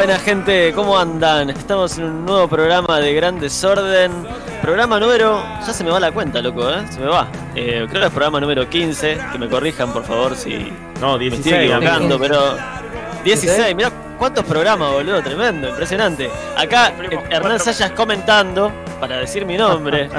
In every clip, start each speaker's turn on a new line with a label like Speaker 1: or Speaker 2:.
Speaker 1: buena gente, ¿cómo andan? Estamos en un nuevo programa de Gran Desorden. Programa número. Ya se me va la cuenta, loco, ¿eh? Se me va. Eh, creo que es programa número 15. Que me corrijan, por favor, si
Speaker 2: No,
Speaker 1: me estoy
Speaker 2: 16.
Speaker 1: equivocando, pero. 16, mirá cuántos programas, boludo, tremendo, impresionante. Acá eh, Hernán Sayas comentando para decir mi nombre.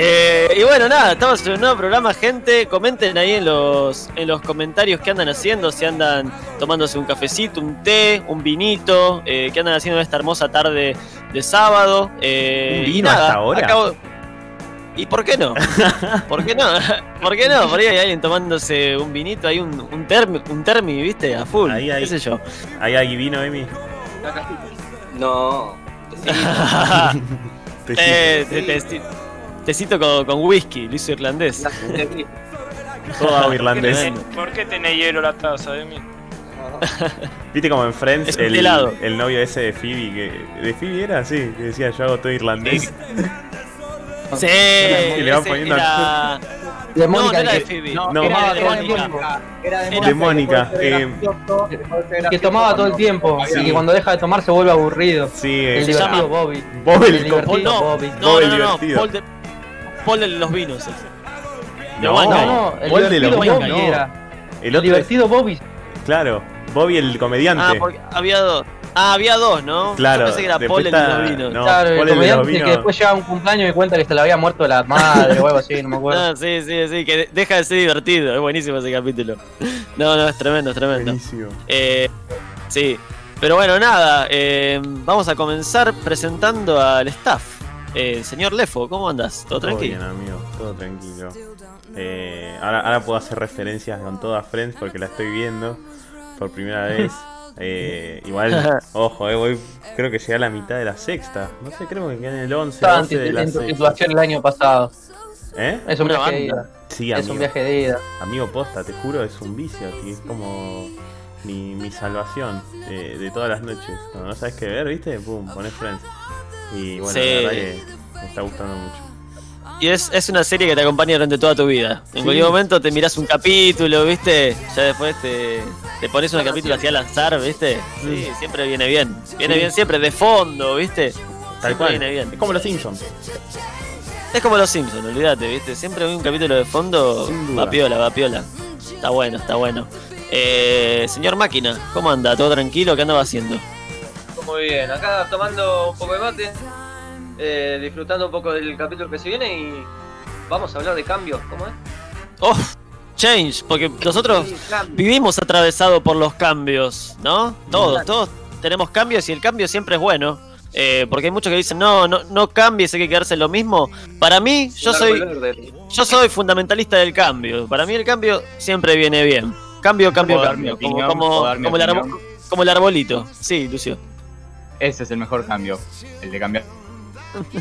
Speaker 1: Eh, y bueno, nada, estamos en un nuevo programa, gente. Comenten ahí en los, en los comentarios qué andan haciendo, si andan tomándose un cafecito, un té, un vinito, eh, qué andan haciendo en esta hermosa tarde de sábado. Eh,
Speaker 2: ¿Un
Speaker 1: y
Speaker 2: vino
Speaker 1: nada,
Speaker 2: hasta ahora?
Speaker 1: acabo- ¿Y por qué no? ¿Por qué no? ¿Por qué no? Por ahí hay alguien tomándose un vinito, hay un, un, termi, un termi, ¿viste? A full,
Speaker 2: Ahí, ahí.
Speaker 1: qué sé yo.
Speaker 2: ¿Hay alguien vino, Emi?
Speaker 3: No, sí,
Speaker 2: Te
Speaker 1: Eh,
Speaker 2: siento.
Speaker 1: te- te- tecito con, con whisky, lo hizo irlandés.
Speaker 2: Todo agua
Speaker 4: ¿Por qué
Speaker 2: irlandés.
Speaker 4: ¿Por qué tenés hielo la taza de mí?
Speaker 2: ¿Viste como en Friends el, el novio ese de Phoebe? Que, ¿De Phoebe era? Sí, que decía yo hago todo irlandés.
Speaker 1: Sí,
Speaker 2: Y le van poniendo
Speaker 1: era-
Speaker 5: De
Speaker 1: No, no
Speaker 5: Mónica,
Speaker 1: era de Phoebe.
Speaker 2: No,
Speaker 1: era
Speaker 5: tomaba
Speaker 1: de Mónica.
Speaker 5: Era de
Speaker 1: Era
Speaker 2: de Mónica. eh,
Speaker 5: que tomaba todo el tiempo
Speaker 2: Sí.
Speaker 5: y que cuando deja de tomar se vuelve aburrido.
Speaker 2: sí,
Speaker 5: El
Speaker 1: Se llama-
Speaker 5: divertido Bobby.
Speaker 2: Bob
Speaker 5: el
Speaker 2: el
Speaker 1: no,
Speaker 5: Bobby.
Speaker 1: No, no,
Speaker 2: el
Speaker 1: no, no. Paul de, Paul de los vinos. ese.
Speaker 2: No,
Speaker 5: No, no, el
Speaker 2: Paul de los
Speaker 5: Bobby
Speaker 2: Vinos, no.
Speaker 5: era.
Speaker 2: El
Speaker 5: El
Speaker 2: otro es,
Speaker 5: divertido Bobby.
Speaker 2: claro, Bobby el comediante.
Speaker 1: Ah, porque había dos. Ah, había dos, ¿no?
Speaker 2: Claro,
Speaker 1: Yo pensé que era
Speaker 2: después
Speaker 1: Paul el de los vinos.
Speaker 2: no.
Speaker 5: claro,
Speaker 2: Paul
Speaker 5: el
Speaker 2: de los
Speaker 5: que después llega a un cumpleaños y cuenta que se le había muerto la madre o algo así, no me acuerdo.
Speaker 1: Ah, sí, sí, sí, que de- deja de ser divertido. Es buenísimo ese capítulo. No, no, es tremendo, es tremendo.
Speaker 2: Buenísimo.
Speaker 1: Eh, sí, pero bueno, nada, eh, vamos a comenzar presentando al staff. Eh, señor Lefo, ¿cómo andas? ¿Todo
Speaker 2: Todo
Speaker 1: tranquilo?
Speaker 2: bien, amigo, todo tranquilo. Eh, ahora, ahora puedo hacer referencias con todas Friends porque la estoy viendo por primera vez. Eh, igual, ojo, eh, voy, creo que llegué a la mitad de la sexta. No sé, creo que quedé en el 11,
Speaker 5: Estaba
Speaker 2: 12 de la
Speaker 5: en tu
Speaker 2: sexta.
Speaker 5: situación el año pasado.
Speaker 2: ¿Eh?
Speaker 5: Es un
Speaker 1: Una
Speaker 5: viaje de
Speaker 1: banda.
Speaker 5: ida.
Speaker 2: Sí,
Speaker 5: Es
Speaker 2: amigo.
Speaker 5: un viaje de ida.
Speaker 2: Amigo posta, te juro, es un vicio, tío, es como mi, mi salvación de, de todas las noches. Cuando no sabes qué ver, ¿viste? Pum, pones Friends. Y bueno,
Speaker 1: Sí.
Speaker 2: la verdad que me está gustando mucho.
Speaker 1: Y es, es una serie que te acompaña durante toda tu vida. En
Speaker 2: Sí.
Speaker 1: cualquier momento te mirás un capítulo, ¿viste? Ya después te, te pones un capítulo así al azar, ¿viste? Sí, siempre viene bien. Viene
Speaker 2: Sí.
Speaker 1: bien siempre, de fondo, ¿viste?
Speaker 2: Tal
Speaker 1: Siempre
Speaker 2: cual.
Speaker 1: viene bien.
Speaker 2: Es como los Simpsons.
Speaker 1: Es como los Simpsons, olvídate, ¿viste? Siempre hay un capítulo de fondo, va piola, va piola. Está bueno, está bueno. Eh, señor Máquina, ¿cómo anda? ¿Todo tranquilo? ¿Qué andaba haciendo?
Speaker 3: Muy bien, acá tomando un poco de mate, eh, disfrutando un poco del capítulo que se viene y vamos a hablar de cambios, ¿cómo es?
Speaker 1: ¡Oh! Change, porque nosotros vivimos atravesados por los cambios, ¿no? Todos, todos tenemos cambios y el cambio siempre es bueno. Eh, porque hay muchos que dicen, no, no, no cambies, hay que quedarse en lo mismo. Para mí, yo soy, yo soy fundamentalista del cambio. Para mí el cambio siempre viene bien. Cambio, cambio,
Speaker 6: ¿Puedo dar mi
Speaker 1: cambio. Como,
Speaker 6: opinión?
Speaker 1: como,
Speaker 6: ¿Puedo dar mi
Speaker 1: como el como el arbolito. Sí, Lucio.
Speaker 6: Ese es el mejor cambio, el de cambiar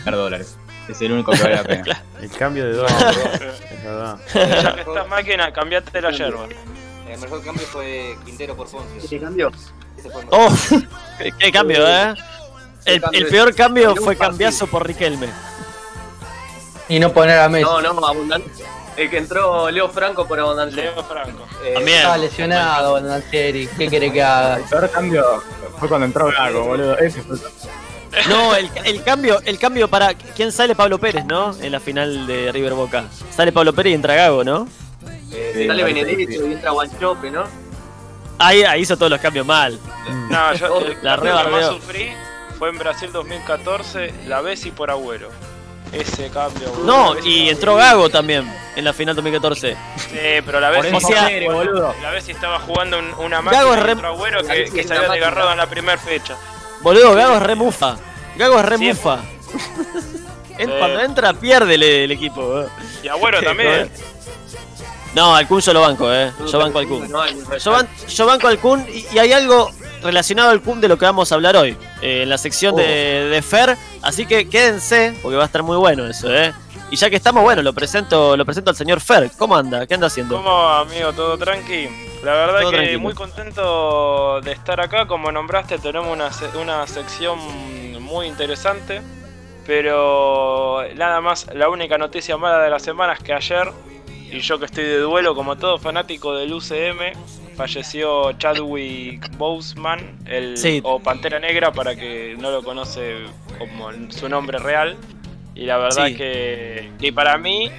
Speaker 6: dólares. Es el único que vale la pena.
Speaker 2: El cambio de dos, es verdad.
Speaker 4: Ya que estás máquina, cambiate la yerba.
Speaker 3: El mejor cambio fue Quintero por Ponce.
Speaker 7: ¿Qué cambió?
Speaker 3: Ese fue el
Speaker 1: Oh, qué, qué cambio, ¿eh? El,
Speaker 3: cambio
Speaker 1: el peor cambio fue cambiazo por Riquelme.
Speaker 5: Y no poner a Messi.
Speaker 3: No, no, abundante. El que entró Leo Franco por abundante.
Speaker 4: Leo Franco.
Speaker 3: Eh,
Speaker 1: También.
Speaker 5: Estaba lesionado, Bonantieri. ¿Qué quiere que haga?
Speaker 6: El peor cambio fue cuando entró Gago, boludo. Ese fue
Speaker 1: No, el, el cambio, el cambio para. ¿Quién sale Pablo Pérez, no? En la final de River Boca. Sale Pablo Pérez y entra Gago, ¿no?
Speaker 3: eh,
Speaker 6: Sí,
Speaker 3: sale Benedetto y entra Guanchope, ¿no?
Speaker 1: Ahí, ahí hizo todos los cambios mal.
Speaker 4: No, yo el
Speaker 1: La
Speaker 4: cambio que más sufrí fue en Brasil 2014, la Bessi por Agüero. Ese cambio, boludo.
Speaker 1: No, y entró Gago también en la final 2014.
Speaker 4: Sí, pero la Bessi,
Speaker 1: O sea,
Speaker 4: boludo. La Bessi estaba jugando un- una máquina
Speaker 1: Gago es re-
Speaker 4: contra Agüero que, que
Speaker 3: máquina.
Speaker 4: desgarrado en la primera fecha.
Speaker 1: Boludo, Gago es re mufa. Gago es re
Speaker 4: Sí.
Speaker 1: mufa. En-
Speaker 4: Sí.
Speaker 1: Cuando entra, pierde el, el equipo. eh.
Speaker 4: Y Agüero también.
Speaker 1: No, al Kun yo lo banco, eh. Yo banco al Kun. Yo, ban- yo banco al Kun y, y hay algo relacionado al Kun de lo que vamos a hablar hoy. eh, en la sección de, de Fer. Así que quédense, porque va a estar muy bueno eso, eh. Y ya que estamos, bueno, lo presento, lo presento al señor Fer. ¿Cómo anda? ¿Qué anda haciendo?
Speaker 4: ¿Cómo, amigo? ¿Todo tranqui? La verdad
Speaker 1: Todo
Speaker 4: que
Speaker 1: tranquilo.
Speaker 4: muy contento de estar acá. Como nombraste, tenemos una, una sección muy interesante. Pero nada más, la única noticia mala de la semana es que ayer y yo que estoy de duelo como todo fanático del UCM, falleció Chadwick Boseman, el,
Speaker 1: Sí.
Speaker 4: o Pantera Negra para que no lo conoce como su nombre real. Y la verdad
Speaker 1: Sí.
Speaker 4: que, y para mí,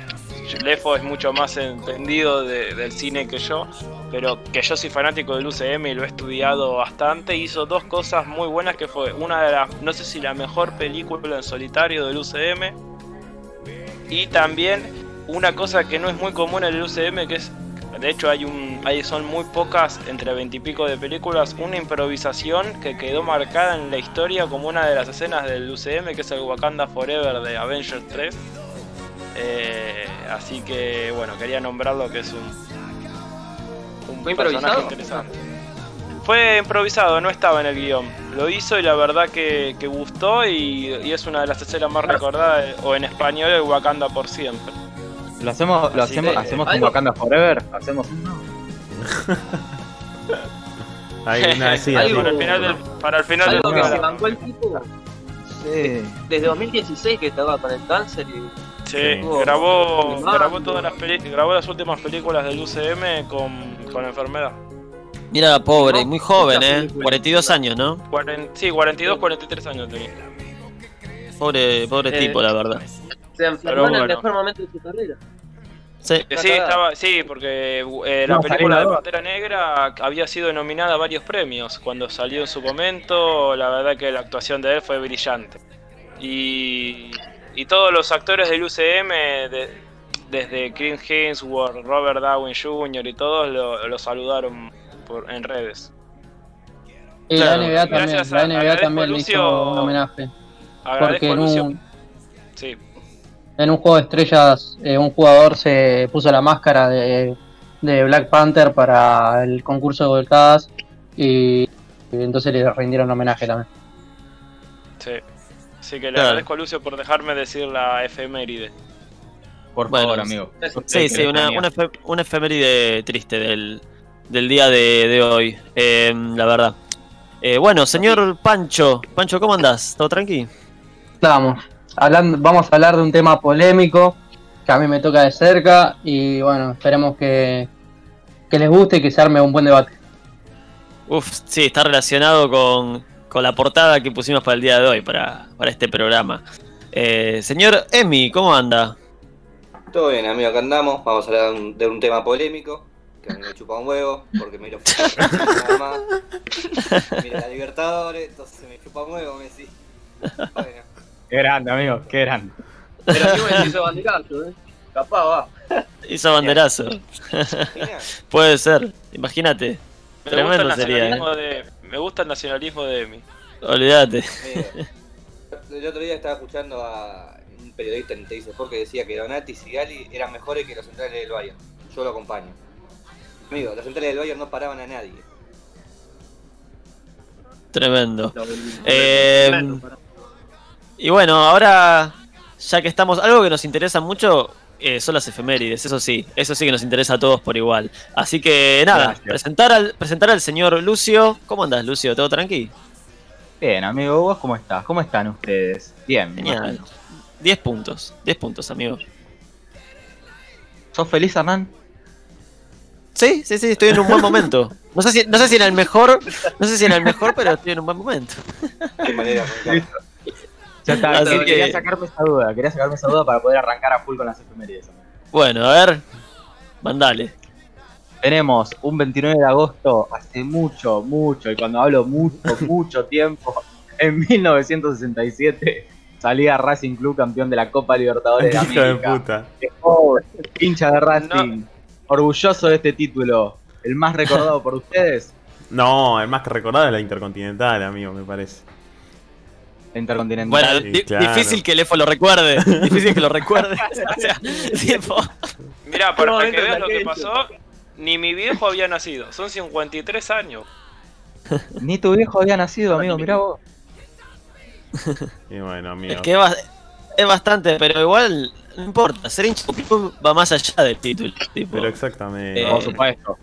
Speaker 4: Lefo es mucho más entendido de- del cine que yo, pero que yo soy fanático del UCM y lo he estudiado bastante. Hizo dos cosas muy buenas que fue una de las, no sé si la mejor película en solitario del UCM, y también una cosa que no es muy común en el UCM, que es, de hecho hay un, hay, son muy pocas, entre veintipico de películas, una improvisación que quedó marcada en la historia como una de las escenas del UCM, que es el Wakanda Forever de Avengers 3. Eh, así que bueno, quería nombrarlo que es un, un
Speaker 3: ¿Fue
Speaker 4: personaje
Speaker 3: improvisado?
Speaker 4: interesante. Fue improvisado, no estaba en el guion. Lo hizo y la verdad que, que gustó y, y es una de las escenas más recordadas, o en español el Wakanda por siempre.
Speaker 6: ¿Lo hacemos, lo
Speaker 4: Así
Speaker 6: hacemos,
Speaker 4: que,
Speaker 6: hacemos un
Speaker 3: algo-
Speaker 6: Wakanda Forever? ¿Hacemos uno?
Speaker 2: Hay una, sí,
Speaker 3: Algo-
Speaker 4: para,
Speaker 2: así.
Speaker 4: el final del, para el final del
Speaker 3: Algo que se
Speaker 4: programa.
Speaker 3: bancó el tipo
Speaker 6: Sí.
Speaker 3: desde 2016 que estaba con el cáncer y
Speaker 4: Sí, grabó,
Speaker 3: Filmando.
Speaker 4: grabó todas las peli- grabó las últimas películas del UCM con, con enfermedad.
Speaker 1: Mira, pobre, muy joven, ¿eh?
Speaker 3: películas.
Speaker 1: 42 años, ¿no?
Speaker 4: Cuaren- sí, 42, 43 años tenía.
Speaker 1: Pobre, pobre
Speaker 3: Eh,
Speaker 1: tipo, la verdad.
Speaker 3: Se enfermó en el
Speaker 4: bueno.
Speaker 3: mejor momento de su carrera.
Speaker 1: Sí.
Speaker 4: Sí, estaba, sí, porque eh, la
Speaker 6: No,
Speaker 4: película de. Pantera Negra había sido nominada a varios premios cuando salió en su momento. La verdad que la actuación de él fue brillante. Y, y todos los actores del UCM, de- desde Clint Hemsworth, Robert Downey Jr. y todos lo, lo saludaron por, en redes.
Speaker 5: Y
Speaker 1: Claro.
Speaker 5: la NBA también,
Speaker 4: Gracias a-
Speaker 5: la NBA también
Speaker 4: a
Speaker 5: le
Speaker 4: Lucio-
Speaker 5: hizo un homenaje.
Speaker 4: Agradezco
Speaker 5: Porque
Speaker 4: a
Speaker 5: en
Speaker 4: Lucio.
Speaker 5: un,
Speaker 4: Sí,
Speaker 5: en un juego de estrellas, eh, un jugador se puso la máscara de, de Black Panther para el concurso de volcadas y, y entonces le rindieron homenaje también.
Speaker 4: sí. Así que le
Speaker 1: Claro.
Speaker 4: agradezco a Lucio por dejarme decir la efeméride.
Speaker 6: Por
Speaker 1: Bueno,
Speaker 6: favor, amigo.
Speaker 1: Sí, sí, una, una, efe- una efeméride triste del, del día de, de hoy, eh, la verdad. Eh, bueno, señor Pancho, Pancho, ¿cómo andás? ¿Todo tranqui?
Speaker 5: Vamos, hablando, vamos a hablar de un tema polémico que a mí me toca de cerca y bueno, esperemos que, que les guste y que se arme un buen debate.
Speaker 1: Uf, sí, está relacionado con, con la portada que pusimos para el día de hoy, para, para este programa. Eh, señor Emi, ¿cómo anda?
Speaker 7: Todo bien, amigo, acá andamos. Vamos a hablar de un, de un tema polémico. Que a mí me chupa un huevo, porque nada más. Mira la Libertadores, entonces me chupa un huevo, Messi. Bueno,
Speaker 6: Qué grande, amigo, qué grande.
Speaker 3: Pero hizo banderazo, ¿eh? Capaz va.
Speaker 1: Hizo banderazo. Puede ser, imagínate.
Speaker 4: Me gusta, el
Speaker 1: Tremendo sería, ¿eh?
Speaker 4: nacionalismo de, me gusta el nacionalismo de Emi.
Speaker 1: Olvídate.
Speaker 7: El otro día estaba escuchando a un periodista en Teis Sport que decía que Donati y Sigali eran mejores que los centrales del Bayern. Yo lo acompaño. Amigo, los centrales del Bayern no paraban a nadie.
Speaker 1: Tremendo. Eh, y bueno, ahora, ya que estamos, algo que nos interesa mucho eh, son las efemérides, eso sí, eso sí que nos interesa a todos por igual. Así que nada,
Speaker 6: Gracias.
Speaker 1: presentar al, presentar al señor Lucio. ¿Cómo andas, Lucio? ¿Todo tranqui?
Speaker 6: Bien, amigo, ¿vos cómo estás? ¿Cómo están ustedes? Bien,
Speaker 1: Genial.
Speaker 6: imagino.
Speaker 1: 10 puntos, 10 puntos, amigo.
Speaker 6: ¿Sos feliz, Hernán?
Speaker 1: Sí, sí, sí, estoy en un buen momento. No sé si, no sé si en el mejor, no sé si en el mejor, pero estoy en un buen momento.
Speaker 7: Qué manera.
Speaker 6: Ya está,
Speaker 1: Así
Speaker 6: quería,
Speaker 1: que-
Speaker 6: quería sacarme esa duda, quería sacarme esa duda para poder arrancar a full con las efemérides.
Speaker 1: Bueno, a ver, mandale.
Speaker 6: Tenemos un 29 de agosto, hace mucho, mucho, y cuando hablo mucho, mucho tiempo, en 1967 salía Racing Club campeón de la Copa Libertadores de
Speaker 2: Hijo de puta.
Speaker 6: Oh, hincha de Racing, orgulloso de este título, el más recordado por ustedes,
Speaker 2: No, el más que recordado es la Intercontinental, amigo, me parece.
Speaker 6: Intercontinental.
Speaker 1: Bueno,
Speaker 2: Sí,
Speaker 1: di-
Speaker 2: claro.
Speaker 1: difícil que el EFO lo recuerde. difícil que lo recuerde. o sea,
Speaker 4: Mirá, para
Speaker 3: No,
Speaker 4: que veas lo que
Speaker 3: que
Speaker 4: pasó, ni mi viejo había nacido. Son 53 años.
Speaker 6: Ni tu viejo había nacido, amigo, mirá vos.
Speaker 2: Y bueno, amigo.
Speaker 1: es que es, ba- es bastante, pero igual no importa. Ser hincha va más allá del título. Tipo,
Speaker 2: Pero exactamente.
Speaker 1: Eh,
Speaker 6: Por supuesto.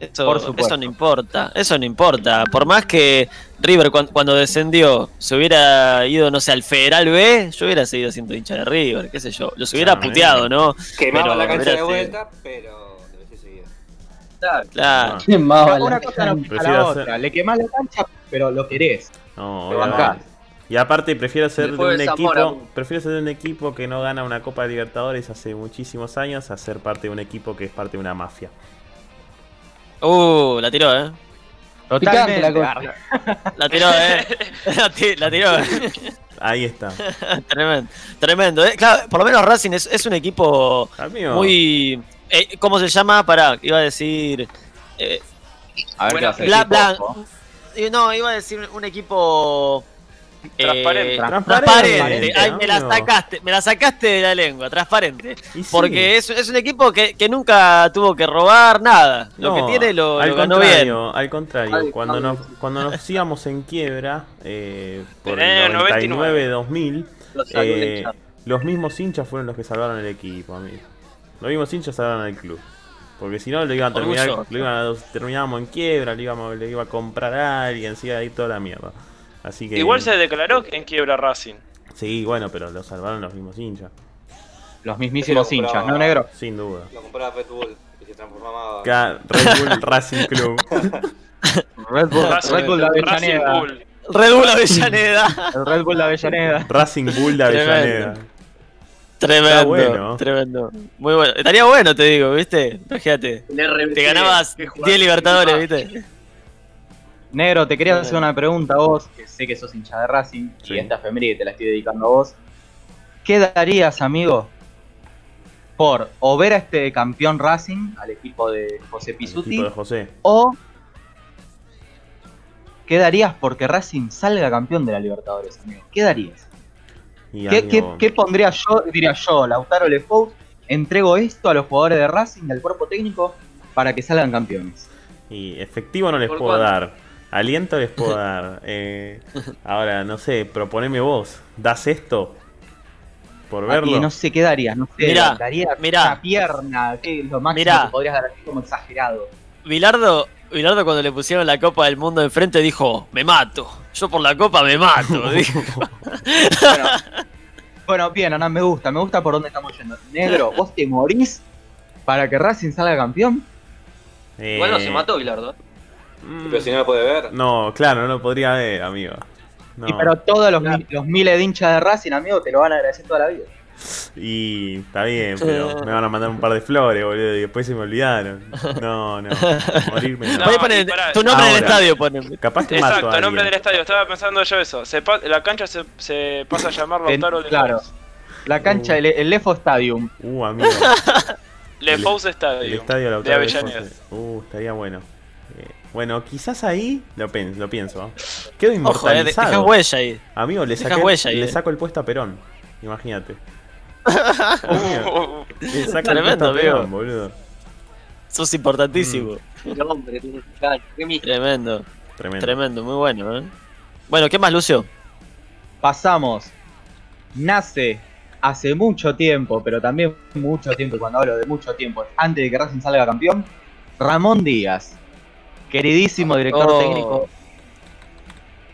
Speaker 1: Eso,
Speaker 6: Por supuesto.
Speaker 1: eso no importa, eso no importa. Por más que River cuan- cuando descendió se hubiera ido, no sé, al Federal B, yo hubiera seguido siendo hincha de River, qué sé yo. Los hubiera
Speaker 2: Claro,
Speaker 1: puteado, ¿no?
Speaker 7: Quemaba
Speaker 1: Pero
Speaker 7: la cancha de vuelta, pero lo hubiese seguido.
Speaker 3: Claro.
Speaker 1: Claro.
Speaker 5: La
Speaker 6: Una cosa no
Speaker 2: Prefiero
Speaker 6: la
Speaker 2: hacer-
Speaker 6: otra. Le quemás la cancha, pero lo querés.
Speaker 2: No,
Speaker 6: Lo bancás.
Speaker 2: Y aparte prefiero ser de un
Speaker 3: de
Speaker 2: equipo, prefiero ser de un equipo que no gana una Copa Libertadores hace muchísimos años a ser parte de un equipo que es parte de una mafia.
Speaker 1: Uh, la tiró, ¿eh?
Speaker 5: Picante la
Speaker 6: Totalmente.
Speaker 5: cosa.
Speaker 1: La tiró, ¿eh? La, ti- la tiró.
Speaker 2: Ahí está.
Speaker 1: tremendo, tremendo. ¿eh? Claro, por lo menos Racing es, es un equipo
Speaker 2: Amigo,
Speaker 1: muy... eh, ¿Cómo se llama? Pará, iba a decir... eh,
Speaker 6: A ver
Speaker 3: Bueno,
Speaker 6: qué hace.
Speaker 1: bla- bla- No, iba a decir un equipo. Eh,
Speaker 8: Transparente.
Speaker 1: transparente.
Speaker 2: Transparente,
Speaker 1: Ay, me la sacaste, me la sacaste de la lengua, transparente.
Speaker 2: sí.
Speaker 1: Porque es, es un equipo que, que nunca tuvo que robar nada. Lo
Speaker 2: No,
Speaker 1: que tiene lo,
Speaker 2: al
Speaker 1: lo ganó bien.
Speaker 2: contrario, Al contrario,
Speaker 3: Ay,
Speaker 2: cuando nos, cuando nos íbamos en quiebra, eh, por
Speaker 8: En el
Speaker 2: el
Speaker 8: año
Speaker 2: 99-2000,
Speaker 3: Lo salió
Speaker 2: eh, los mismos hinchas fueron los que salvaron el equipo, amigo. Los mismos hinchas salvaron al club. Porque si no, lo iban a terminar, lo iban a- terminábamos en quiebra, le, íbamos, le iba a comprar a alguien, sí, ahí toda la mierda. Así que.
Speaker 8: Igual se declaró en quiebra Racing.
Speaker 2: Sí, bueno, pero lo salvaron los mismos hinchas,
Speaker 6: Los mismísimos hinchas, ¿no, negro?
Speaker 2: sin duda.
Speaker 7: Lo compraba Red Bull y se transformaba.
Speaker 2: Red Bull Racing Club.
Speaker 6: Red Bull, Red Bull Avellaneda.
Speaker 8: Bull.
Speaker 1: Red Bull Avellaneda.
Speaker 6: El Red Bull de Avellaneda.
Speaker 2: Racing Bull de Avellaneda.
Speaker 1: Tremendo,
Speaker 2: Está bueno.
Speaker 1: tremendo. Muy bueno. Estaría bueno, te digo, ¿viste? Imagínate. Te ganabas
Speaker 3: que
Speaker 1: 10
Speaker 3: jugaba-
Speaker 1: Libertadores, ¿viste?
Speaker 6: Negro, te quería hacer una pregunta a vos, que sé que sos hincha de Racing,
Speaker 2: Sí.
Speaker 6: y esta efeméride te la estoy dedicando a vos. ¿Qué darías, amigo, por o ver a este campeón Racing, al equipo de José Pisuti,
Speaker 2: equipo de José.
Speaker 6: o qué darías porque Racing salga campeón de la Libertadores, amigo? ¿Qué darías? ¿Qué, qué,
Speaker 2: amigo,
Speaker 6: qué pondría yo? Diría yo, Lautaro Lefou, entrego esto a los jugadores de Racing y al cuerpo técnico para que salgan campeones.
Speaker 2: Y efectivo no les
Speaker 3: ¿Por
Speaker 2: puedo
Speaker 3: cuánto?
Speaker 2: dar. Aliento les puedo dar. Eh, ahora, no sé, proponeme vos. ¿Das esto? Por verlo.
Speaker 6: No sé qué darías, no sé,
Speaker 1: Mirá,
Speaker 6: daría
Speaker 1: mirá.
Speaker 6: una pierna, ¿qué es lo máximo
Speaker 1: Mirá.
Speaker 6: que podrías dar así como exagerado?
Speaker 1: Bilardo, Bilardo cuando le pusieron la Copa del Mundo enfrente dijo, me mato. Yo por la Copa me mato. dijo.
Speaker 6: Bueno, bueno, bien, Ana, me gusta, me gusta por dónde estamos yendo. Negro, ¿vos te morís para que Racing salga campeón?
Speaker 2: Eh,
Speaker 3: Igual no se mató Bilardo.
Speaker 2: Mm,
Speaker 7: Pero si no lo puede ver.
Speaker 2: No, claro, no lo podría ver, amigo. No.
Speaker 6: Y pero todos los, mi- los miles de hinchas de Racing, amigo, te lo van a agradecer toda la vida.
Speaker 2: Y está bien, pero me van a mandar un par de flores, boludo, y después se me olvidaron. No, no, morirme. no.
Speaker 8: No,
Speaker 1: Voy a poner
Speaker 8: y pará,
Speaker 1: tu nombre en el estadio, ponen.
Speaker 2: Capaz que mato a
Speaker 8: Exacto, nombre del estadio. Estaba pensando yo eso. Se pa- la cancha se, se pasa a llamar Lautaro
Speaker 6: claro. La cancha, el, el Lefo Stadium.
Speaker 2: Uh, amigo.
Speaker 8: Lefous
Speaker 2: El
Speaker 8: Stadium.
Speaker 2: estadio
Speaker 8: de
Speaker 2: Lautaro de
Speaker 8: Avellaneda.
Speaker 2: Uh, estaría bueno. Bueno, quizás ahí lo, pen- lo pienso. Quedo
Speaker 1: Ojo, eh,
Speaker 2: inmortalizado.
Speaker 1: dejas huella ahí.
Speaker 2: Amigo, le, saqué-
Speaker 1: huella ahí,
Speaker 2: le
Speaker 1: eh.
Speaker 2: saco el puesto a Perón. Imagínate. Le saco el
Speaker 1: Tremendo,
Speaker 2: puesto a Perón,
Speaker 1: amigo.
Speaker 2: boludo.
Speaker 1: Sos importantísimo.
Speaker 3: Mi-
Speaker 1: Tremendo,
Speaker 2: Tremendo.
Speaker 1: tremendo, muy bueno, ¿eh? Bueno, ¿qué más, Lucio?
Speaker 6: Pasamos. Nace hace mucho tiempo, pero también mucho tiempo, y cuando hablo de mucho tiempo, antes de que Racing salga campeón, Ramón Díaz, queridísimo director
Speaker 1: Oh.
Speaker 6: técnico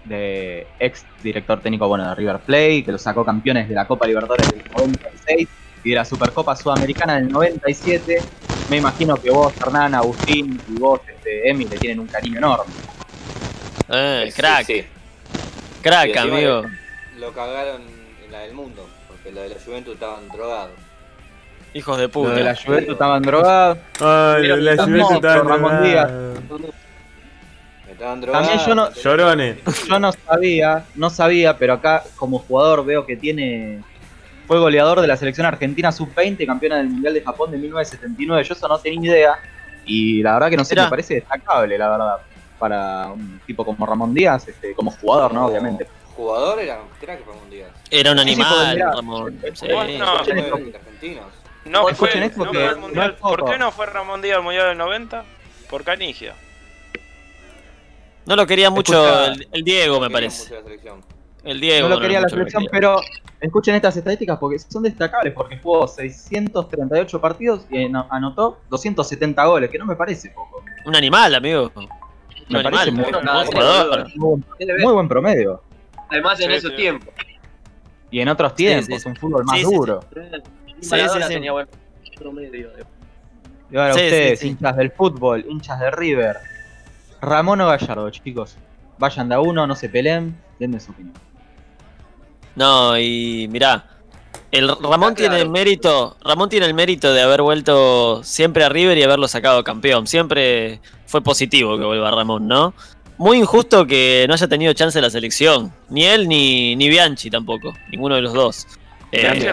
Speaker 6: de ex director técnico bueno de River Plate, que lo sacó campeones de la Copa Libertadores del 96 y de la Supercopa Sudamericana del 97. Me imagino que vos, Hernán, Agustín y vos, este, Emi, le tienen un cariño enorme.
Speaker 1: Eh,
Speaker 7: Sí,
Speaker 1: crack,
Speaker 7: sí.
Speaker 1: crack, amigo.
Speaker 7: Lo cagaron en la del mundo. Porque lo de la Juventus estaban drogados.
Speaker 1: Hijos de
Speaker 6: Lo
Speaker 1: puta.
Speaker 6: de la Juventus estaban drogados.
Speaker 2: Ay,
Speaker 6: Mira,
Speaker 2: la
Speaker 6: está
Speaker 2: Juventus
Speaker 6: Ramón Díaz.
Speaker 7: Estaban drogados.
Speaker 6: También yo no-
Speaker 2: Llorones.
Speaker 6: Yo no sabía, no sabía, pero acá como jugador veo que tiene. Fue goleador de la selección argentina sub-20, campeona del Mundial de Japón de 1979. Yo eso no tenía idea. Y la verdad que no sé, me parece destacable, la verdad. Para un tipo como Ramón Díaz, este, como jugador, ¿no? Obviamente.
Speaker 7: Jugador era crack Ramón Díaz.
Speaker 1: Era un
Speaker 6: Sí, sí,
Speaker 1: animal, Ramón. Sí.
Speaker 7: Argentinos.
Speaker 8: No fue,
Speaker 6: esto
Speaker 8: no fue
Speaker 6: no
Speaker 8: mundial.
Speaker 6: poco.
Speaker 8: ¿Por qué no fue Ramón Díaz al mundial del 90? Por Canigia.
Speaker 1: No lo quería mucho el, el Diego, me parece.
Speaker 7: mucho la selección.
Speaker 1: El Diego.
Speaker 6: no lo quería la
Speaker 1: mucho lo
Speaker 6: selección,
Speaker 1: quería.
Speaker 6: pero escuchen estas estadísticas porque son destacables, porque jugó 638 partidos y ano- anotó 270 goles, que no me parece poco.
Speaker 1: Un animal, amigo. Un
Speaker 6: Me
Speaker 1: animal.
Speaker 6: muy,
Speaker 1: un
Speaker 3: nada,
Speaker 1: buen jugador.
Speaker 3: sí,
Speaker 6: muy muy buen promedio.
Speaker 3: Además en
Speaker 8: Sí,
Speaker 3: esos
Speaker 8: sí.
Speaker 3: tiempos.
Speaker 6: Y en otros tiempos,
Speaker 1: sí, sí.
Speaker 6: un fútbol más
Speaker 1: Sí, sí, sí.
Speaker 6: duro.
Speaker 1: Sí, sí, sí.
Speaker 3: tenía buen promedio.
Speaker 6: Y ahora
Speaker 1: Sí,
Speaker 6: ustedes,
Speaker 1: sí, sí.
Speaker 6: hinchas del fútbol, hinchas de River. Ramón o Gallardo, chicos. Vayan de a uno, no se peleen, denme su opinión.
Speaker 1: No, y mirá, el Ramón tiene el mérito, Ramón tiene el mérito de haber vuelto siempre a River y haberlo sacado campeón. Siempre fue positivo que vuelva Ramón, ¿no? Muy injusto que no haya tenido chance la selección. Ni él ni, ni Bianchi tampoco. Ninguno de los dos. Eh,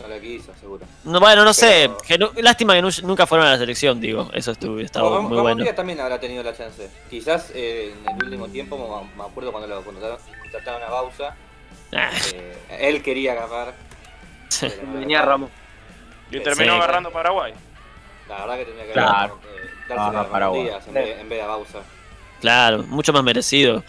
Speaker 7: No, lo quiso, seguro.
Speaker 1: no, bueno, no sé.
Speaker 7: Pero-
Speaker 1: que lástima que nu- nunca fueron a la selección, digo. Eso estuvo, estaba
Speaker 7: Ramón-
Speaker 1: muy
Speaker 7: Ramón
Speaker 1: bueno.
Speaker 7: Díaz también habrá tenido la chance. Quizás eh, en el último tiempo, me- me acuerdo cuando lo contrataron, contrataron a Bausa,
Speaker 1: Ah,
Speaker 7: eh, él quería agarrar.
Speaker 3: Venía Ramón.
Speaker 8: Y terminó
Speaker 1: Sí.
Speaker 8: agarrando Paraguay.
Speaker 7: La verdad que tenía que
Speaker 6: Claro.
Speaker 7: agarrar, eh,
Speaker 6: Ah,
Speaker 7: Ramón
Speaker 6: Paraguay.
Speaker 7: Díaz en vez, en vez de a Bausa.
Speaker 1: Claro, mucho más merecido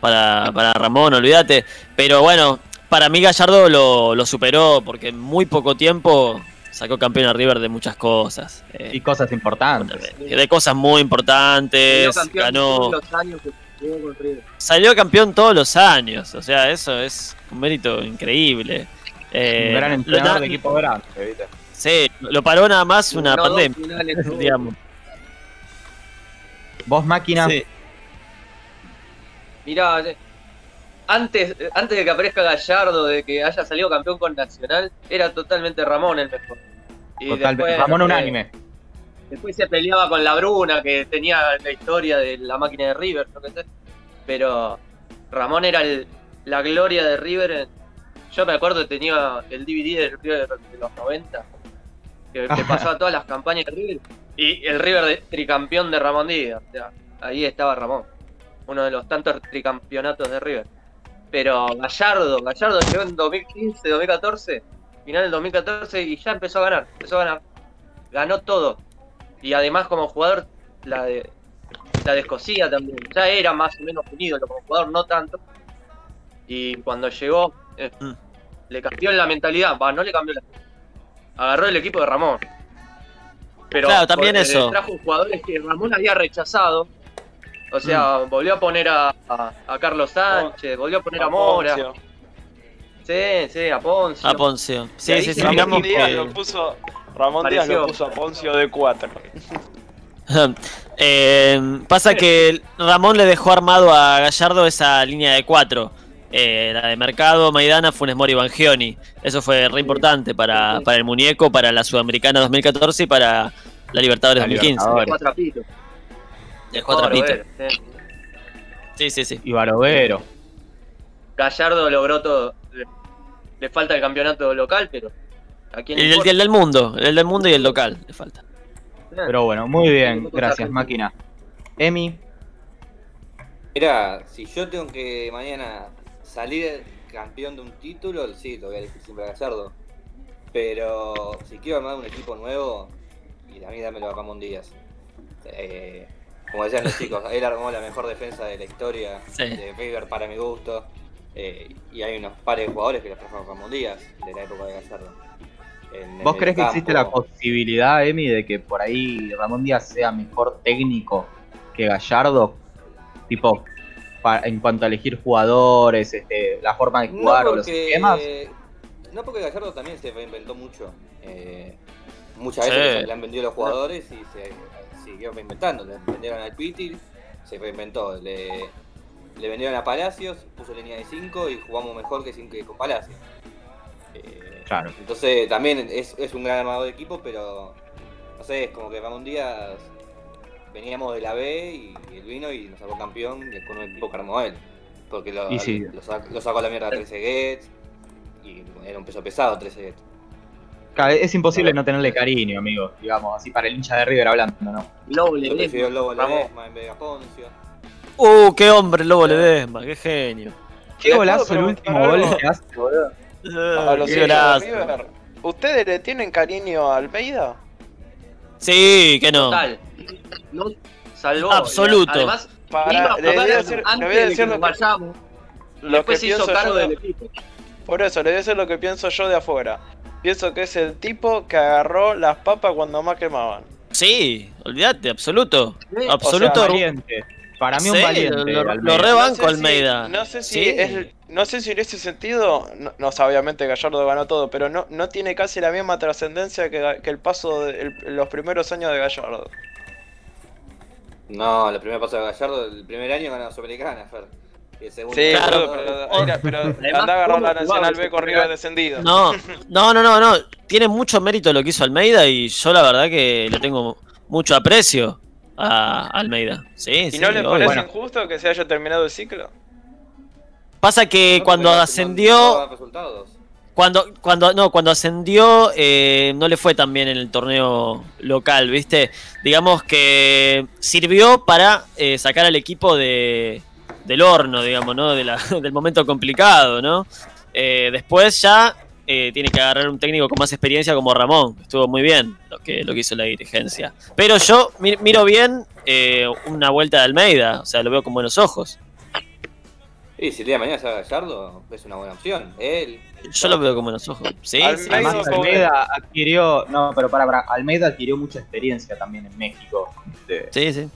Speaker 1: para, para Ramón, olvídate. Pero bueno, para mí Gallardo lo, lo superó porque en muy poco tiempo sacó campeón a River de muchas cosas. Eh,
Speaker 6: Y cosas importantes.
Speaker 1: de cosas muy importantes.
Speaker 3: Salió campeón
Speaker 1: Ganó,
Speaker 3: todos los años que jugó con River.
Speaker 1: salió campeón todos los años. O sea, eso es un mérito increíble. Eh,
Speaker 6: Un gran entrenador de equipo grande, ¿viste?
Speaker 1: Sí, lo paró nada más una
Speaker 3: dos
Speaker 1: pandemia,
Speaker 3: finales,
Speaker 1: digamos.
Speaker 6: Vos, máquina,
Speaker 1: Sí.
Speaker 3: Mirá, eh, antes, eh, antes de que aparezca Gallardo, de que haya salido campeón con Nacional, era totalmente Ramón el mejor. Y
Speaker 6: total,
Speaker 3: después,
Speaker 6: Ramón unánime.
Speaker 3: Después se peleaba con la Bruna, que tenía la historia de la máquina de River, yo qué sé. Pero Ramón era el- la gloria de River. Yo me acuerdo que tenía el DVD del River de los 90, que, que pasaba todas las campañas de River. Y el River de, tricampeón de Ramón Díaz. O sea, ahí estaba Ramón. Uno de los tantos tricampeonatos de River. Pero Gallardo, Gallardo llegó en 2015, 2014, final del 2014 y ya empezó a ganar, empezó a ganar. Ganó todo. Y además como jugador la de la descosía también. Ya era más o menos unido como jugador, no tanto. Y cuando llegó, eh,
Speaker 1: Mm.
Speaker 3: le cambió la mentalidad. Va, no le cambió la Agarró el equipo de Ramón. Pero
Speaker 1: Claro, también
Speaker 3: eh,
Speaker 1: eso.
Speaker 3: trajo jugadores que Ramón había rechazado. O sea,
Speaker 1: Mm.
Speaker 3: volvió a poner a, a- a Carlos Sánchez, volvió a poner a Mora.
Speaker 8: Poncio.
Speaker 3: Sí, sí, a Poncio.
Speaker 1: A Poncio. Sí, sí,
Speaker 8: Ramón Díaz
Speaker 1: que-
Speaker 8: lo puso. Ramón Díaz
Speaker 3: Pareció.
Speaker 8: lo puso a Poncio de 4.
Speaker 1: Eh, pasa que Ramón le dejó armado a Gallardo esa línea de cuatro. Eh, la de Mercado, Maidana, Funes Mori, Bangioni. Eso fue re importante para, para el muñeco, para la Sudamericana 2014 y para la Libertadores
Speaker 6: La
Speaker 1: 2015.
Speaker 6: Libertadores.
Speaker 1: Dejó a Trapito.
Speaker 3: Sí.
Speaker 1: Sí, sí, sí.
Speaker 6: Y Barovero.
Speaker 3: Gallardo logró todo. Le, le falta el campeonato local, pero ¿a quién
Speaker 1: El, del mundo, el del mundo y el local, le falta.
Speaker 6: Pero bueno, muy bien. Gracias, máquina. Emi,
Speaker 7: Mira, si yo tengo que mañana salir campeón de un título, sí, lo voy a elegir siempre a Gallardo. Pero si quiero armar un equipo nuevo, y a mí dámelo a Ramón Díaz. Eh, como decían los chicos, él armó la mejor defensa de la historia
Speaker 1: Sí.
Speaker 7: de River para mi gusto. Eh, y hay unos pares de jugadores que los trajo Ramón Díaz de la época de Gallardo. En
Speaker 6: ¿vos crees que existe la posibilidad, Emi, de que por ahí Ramón Díaz sea mejor técnico que Gallardo? Tipo, en cuanto a elegir jugadores, este, la forma de jugar
Speaker 7: no
Speaker 6: o los esquemas.
Speaker 7: No porque Gallardo también se reinventó mucho. Eh, muchas
Speaker 1: Sí.
Speaker 7: veces le han vendido los jugadores y se siguió reinventando. Le vendieron al Piti, se reinventó. Le, le vendieron a Palacios, puso línea de 5 y jugamos mejor que, sin, que con Palacios. Eh,
Speaker 6: Claro.
Speaker 7: Entonces también es, es un gran armador de equipo, pero no sé, es como que Ramón Díaz veníamos de la B y él vino y nos sacó campeón y con un equipo que armó él. Porque lo,
Speaker 6: Y sí.
Speaker 7: lo, sac- lo sacó a la mierda 13 Gets y era un peso pesado 13 Gets.
Speaker 6: Es imposible no tenerle cariño, amigo. Digamos, así para el hincha de River hablando, ¿no?
Speaker 3: Lobo
Speaker 7: Yo
Speaker 3: Ledesma,
Speaker 7: prefiero Lobo. Ledesma en vez de a Poncio.
Speaker 1: Uh, qué hombre, Lobo Ledesma, qué genio.
Speaker 6: Qué
Speaker 8: ¿Les
Speaker 6: golazo el último gol que hace, boludo.
Speaker 8: A los
Speaker 1: Qué
Speaker 8: de
Speaker 1: golazo.
Speaker 8: River, ¿Ustedes le tienen cariño a Almeida?
Speaker 1: Sí, que no.
Speaker 3: Total. No salvó.
Speaker 1: Absoluto.
Speaker 3: Además,
Speaker 8: Para-
Speaker 3: iba a
Speaker 8: le voy a decir-
Speaker 3: antes
Speaker 8: voy a
Speaker 3: de que
Speaker 8: lo que-
Speaker 3: vayamos.
Speaker 8: lo que
Speaker 3: Después se hizo cargo del
Speaker 8: de-
Speaker 3: equipo.
Speaker 8: Por eso, le voy a decir lo que pienso yo de afuera. Pienso que es el tipo que agarró las papas cuando más quemaban.
Speaker 1: Sí, olvídate, absoluto.
Speaker 3: Sí,
Speaker 1: Absoluto.
Speaker 6: O sea, valiente. Para mí un valiente.
Speaker 1: lo- rebanco,
Speaker 8: No sé si-
Speaker 1: Almeida.
Speaker 8: no sé si
Speaker 1: Sí.
Speaker 8: es, no sé si en ese sentido, no, no sé, obviamente Gallardo ganó todo, pero no, no tiene casi la misma trascendencia que, que el paso de el- los primeros años de Gallardo.
Speaker 7: No, el primer paso de Gallardo, el primer año ganó la Sudamericana, Fer.
Speaker 8: Sí,
Speaker 1: Claro,
Speaker 8: pero, mira, pero anda a agarrar
Speaker 3: ¿cómo
Speaker 8: la Nacional B con River descendido.
Speaker 1: No, no, no, no, no. Tiene mucho mérito lo que hizo Almeida y yo la verdad que le tengo mucho aprecio a Almeida. Sí,
Speaker 8: ¿Y
Speaker 1: sí.
Speaker 8: no le parece
Speaker 6: Bueno.
Speaker 8: injusto que se haya terminado el ciclo?
Speaker 1: Pasa que
Speaker 7: No,
Speaker 1: cuando ascendió,
Speaker 7: no
Speaker 1: cuando, cuando, no, cuando ascendió eh, no le fue tan bien en el torneo local, ¿viste? Digamos que sirvió para eh, sacar al equipo de, del horno, digamos, ¿no? De la- del momento complicado, ¿no? Eh, después ya eh, tiene que agarrar un técnico con más experiencia como Ramón. Estuvo muy bien lo que, lo que hizo la dirigencia. Pero yo mi- miro bien eh, una vuelta de Almeida, o sea, lo veo con buenos ojos.
Speaker 7: Y si el día de mañana se va Gallardo, es una buena opción. Él.
Speaker 1: Yo lo veo con buenos ojos. Sí.
Speaker 8: Almeida-
Speaker 6: Además,
Speaker 8: Almeida-
Speaker 6: Almeida adquirió. No, pero para, para. Almeida adquirió mucha experiencia también en México. de-
Speaker 1: Sí, sí.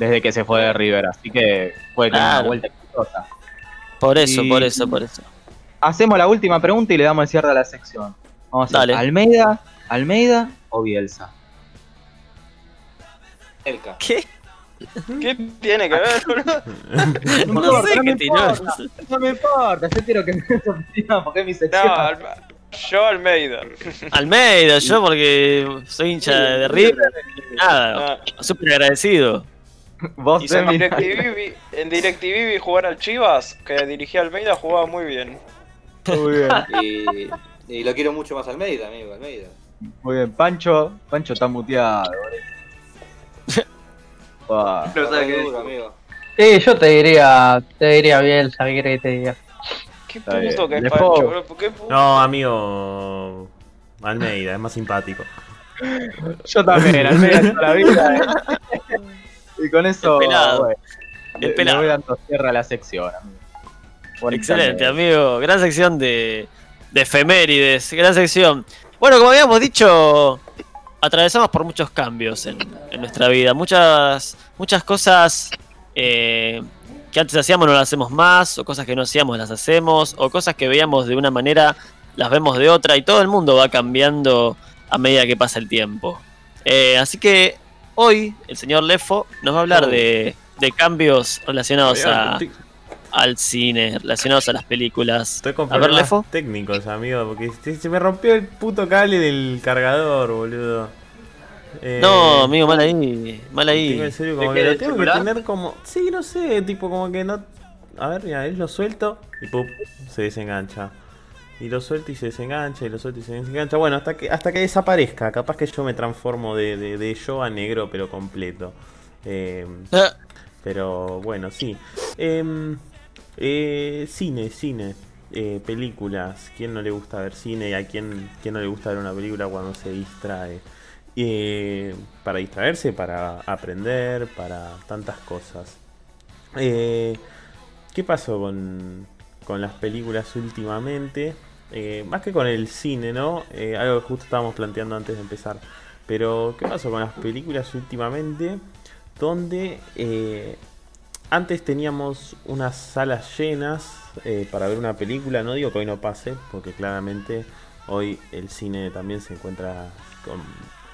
Speaker 6: Desde que se fue de River. Así que puede tener
Speaker 1: Claro.
Speaker 6: una vuelta exitosa.
Speaker 1: Por eso,
Speaker 6: Y-
Speaker 1: por eso, por eso.
Speaker 6: Hacemos la última pregunta y le damos el cierre a la sección. Vamos a hacer. Almeida, Almeida o Bielsa.
Speaker 7: Elka.
Speaker 1: ¿Qué?
Speaker 8: ¿Qué tiene que ver, boludo?
Speaker 1: No,
Speaker 6: importa,
Speaker 1: sé
Speaker 6: no
Speaker 1: qué
Speaker 6: me
Speaker 1: tiró.
Speaker 6: importa. No me importa, yo quiero que me opinión porque es mi
Speaker 8: No,
Speaker 6: sección.
Speaker 8: Alma- yo Almeida.
Speaker 1: Almeida, yo porque soy hincha de River. Nada,
Speaker 8: Ah,
Speaker 1: súper agradecido.
Speaker 6: Vos,
Speaker 8: y en DirecTV, en DirecTV vi jugar al Chivas, que dirigía Almeida, jugaba muy bien.
Speaker 6: Muy bien,
Speaker 7: Y, y lo quiero mucho más Almeida, amigo, Almeida.
Speaker 6: muy bien. Pancho, Pancho está muteado. Buah.
Speaker 3: No sabe qué
Speaker 7: duro, amigo.
Speaker 5: Sí, yo te diría, te diría ¿qué querés que te diga?
Speaker 8: Qué
Speaker 6: bien.
Speaker 8: puto que es Pancho. ¿Por qué puto?
Speaker 2: No, amigo. Almeida, es más simpático.
Speaker 6: Yo también, Almeida toda la vida. eh. y con eso, bueno, le- le voy dando cierre a la sección. amigo. Bonita
Speaker 1: Excelente, amigo. Gran sección de, de efemérides. Gran sección. Bueno, como habíamos dicho, atravesamos por muchos cambios en, en nuestra vida. Muchas, muchas cosas eh, que antes hacíamos no las hacemos más, o cosas que no hacíamos las hacemos, o cosas que veíamos de una manera las vemos de otra, y todo el mundo va cambiando a medida que pasa el tiempo. Eh, así que hoy el señor Lefo nos va a hablar
Speaker 2: Oh.
Speaker 1: de, de cambios relacionados a, al cine, relacionados a las películas.
Speaker 2: estoy con
Speaker 1: A ver, Lefo.
Speaker 2: técnicos, amigo, porque se, se me rompió el puto cable del cargador, boludo. Eh,
Speaker 1: No, amigo, mal ahí, mal
Speaker 2: Tengo
Speaker 1: ahí.
Speaker 2: en serio
Speaker 3: ¿De
Speaker 2: como
Speaker 3: qué,
Speaker 2: que lo tengo que tener como. Sí, no sé, tipo como que no. A ver, mira, él lo suelto y ¡pum! se desengancha. Y lo suelto y se desengancha, y lo suelto y se desengancha. Bueno, hasta que hasta que desaparezca. Capaz que yo me transformo de, de, de yo a negro, pero completo. Eh, pero bueno, sí. Em, eh, cine, cine. eh, películas. ¿Quién no le gusta ver cine? ¿Y a quién, quién no le gusta ver una película cuando se distrae? Para distraerse, para aprender, para tantas cosas. ¿Qué pasó con, con las películas últimamente? Eh, más que con el cine, ¿no? Eh, algo que justo estábamos planteando antes de empezar. Pero, ¿qué pasó con las películas últimamente? Donde eh, antes teníamos unas salas llenas para ver una película. No digo que hoy no pase, porque claramente hoy el cine también se encuentra con,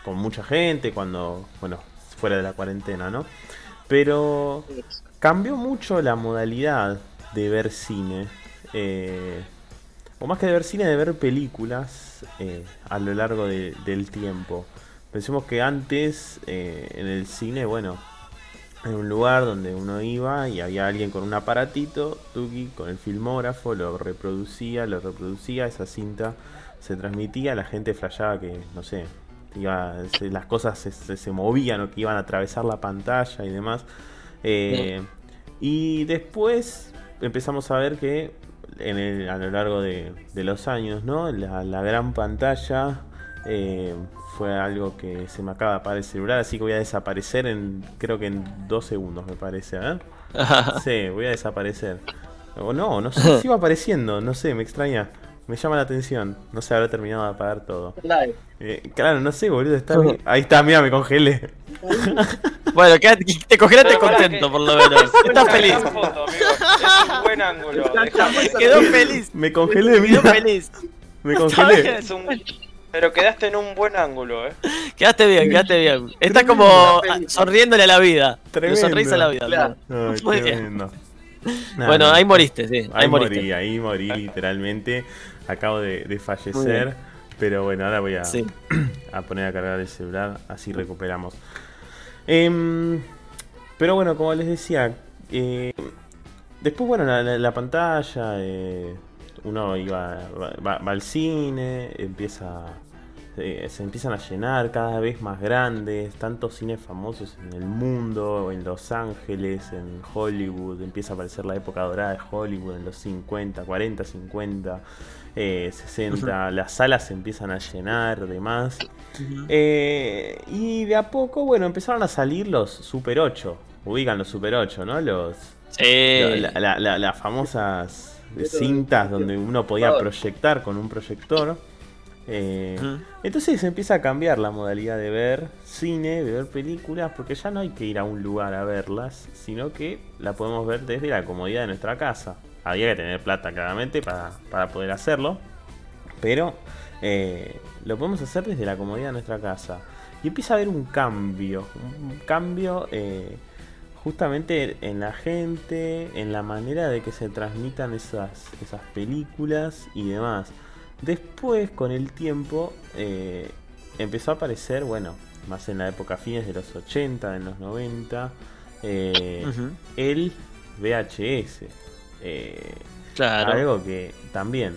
Speaker 2: con mucha gente cuando, bueno, fuera de la cuarentena, ¿no? Pero cambió mucho la modalidad de ver cine. eh, o más que de ver cine, de ver películas eh, a lo largo de- del tiempo. Pensemos que antes eh, en el cine, bueno, en un lugar donde uno iba y había alguien con un aparatito, Tuki, con el filmógrafo, lo reproducía, lo reproducía, esa cinta se transmitía, la gente flasheaba que, no sé, iba, se- las cosas se, se- se movían o que iban a atravesar la pantalla y demás. Eh, Y después empezamos a ver que en el- a lo largo de, de los años, ¿no? La, la gran pantalla eh, fue algo que se me acaba de apagar el celular, así que voy a desaparecer en, creo que en dos segundos me parece, ¿eh? Sí, voy a desaparecer. O no, no sé, sigo apareciendo, no sé, me extraña. Me llama la atención. No sé, habrá terminado de apagar todo.
Speaker 3: Live.
Speaker 2: Eh, claro, no sé, boludo. Está bien. Ahí está, mira, me congelé.
Speaker 1: Bueno, quédate- te congelaste contento
Speaker 8: que-
Speaker 1: por lo menos. Estás feliz.
Speaker 8: Esa foto, amigo. Es un buen ángulo.
Speaker 1: Quedó feliz.
Speaker 2: Me congelé,
Speaker 1: Quedó
Speaker 2: mira.
Speaker 1: feliz.
Speaker 2: Me congelé.
Speaker 8: Pero quedaste en un buen ángulo, eh.
Speaker 1: Quedaste bien, quedaste bien. Estás como sonriéndole a la vida. Le
Speaker 2: Tremendo.
Speaker 1: sonreís a la vida.
Speaker 3: Claro.
Speaker 2: Ay,
Speaker 1: Muy bien. Bueno,
Speaker 2: no,
Speaker 1: ahí moriste, sí. Ahí,
Speaker 2: Ahí
Speaker 1: moriste.
Speaker 2: morí, ahí morí literalmente. Acabo de, de fallecer. Pero bueno, ahora voy a,
Speaker 1: Sí.
Speaker 2: a poner a cargar el celular, así recuperamos. Em, pero bueno, como les decía, eh, después, bueno, la, la- la pantalla, eh, uno iba va, va- va al cine, empieza eh, se empiezan a llenar cada vez más grandes, tantos cines famosos en el mundo, en Los Ángeles, en Hollywood, empieza a aparecer la época dorada de Hollywood en los 50, 40, 50, eh, 60, las salas se empiezan a llenar, demás. Eh, y de a poco, bueno, empezaron a salir los Super 8, ubican los Super 8, ¿no? Los,
Speaker 1: Sí.
Speaker 2: la- la- la- las famosas cintas donde uno podía proyectar con un proyector. Eh,
Speaker 1: Ujú.
Speaker 2: entonces empieza a cambiar la modalidad de ver cine, de ver películas, porque ya no hay que ir a un lugar a verlas, sino que la podemos ver desde la comodidad de nuestra casa. Había que tener plata claramente para, para poder hacerlo, pero eh, lo podemos hacer desde la comodidad de nuestra casa. Y empieza a haber un cambio, un cambio eh, justamente en la gente, en la manera de que se transmitan esas, esas películas y demás. Después, con el tiempo, eh, empezó a aparecer, bueno, más en la época fines de los 80, en los 90, eh,
Speaker 1: Ujú.
Speaker 2: el VHS. Eh,
Speaker 1: Claro.
Speaker 2: algo que también,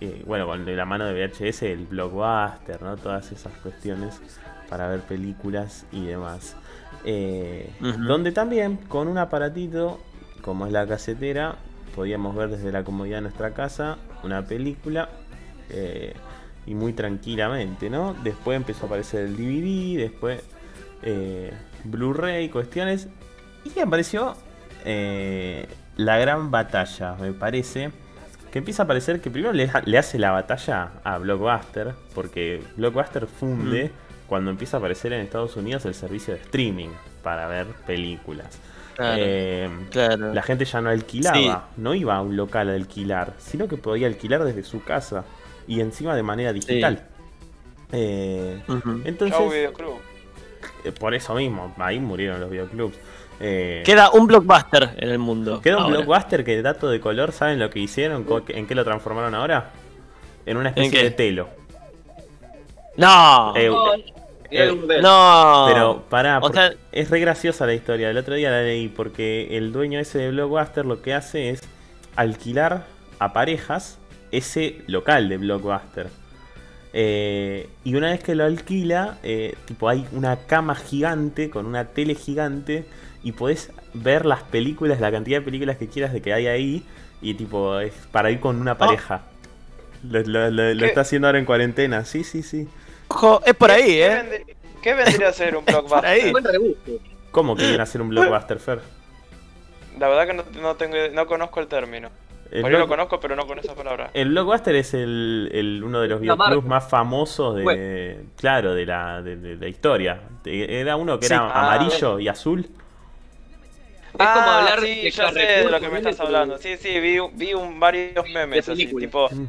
Speaker 2: eh, bueno, con la mano de VHS, el blockbuster, ¿no? Todas esas cuestiones para ver películas y demás. Eh. Donde también, con un aparatito, como es la casetera, podíamos ver desde la comodidad de nuestra casa una película eh, y muy tranquilamente, ¿no? Después empezó a aparecer el DVD, después Blu-ray, cuestiones, y apareció la gran batalla, me parece. Que empieza a aparecer que primero le, le hace la batalla a Blockbuster, porque Blockbuster funde cuando empieza a aparecer en Estados Unidos el servicio de streaming para ver películas.
Speaker 1: Claro.
Speaker 2: Eh,
Speaker 1: claro.
Speaker 2: la gente ya no alquilaba,
Speaker 1: Sí.
Speaker 2: no iba a un local a alquilar, sino que podía alquilar desde su casa y encima de manera digital. Eh, entonces,
Speaker 8: Chau, videoclub.
Speaker 2: eh, por eso mismo, ahí murieron los videoclubs. Eh,
Speaker 1: Queda un blockbuster en el mundo.
Speaker 2: Queda un
Speaker 1: ahora.
Speaker 2: blockbuster que dato de color, ¿saben lo que hicieron? ¿En qué lo transformaron ahora? En una especie de telo.
Speaker 1: No.
Speaker 2: Eh,
Speaker 3: burdel.
Speaker 1: no.
Speaker 2: Pero pará,
Speaker 1: O
Speaker 2: porque
Speaker 1: sea-
Speaker 2: es re graciosa la historia. El otro día la leí porque el dueño ese de Blockbuster lo que hace es alquilar a parejas ese local de Blockbuster. Eh, y una vez que lo alquila, eh, tipo hay una cama gigante con una tele gigante y podés ver las películas, la cantidad de películas que quieras de que hay ahí y tipo es para ir con una pareja. Lo, lo- lo- lo
Speaker 8: ¿Qué?
Speaker 2: está haciendo ahora en cuarentena, sí, sí, sí.
Speaker 1: Ojo, es por ahí,
Speaker 8: ¿Qué,
Speaker 1: ¿eh?
Speaker 8: qué vendría a ser un blockbuster?
Speaker 1: ahí.
Speaker 2: ¿Cómo que viene a hacer un Blockbuster, Fer?
Speaker 8: La verdad que no, no tengo, no conozco el término.
Speaker 2: El
Speaker 8: O yo lo conozco, pero no con esa palabra.
Speaker 2: El Blockbuster es el, el- uno de los videoclubs más famosos de, claro, de la, de, de la historia. Era uno que
Speaker 1: Sí.
Speaker 2: era
Speaker 8: Ah.
Speaker 2: amarillo y azul.
Speaker 3: Es como hablar
Speaker 8: sí,
Speaker 3: de
Speaker 8: ya sé de lo que me estás hablando. Sí, sí, vi, vi un, varios memes
Speaker 3: De
Speaker 8: así, tipo...
Speaker 2: Mm.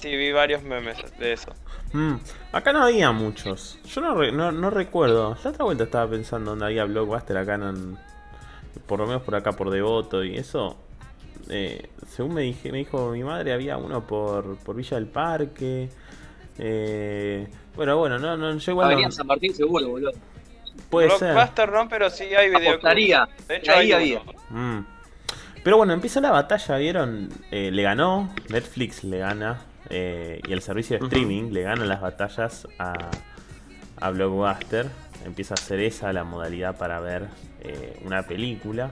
Speaker 8: Sí, vi varios memes de eso.
Speaker 2: Mm. Acá no había muchos. Yo no, re- no, no recuerdo. La otra vuelta estaba pensando dónde había Blockbuster acá en, por lo menos por acá por Devoto y eso. eh, según me, dije, me dijo mi madre, había uno por, por Villa del Parque. Eh, bueno, bueno, no, no, yo igual no-
Speaker 3: Avenida San Martín seguro, boludo.
Speaker 2: Puede ser.
Speaker 8: Blockbuster no, pero sí hay.
Speaker 3: Apostaría.
Speaker 8: De hecho,
Speaker 3: Ahí había.
Speaker 2: Mm. Pero bueno, empieza la batalla, ¿vieron? Eh, le ganó, Netflix le gana, eh, y el servicio de streaming le gana las batallas a, a Blockbuster. Empieza a ser esa la modalidad para ver eh, una película.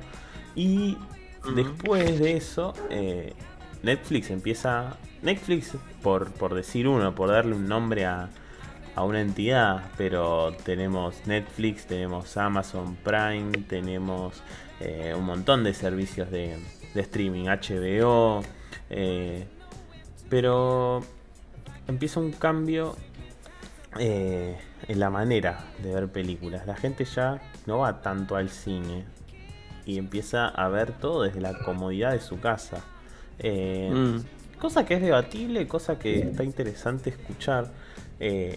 Speaker 2: Y después de eso, eh, Netflix empieza... Netflix, por, por decir uno, por darle un nombre a, a una entidad, pero tenemos Netflix, tenemos Amazon Prime, tenemos eh, un montón de servicios de, de streaming, HBO. eh, pero empieza un cambio eh, en la manera de ver películas. La gente ya no va tanto al cine y empieza a ver todo desde la comodidad de su casa.
Speaker 1: Mm.
Speaker 2: Cosa que es debatible, cosa que está interesante escuchar. Eh,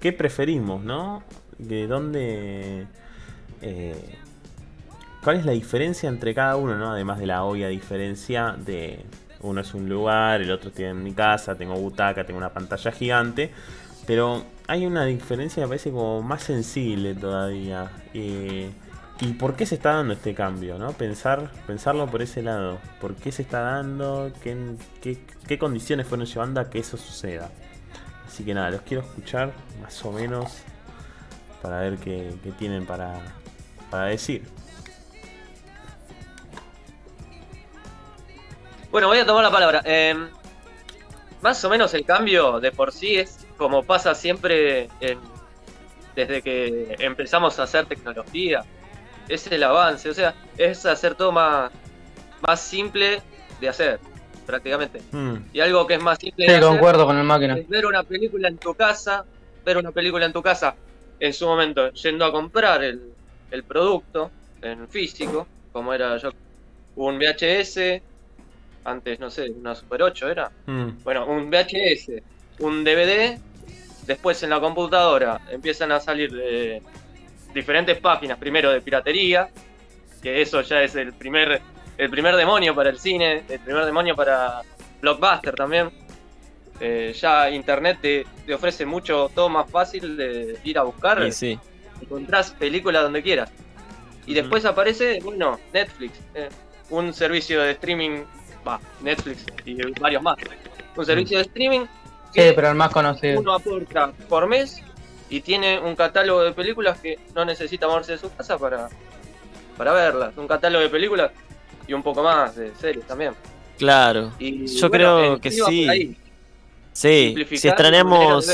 Speaker 2: ¿Qué preferimos, no? ¿De dónde... eh, ¿Cuál es la diferencia entre cada uno, no? Además de la obvia diferencia de... Uno es un lugar, el otro tiene mi casa, tengo butaca, tengo una pantalla gigante. Pero hay una diferencia que parece como más sensible todavía. Eh, ¿Y por qué se está dando este cambio? ¿no? Pensar, pensarlo por ese lado. ¿Por qué se está dando? ¿Qué, qué, qué condiciones fueron llevando a que eso suceda? Así que nada, los quiero escuchar más o menos para ver qué, tienen para, para decir.
Speaker 3: Bueno, voy a tomar la palabra. Eh, más o menos el cambio de por sí es como pasa siempre desde que empezamos a hacer tecnología. Es el avance, o sea, es hacer todo más simple de hacer, prácticamente.
Speaker 2: Hmm,
Speaker 3: Y algo que es más simple
Speaker 5: Sí,
Speaker 3: de hacer
Speaker 5: concuerdo con el máquina.
Speaker 3: es ver una película en tu casa, ver una película en tu casa en su momento, yendo a comprar el, el producto en físico, como era yo, un VHS, antes no sé, una Super 8 era.
Speaker 2: hmm,
Speaker 3: Bueno, un VHS, un DVD, después en la computadora empiezan a salir de diferentes páginas, primero de piratería, que eso ya es el primer, el primer demonio para el cine, el primer demonio para Blockbuster también. Eh, ya internet te, te ofrece mucho, todo más fácil de ir a buscar,
Speaker 1: Y sí.
Speaker 3: encontrás películas donde quieras. Y después aparece, bueno, Netflix, eh, un servicio de streaming, va, Netflix y varios más. Un servicio de streaming
Speaker 5: Sí,
Speaker 3: que
Speaker 5: pero el más conocido.
Speaker 3: uno aporta por mes y tiene un catálogo de películas que no necesita moverse de su casa para, para verlas. Un catálogo de películas y un poco más de series también.
Speaker 1: Claro.
Speaker 3: Y,
Speaker 1: Yo
Speaker 3: bueno,
Speaker 1: creo que sí.
Speaker 3: ahí,
Speaker 1: Sí, si extrañamos,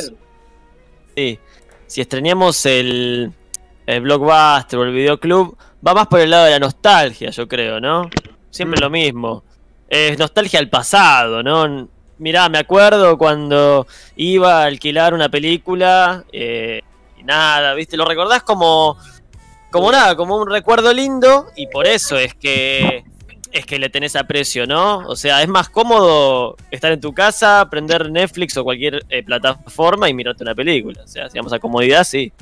Speaker 1: sí, si extrañamos el, el blockbuster o el videoclub, va más por el lado de la nostalgia, yo creo, ¿no? Siempre
Speaker 2: Mm.
Speaker 1: lo mismo. Es nostalgia al pasado, ¿no? Mirá, me acuerdo cuando iba a alquilar una película eh, y nada, ¿viste? Lo recordás como, como nada, como un recuerdo lindo y por eso es que es que le tenés aprecio, ¿no? O sea, es más cómodo estar en tu casa, prender Netflix o cualquier eh, plataforma y mirarte una película. O sea, si vamos a comodidad, sí.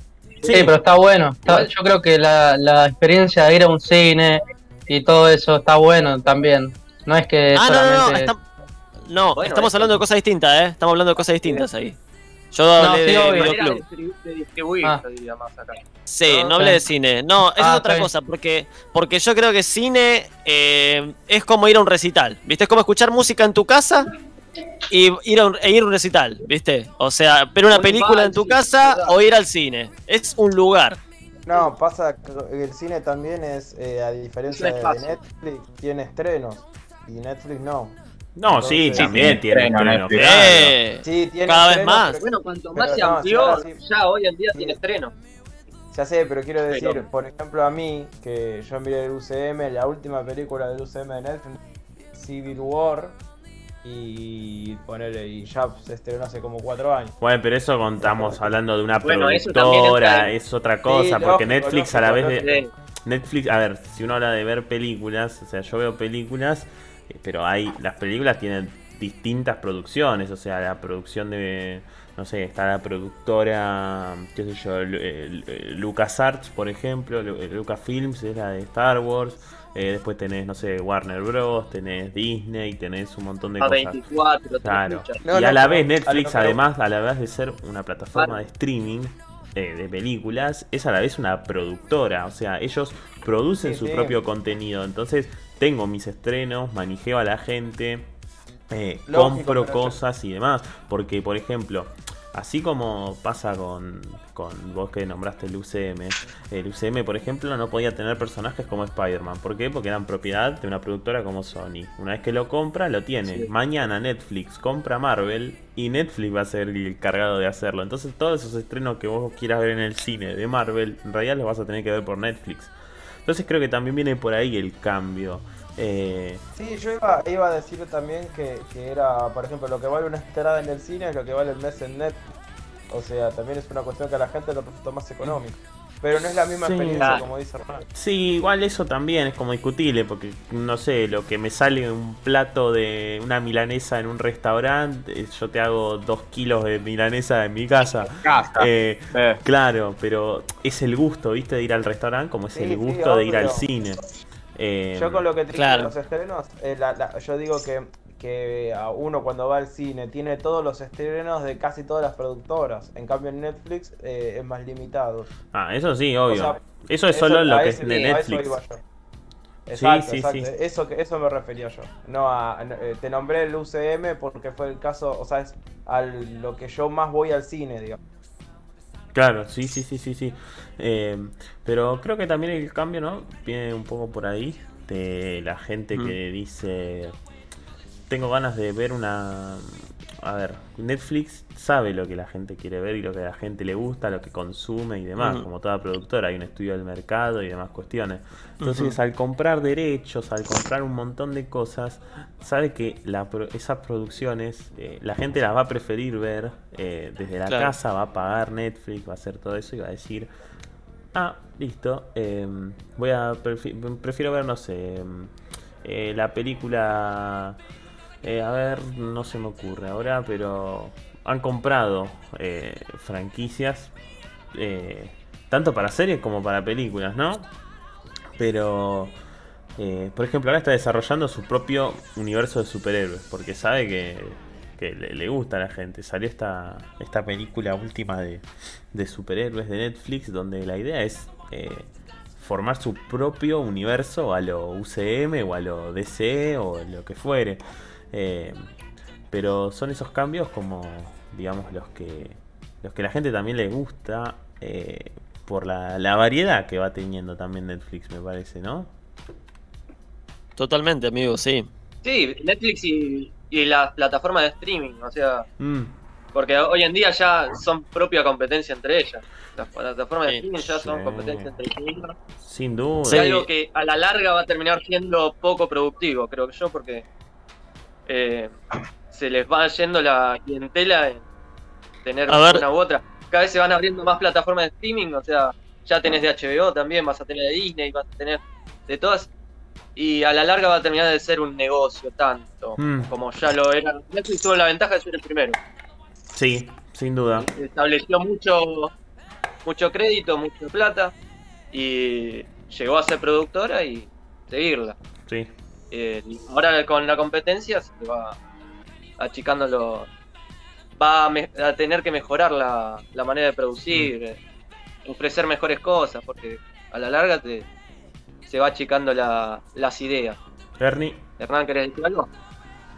Speaker 5: Sí, pero está bueno. Está- yo creo que la, la experiencia de ir a un cine y todo eso está bueno también. No es que
Speaker 1: ah, no, no, no,
Speaker 5: solamente...
Speaker 1: no,
Speaker 3: Bueno,
Speaker 1: estamos hablando de cosas distintas, ¿eh? Estamos hablando de cosas distintas ahí. Yo
Speaker 5: No,
Speaker 1: hablé
Speaker 5: sí,
Speaker 1: de.
Speaker 3: Manera de
Speaker 1: videoclub.
Speaker 3: distribu- de distribuir,
Speaker 5: Ah.
Speaker 3: yo diría más acá.
Speaker 1: Sí,
Speaker 3: No,
Speaker 1: no hablé de cine. No, eso
Speaker 5: Ah,
Speaker 1: es otra
Speaker 5: ok.
Speaker 1: cosa, porque, porque yo creo que cine eh, es como ir a un recital, ¿viste? Es como escuchar música en tu casa y ir a un, e ir a un recital, ¿viste? O sea, ver una
Speaker 3: Un
Speaker 1: película en tu
Speaker 3: sí,
Speaker 1: casa
Speaker 3: verdad.
Speaker 1: o ir al cine. Es un lugar.
Speaker 4: No, pasa que el cine también es, eh, a diferencia de. Netflix, tiene estrenos. Y Netflix no.
Speaker 2: No, sí, también tiene
Speaker 6: estreno,
Speaker 2: estreno,
Speaker 6: Netflix.
Speaker 2: claro.
Speaker 4: Sí, tiene
Speaker 1: Cada vez más.
Speaker 4: pero-
Speaker 3: Bueno, cuanto
Speaker 4: Pero
Speaker 3: más se amplió,
Speaker 4: sí.
Speaker 3: ya hoy en día
Speaker 4: Sí.
Speaker 3: tiene estreno.
Speaker 4: Ya sé, pero quiero decir,
Speaker 3: Pero-
Speaker 4: por ejemplo, a mí, que yo miré el UCM, la última película del UCM de Netflix, Civil War, y ponerle, y ya se estrenó hace como cuatro años.
Speaker 2: Bueno, pero eso contamos hablando de una
Speaker 3: Bueno, eso también
Speaker 2: productora, es otra cosa,
Speaker 4: Sí,
Speaker 2: porque
Speaker 4: lógico,
Speaker 2: Netflix a la
Speaker 4: lógico,
Speaker 2: vez de... Netflix, a ver, si uno habla de ver películas, o sea, yo veo películas, pero hay las películas tienen distintas producciones, o sea, la producción de, no sé, está la productora, qué sé yo, eh, eh, LucasArts, por ejemplo, Lu- eh, Lucasfilms es la de Star Wars, eh, después tenés, no sé, Warner Bros, tenés Disney, tenés un montón de cosas.
Speaker 3: A24, tenés
Speaker 2: Claro.
Speaker 3: muchas.
Speaker 4: No,
Speaker 2: y
Speaker 4: no,
Speaker 2: a la vez
Speaker 4: a
Speaker 2: Netflix, además, a la vez de ser una plataforma de streaming eh, de películas, es a la vez una productora. O sea, ellos producen
Speaker 4: Sí,
Speaker 2: su
Speaker 4: sí.
Speaker 2: propio contenido. Entonces, tengo mis estrenos, manijeo a la gente, eh,
Speaker 4: Lógico,
Speaker 2: compro cosas y demás. Porque, por ejemplo, así como pasa con, con vos que nombraste el UCM, el UCM, por ejemplo, no podía tener personajes como Spider-Man. ¿Por qué? Porque eran propiedad de una productora como Sony. Una vez que lo compra, lo tiene.
Speaker 3: Sí.
Speaker 2: Mañana Netflix compra Marvel y Netflix va a ser el cargado de hacerlo. Entonces, todos esos estrenos que vos quieras ver en el cine de Marvel, en realidad los vas a tener que ver por Netflix. Entonces, creo que también viene por ahí el cambio. Eh,
Speaker 4: Sí, yo iba, iba a decir también que, era, por ejemplo, lo que vale una entrada en el cine es lo que vale el mes en Netflix. O sea, también es una cuestión que a la gente lo resulta más económico. Pero no es la misma
Speaker 2: Sí.
Speaker 4: experiencia,
Speaker 3: Claro.
Speaker 4: como dice Ronald.
Speaker 2: Sí, igual eso también es como discutible, porque no sé, lo que me sale un plato de una milanesa en un restaurante, eh, yo te hago dos kilos de milanesa en mi casa. Eh,
Speaker 6: Eh,
Speaker 2: claro, pero es el gusto, ¿viste? De ir al restaurante como es
Speaker 4: Sí,
Speaker 2: el
Speaker 4: sí,
Speaker 2: gusto de ir al cine. Eh,
Speaker 4: Yo con lo que te
Speaker 1: Claro.
Speaker 4: los estrenos, eh, la- la- yo digo que, que a uno cuando va al cine tiene todos los estrenos de casi todas las productoras. En cambio en Netflix eh, es más limitado.
Speaker 2: Ah, eso sí, obvio.
Speaker 4: sea,
Speaker 2: eso es solo lo que es de
Speaker 4: sí,
Speaker 2: Netflix.
Speaker 4: Exacto,
Speaker 2: sí,
Speaker 4: exacto.
Speaker 2: sí.
Speaker 4: Eso, que- eso me refería yo. No a, eh, te nombré el UCM porque fue el caso, o sea, es a lo que yo más voy al cine, digamos.
Speaker 2: Claro, sí, sí, sí, sí, sí. Eh, pero creo que también el cambio, ¿no? Viene un poco por ahí de la gente
Speaker 1: Mm.
Speaker 2: que dice, tengo ganas de ver una... A ver, Netflix sabe lo que la gente quiere ver y lo que a la gente le gusta, lo que consume y demás. Como toda productora, hay un estudio del mercado y demás cuestiones. Entonces, al comprar derechos, al comprar un montón de cosas, sabe que la esas producciones eh, la gente las va a preferir ver eh, desde la
Speaker 1: Claro.
Speaker 2: casa, va a pagar Netflix, va a hacer todo eso y va a decir, ah, listo, eh, voy a prefi- prefiero ver, no sé, eh, la película, eh, a ver, no se me ocurre ahora, pero han comprado eh, franquicias, eh, tanto para series como para películas, ¿no? Pero, eh, por ejemplo, ahora está desarrollando su propio universo de superhéroes, porque sabe que, que le, gusta a la gente. Salió esta, esta película última de, de superhéroes de Netflix, donde la idea es eh, formar su propio universo a lo UCM o a lo DC o lo que fuere. Eh, pero son esos cambios como, digamos, los que, los que la gente también le gusta. eh, por la, la variedad que va teniendo también Netflix, me parece, ¿no?
Speaker 1: Totalmente, amigo, sí.
Speaker 3: Sí, Netflix y, y las plataformas de streaming, o sea,
Speaker 2: Mm,
Speaker 3: porque hoy en día ya son propia competencia entre ellas. Las plataformas de streaming ya son competencia entre ellas.
Speaker 2: sin duda.
Speaker 1: Sí.
Speaker 3: Es algo que a la larga va a terminar siendo poco productivo, creo que yo, porque eh, se les va yendo la clientela en tener
Speaker 1: A ver.
Speaker 3: una u otra. Cada vez se van abriendo más plataformas de streaming, o sea, ya tenés de HBO también, vas a tener de Disney, vas a tener de todas. Y a la larga va a terminar de ser un negocio tanto
Speaker 2: Mm.
Speaker 3: como ya lo era. Netflix tuvo la ventaja de ser el primero.
Speaker 2: Sí, sin duda.
Speaker 3: Estableció mucho, mucho crédito, mucha plata y llegó a ser productora y seguirla.
Speaker 2: Sí.
Speaker 3: Eh, ahora con la competencia se va achicando lo. Va a, me- a tener que mejorar la, la manera de producir, eh, ofrecer mejores cosas, porque a la larga te, se va achicando la- las ideas.
Speaker 2: Ernie.
Speaker 3: Hernán, ¿querés decir algo?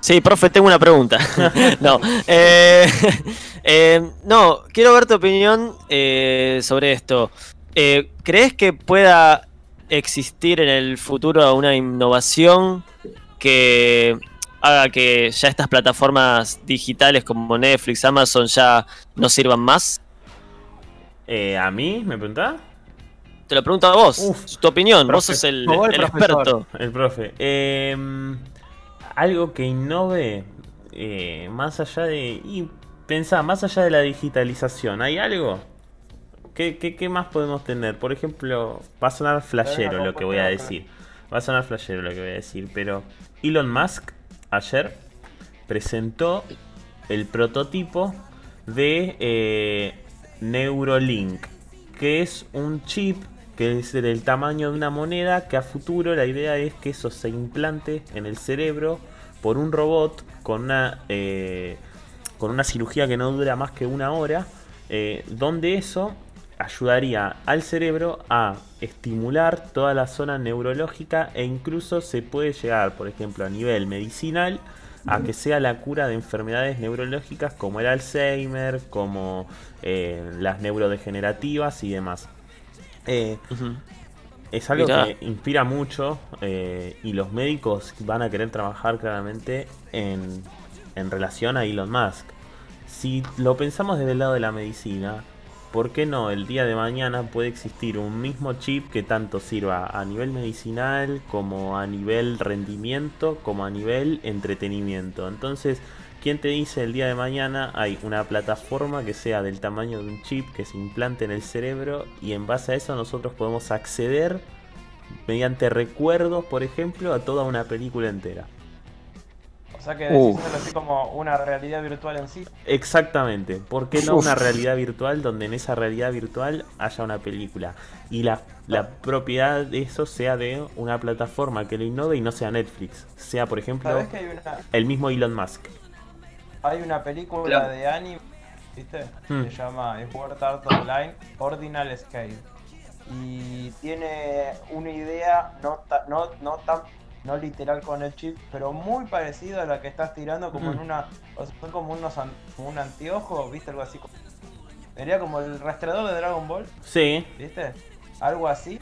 Speaker 1: Sí, profe, tengo una pregunta. no, eh, eh, no, quiero ver tu opinión eh, sobre esto. Eh, ¿Crees que pueda existir en el futuro una innovación que haga que ya estas plataformas digitales como Netflix, Amazon ya no sirvan más?
Speaker 2: Eh, ¿A mí? ¿Me preguntás?
Speaker 1: Te lo pregunto a vos,
Speaker 2: Uf,
Speaker 1: tu opinión, vos sos el, experto.
Speaker 2: El profe. Eh, algo que innove eh, más allá de... Y pensá, más allá de la digitalización, ¿hay algo? ¿Qué, más podemos tener? Por ejemplo, va a sonar flashero lo que voy a decir. Va a sonar flashero lo que voy a decir, pero Elon Musk ayer presentó el prototipo de eh, Neurolink, que es un chip que es del tamaño de una moneda que a futuro la idea es que eso se implante en el cerebro por un robot con una eh, con una cirugía que no dura más que una hora eh, donde eso ayudaría al cerebro a estimular toda la zona neurológica e incluso se puede llegar por ejemplo a nivel medicinal a que sea la cura de enfermedades neurológicas como el Alzheimer, como eh, las neurodegenerativas y demás. Eh, es algo
Speaker 1: Mirá.
Speaker 2: que inspira mucho eh, y los médicos van a querer trabajar claramente en, en relación a Elon Musk. Si lo pensamos desde el lado de la medicina, ¿por qué no el día de mañana puede existir un mismo chip que tanto sirva a nivel medicinal como a nivel rendimiento como a nivel entretenimiento? Entonces, ¿quién te dice el día de mañana hay una plataforma que sea del tamaño de un chip que se implante en el cerebro y en base a eso nosotros podemos acceder mediante recuerdos, por ejemplo, a toda una película entera?
Speaker 4: O sea que
Speaker 2: Uh.
Speaker 4: decís así como una realidad virtual en sí.
Speaker 2: Exactamente. ¿Por qué no
Speaker 4: Uf.
Speaker 2: una realidad virtual donde en esa realidad virtual haya una película? Y la, la propiedad de eso sea de una plataforma que lo innove y no sea Netflix. Sea, por ejemplo,
Speaker 4: ¿Sabés que hay una,
Speaker 2: el mismo Elon Musk.
Speaker 4: hay una película
Speaker 3: Claro.
Speaker 4: de anime, ¿viste?
Speaker 2: Hmm.
Speaker 4: Se llama Sword Art Online Ordinal Scale. Y tiene una idea no, ta- no, no tan no literal con el chip, pero muy parecida a la que estás tirando como en una. O sea, son como unos an- como un anteojo, ¿viste? Algo así. Sería como el rastreador de Dragon Ball.
Speaker 2: Sí.
Speaker 4: ¿Viste? Algo así.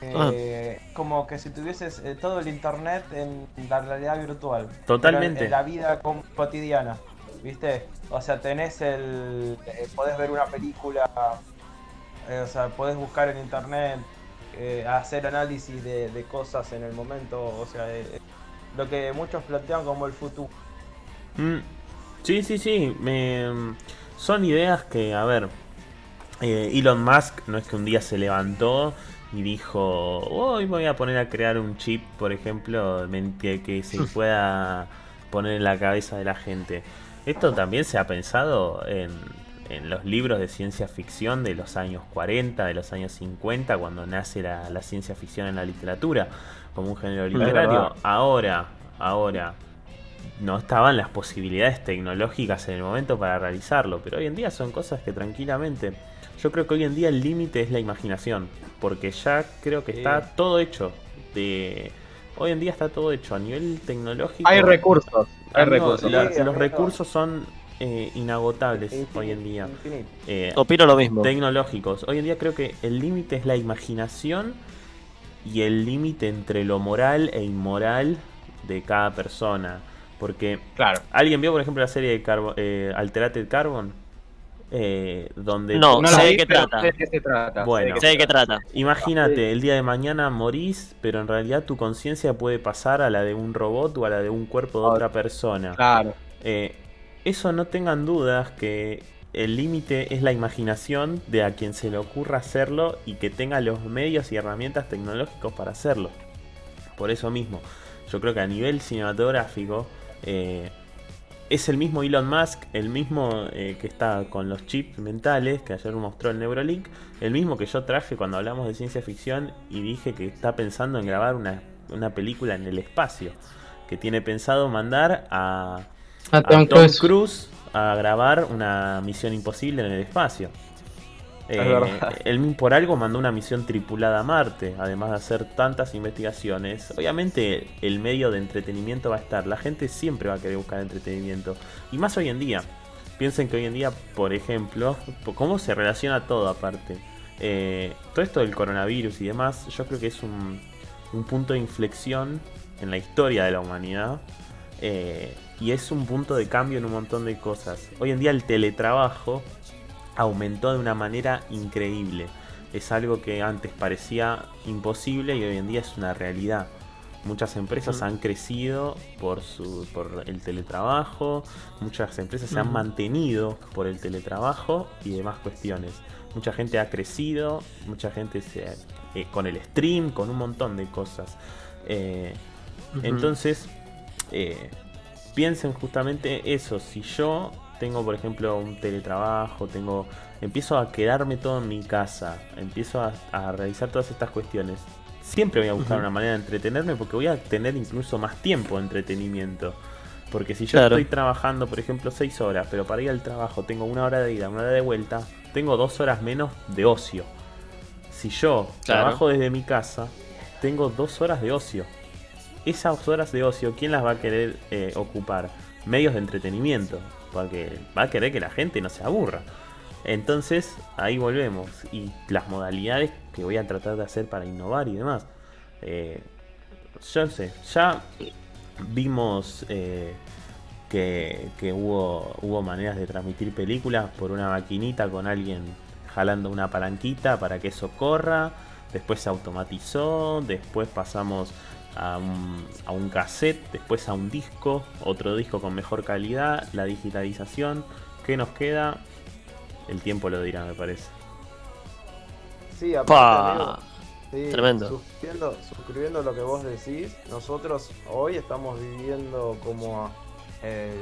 Speaker 4: Eh, Como que si tuvieses eh, todo el internet en la realidad virtual.
Speaker 2: Totalmente.
Speaker 4: Pero En, en la vida cotidiana. ¿Viste? O sea, tenés el. eh, podés ver una película. eh, o sea, podés buscar en internet. Eh, hacer análisis de, de cosas en el momento. O sea, eh, lo que muchos plantean como el futuro.
Speaker 2: Mm, Sí, sí, sí. me- son ideas que, a ver, eh, Elon Musk no es que un día se levantó y dijo, hoy voy a poner a crear un chip, por ejemplo, que, que se pueda poner en la cabeza de la gente. Esto también se ha pensado en, en los libros de ciencia ficción de los años 40, de los años 50, cuando nace la, la ciencia ficción en la literatura, como un género literario. Ahora, ahora, no estaban las posibilidades tecnológicas en el momento para realizarlo, pero hoy en día son cosas que tranquilamente, yo creo que hoy en día el límite es la imaginación, porque ya creo que está
Speaker 6: Sí.
Speaker 2: todo hecho. De... Hoy en día está todo hecho a nivel tecnológico.
Speaker 6: Hay recursos, hay
Speaker 2: Amigo,
Speaker 6: recursos.
Speaker 2: los recursos son eh, inagotables hoy en día. Eh,
Speaker 1: Opino lo mismo.
Speaker 2: tecnológicos. Hoy en día creo que el límite es la imaginación y el límite entre lo moral e inmoral de cada persona. Porque
Speaker 6: Claro.
Speaker 2: ¿Alguien vio, por ejemplo, la serie de Carbo- eh, Carbon? Eh, donde
Speaker 1: No,
Speaker 6: No
Speaker 1: sé de qué trata.
Speaker 6: trata.
Speaker 2: Bueno.
Speaker 1: Sé de qué trata.
Speaker 2: Imagínate, el día de mañana morís, pero en realidad tu conciencia puede pasar a la de un robot o a la de un cuerpo de
Speaker 6: Ah,
Speaker 2: otra persona.
Speaker 6: Claro.
Speaker 2: Eh, eso no tengan dudas que el límite es la imaginación de a quien se le ocurra hacerlo y que tenga los medios y herramientas tecnológicos para hacerlo. Por eso mismo, yo creo que a nivel cinematográfico eh, es el mismo Elon Musk, el mismo eh, que está con los chips mentales que ayer mostró el Neuralink, el mismo que yo traje cuando hablamos de ciencia ficción y dije que está pensando en grabar una, una película en el espacio, que tiene pensado mandar a,
Speaker 5: A
Speaker 2: a
Speaker 5: Tom
Speaker 2: Tom
Speaker 5: Cruise.
Speaker 2: Cruise a grabar una misión imposible en el espacio. Eh,
Speaker 6: verdad.
Speaker 2: él por algo mandó una misión tripulada a Marte, además de hacer tantas investigaciones. Obviamente el medio de entretenimiento va a estar, la gente siempre va a querer buscar entretenimiento. Y más hoy en día. Piensen que hoy en día, por ejemplo, cómo se relaciona todo aparte. Eh, todo esto del coronavirus y demás, yo creo que es un, un punto de inflexión en la historia de la humanidad. Eh, y es un punto de cambio en un montón de cosas. Hoy en día el teletrabajo aumentó de una manera increíble. Es algo que antes parecía imposible y hoy en día es una realidad. Muchas empresas
Speaker 1: Mm.
Speaker 2: han crecido por, su, por el teletrabajo, muchas empresas se han mantenido por el teletrabajo y demás cuestiones. Mucha gente ha crecido, mucha gente se, eh, con el stream, con un montón de cosas. Eh, entonces, eh, piensen justamente eso. Si yo tengo, por ejemplo, un teletrabajo, tengo, empiezo a quedarme todo en mi casa, empiezo a, a realizar todas estas cuestiones. Siempre voy a buscar una manera de entretenerme porque voy a tener incluso más tiempo de entretenimiento. Porque si yo
Speaker 1: Claro.
Speaker 2: estoy trabajando, por ejemplo, 6 horas, pero para ir al trabajo tengo una hora de ida, una hora de vuelta, tengo dos horas menos de ocio. Si yo
Speaker 1: Claro.
Speaker 2: trabajo desde mi casa, tengo dos horas de ocio. Esas horas de ocio, ¿quién las va a querer eh, ocupar? Medios de entretenimiento, porque va a querer que la gente no se aburra. Entonces, ahí volvemos. Y las modalidades que voy a tratar de hacer para innovar y demás. Eh, yo sé, ya vimos eh, que, que hubo, hubo maneras de transmitir películas por una maquinita con alguien jalando una palanquita para que eso corra, después se automatizó, después pasamos a un, a un cassette, después a un disco, otro disco con mejor calidad, la digitalización. ¿Qué nos queda? El tiempo lo dirá, me parece.
Speaker 4: Sí, aparte,
Speaker 1: Pa.
Speaker 4: amigo, sí,
Speaker 1: Tremendo.
Speaker 4: Suscribiendo, suscribiendo lo que vos decís, nosotros hoy estamos viviendo como eh,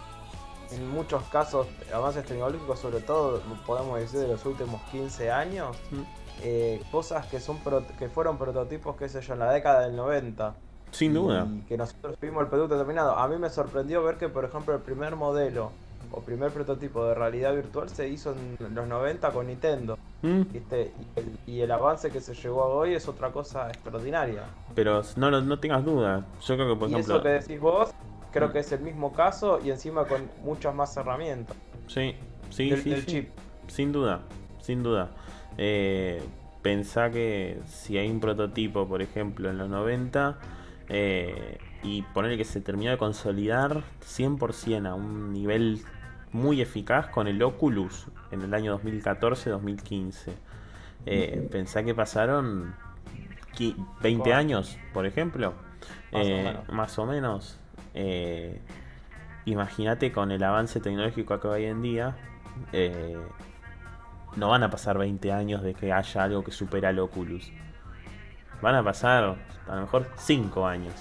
Speaker 4: en muchos casos avances tecnológicos, sobre todo podemos decir de los últimos 15 años,
Speaker 2: Mm.
Speaker 4: eh, cosas que son pro- que fueron prototipos, qué sé yo, en la década del 90.
Speaker 2: Sin duda.
Speaker 4: Y que nosotros vimos el producto terminado. A mí me sorprendió ver que, por ejemplo, el primer modelo o primer prototipo de realidad virtual se hizo en los 90 con Nintendo.
Speaker 2: Mm,
Speaker 4: ¿viste? Y, el, y el avance que se llegó a hoy es otra cosa extraordinaria.
Speaker 2: Pero no, no, no tengas duda. Yo creo que, por
Speaker 4: y
Speaker 2: ejemplo.
Speaker 4: eso que decís vos, creo que es el mismo caso y encima con muchas más herramientas
Speaker 2: Sí, sí,
Speaker 4: del,
Speaker 2: sí,
Speaker 4: del
Speaker 2: sí.
Speaker 4: chip.
Speaker 2: Sin duda, sin duda. Eh, pensá que si hay un prototipo, por ejemplo, en los 90, eh, y ponerle que se terminó de consolidar 100% a un nivel muy eficaz con el Oculus en el año 2014-2015. Eh, pensá que pasaron qui- 20
Speaker 4: Bueno.
Speaker 2: años, por ejemplo.
Speaker 4: Más o
Speaker 2: Eh,
Speaker 4: menos.
Speaker 2: más o menos. Eh, Imagínate con el avance tecnológico que hay hoy en día, eh, no van a pasar 20 años de que haya algo que supera al Oculus. Van a pasar a lo mejor 5 años.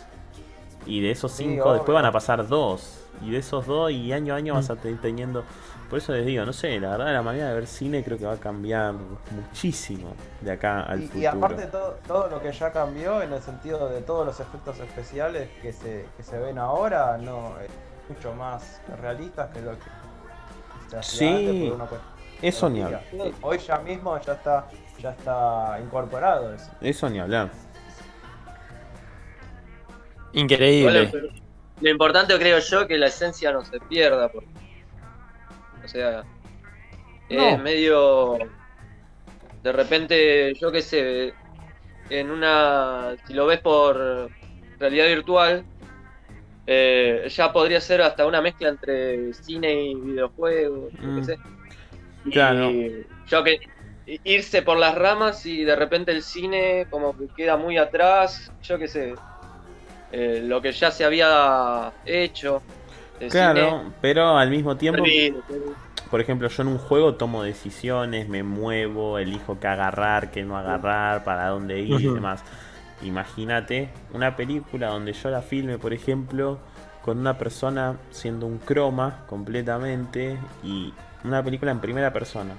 Speaker 2: Y de esos
Speaker 4: Sí,
Speaker 2: 5 después van a pasar 2. Y de esos 2 y año a año vas a tener teniendo... Por eso les digo, no sé, la verdad la manera de ver cine creo que va a cambiar muchísimo de acá al
Speaker 4: Y,
Speaker 2: futuro.
Speaker 4: y aparte todo, todo lo que ya cambió en el sentido de todos los efectos especiales que se, que se ven ahora, no es mucho más realistas que lo que se hacía
Speaker 2: Sí,
Speaker 4: antes por una
Speaker 2: Eso ni.
Speaker 4: Hoy ya mismo ya está, ya está incorporado eso.
Speaker 2: Eso ni hablar.
Speaker 1: Increíble.
Speaker 3: Bueno, lo importante creo yo es que la esencia no se pierda. porque- o sea, es medio. De repente, yo qué sé, en una. Si lo ves por realidad virtual, eh, ya podría ser hasta una mezcla entre cine y videojuegos, yo
Speaker 2: Mm.
Speaker 3: qué sé. Y yo que irse por las ramas y de repente el cine como que queda muy atrás, yo qué sé. eh, lo que ya se había hecho.
Speaker 2: Claro,
Speaker 3: cine,
Speaker 2: pero al mismo tiempo... Por ejemplo, yo en un juego tomo decisiones, me muevo, elijo qué agarrar, qué no agarrar, para dónde ir y demás. Imagínate una película donde yo la filme, por ejemplo, con una persona siendo un croma completamente y una película en primera persona.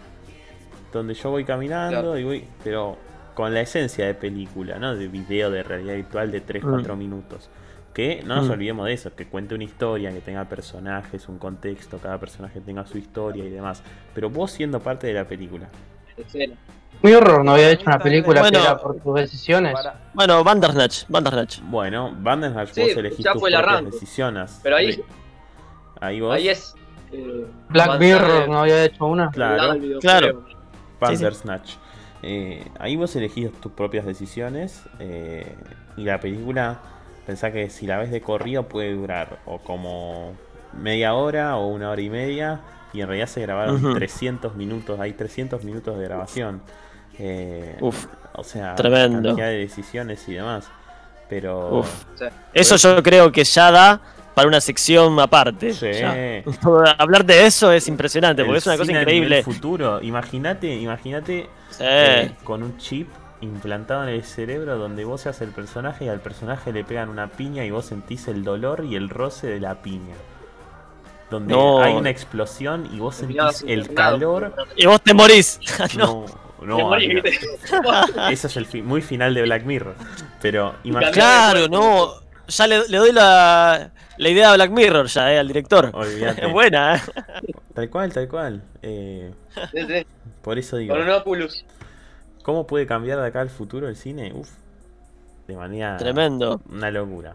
Speaker 2: Donde yo voy caminando
Speaker 3: Claro.
Speaker 2: y voy, pero con la esencia de película, ¿no? De video de realidad virtual de 3-4 minutos. Que no nos
Speaker 1: Mm.
Speaker 2: olvidemos de eso, que cuente una historia, que tenga personajes, un contexto, cada personaje tenga su historia y demás. Pero vos siendo parte de la película.
Speaker 3: escena.
Speaker 5: Mirror no había hecho una película
Speaker 1: Bueno.
Speaker 5: que era por tus decisiones.
Speaker 4: Para-
Speaker 1: Bueno, Bandersnatch, Bandersnatch.
Speaker 2: Bueno, Bandersnatch
Speaker 3: Sí,
Speaker 2: vos elegís tus propias decisiones.
Speaker 3: Pero ahí-.
Speaker 2: Ahí vos,
Speaker 3: Ahí es. eh,
Speaker 5: Black Mirror no había hecho una.
Speaker 3: lado
Speaker 2: Claro, Bandersnatch. Eh, ahí vos elegís tus propias decisiones. eh, y la película, pensá que si la ves de corrido puede durar o como media hora o una hora y media. Y en realidad se grabaron
Speaker 1: Ujú.
Speaker 2: 300 minutos. Hay 300 minutos de grabación. Eh,
Speaker 1: Uf,
Speaker 2: o sea,
Speaker 1: tremendo.
Speaker 2: cantidad de decisiones y demás. Pero.
Speaker 1: uf. Eso yo creo que ya da para una sección aparte.
Speaker 2: Sí.
Speaker 1: Hablar de eso es impresionante, porque
Speaker 2: el
Speaker 1: es una cosa increíble.
Speaker 2: futuro. Imagínate, imagínate
Speaker 1: Sí.
Speaker 2: eh, con un chip implantado en el cerebro donde vos seas el personaje y al personaje le pegan una piña y vos sentís el dolor y el roce de la piña. Donde
Speaker 1: No.
Speaker 2: hay una explosión y vos sentís el calor.
Speaker 1: Y vos te morís. no.
Speaker 2: No, no. Eso es el muy final de Black Mirror. Pero imagínate.
Speaker 1: Claro, no. Ya le, le doy la, la idea a Black Mirror ya, eh, al director.
Speaker 2: Olvídate.
Speaker 1: Es buena, eh.
Speaker 2: Tal cual, tal cual. Eh, por eso digo. ¿Cómo puede cambiar de acá al futuro el cine? Uf. De manera.
Speaker 1: Tremendo.
Speaker 2: Una locura.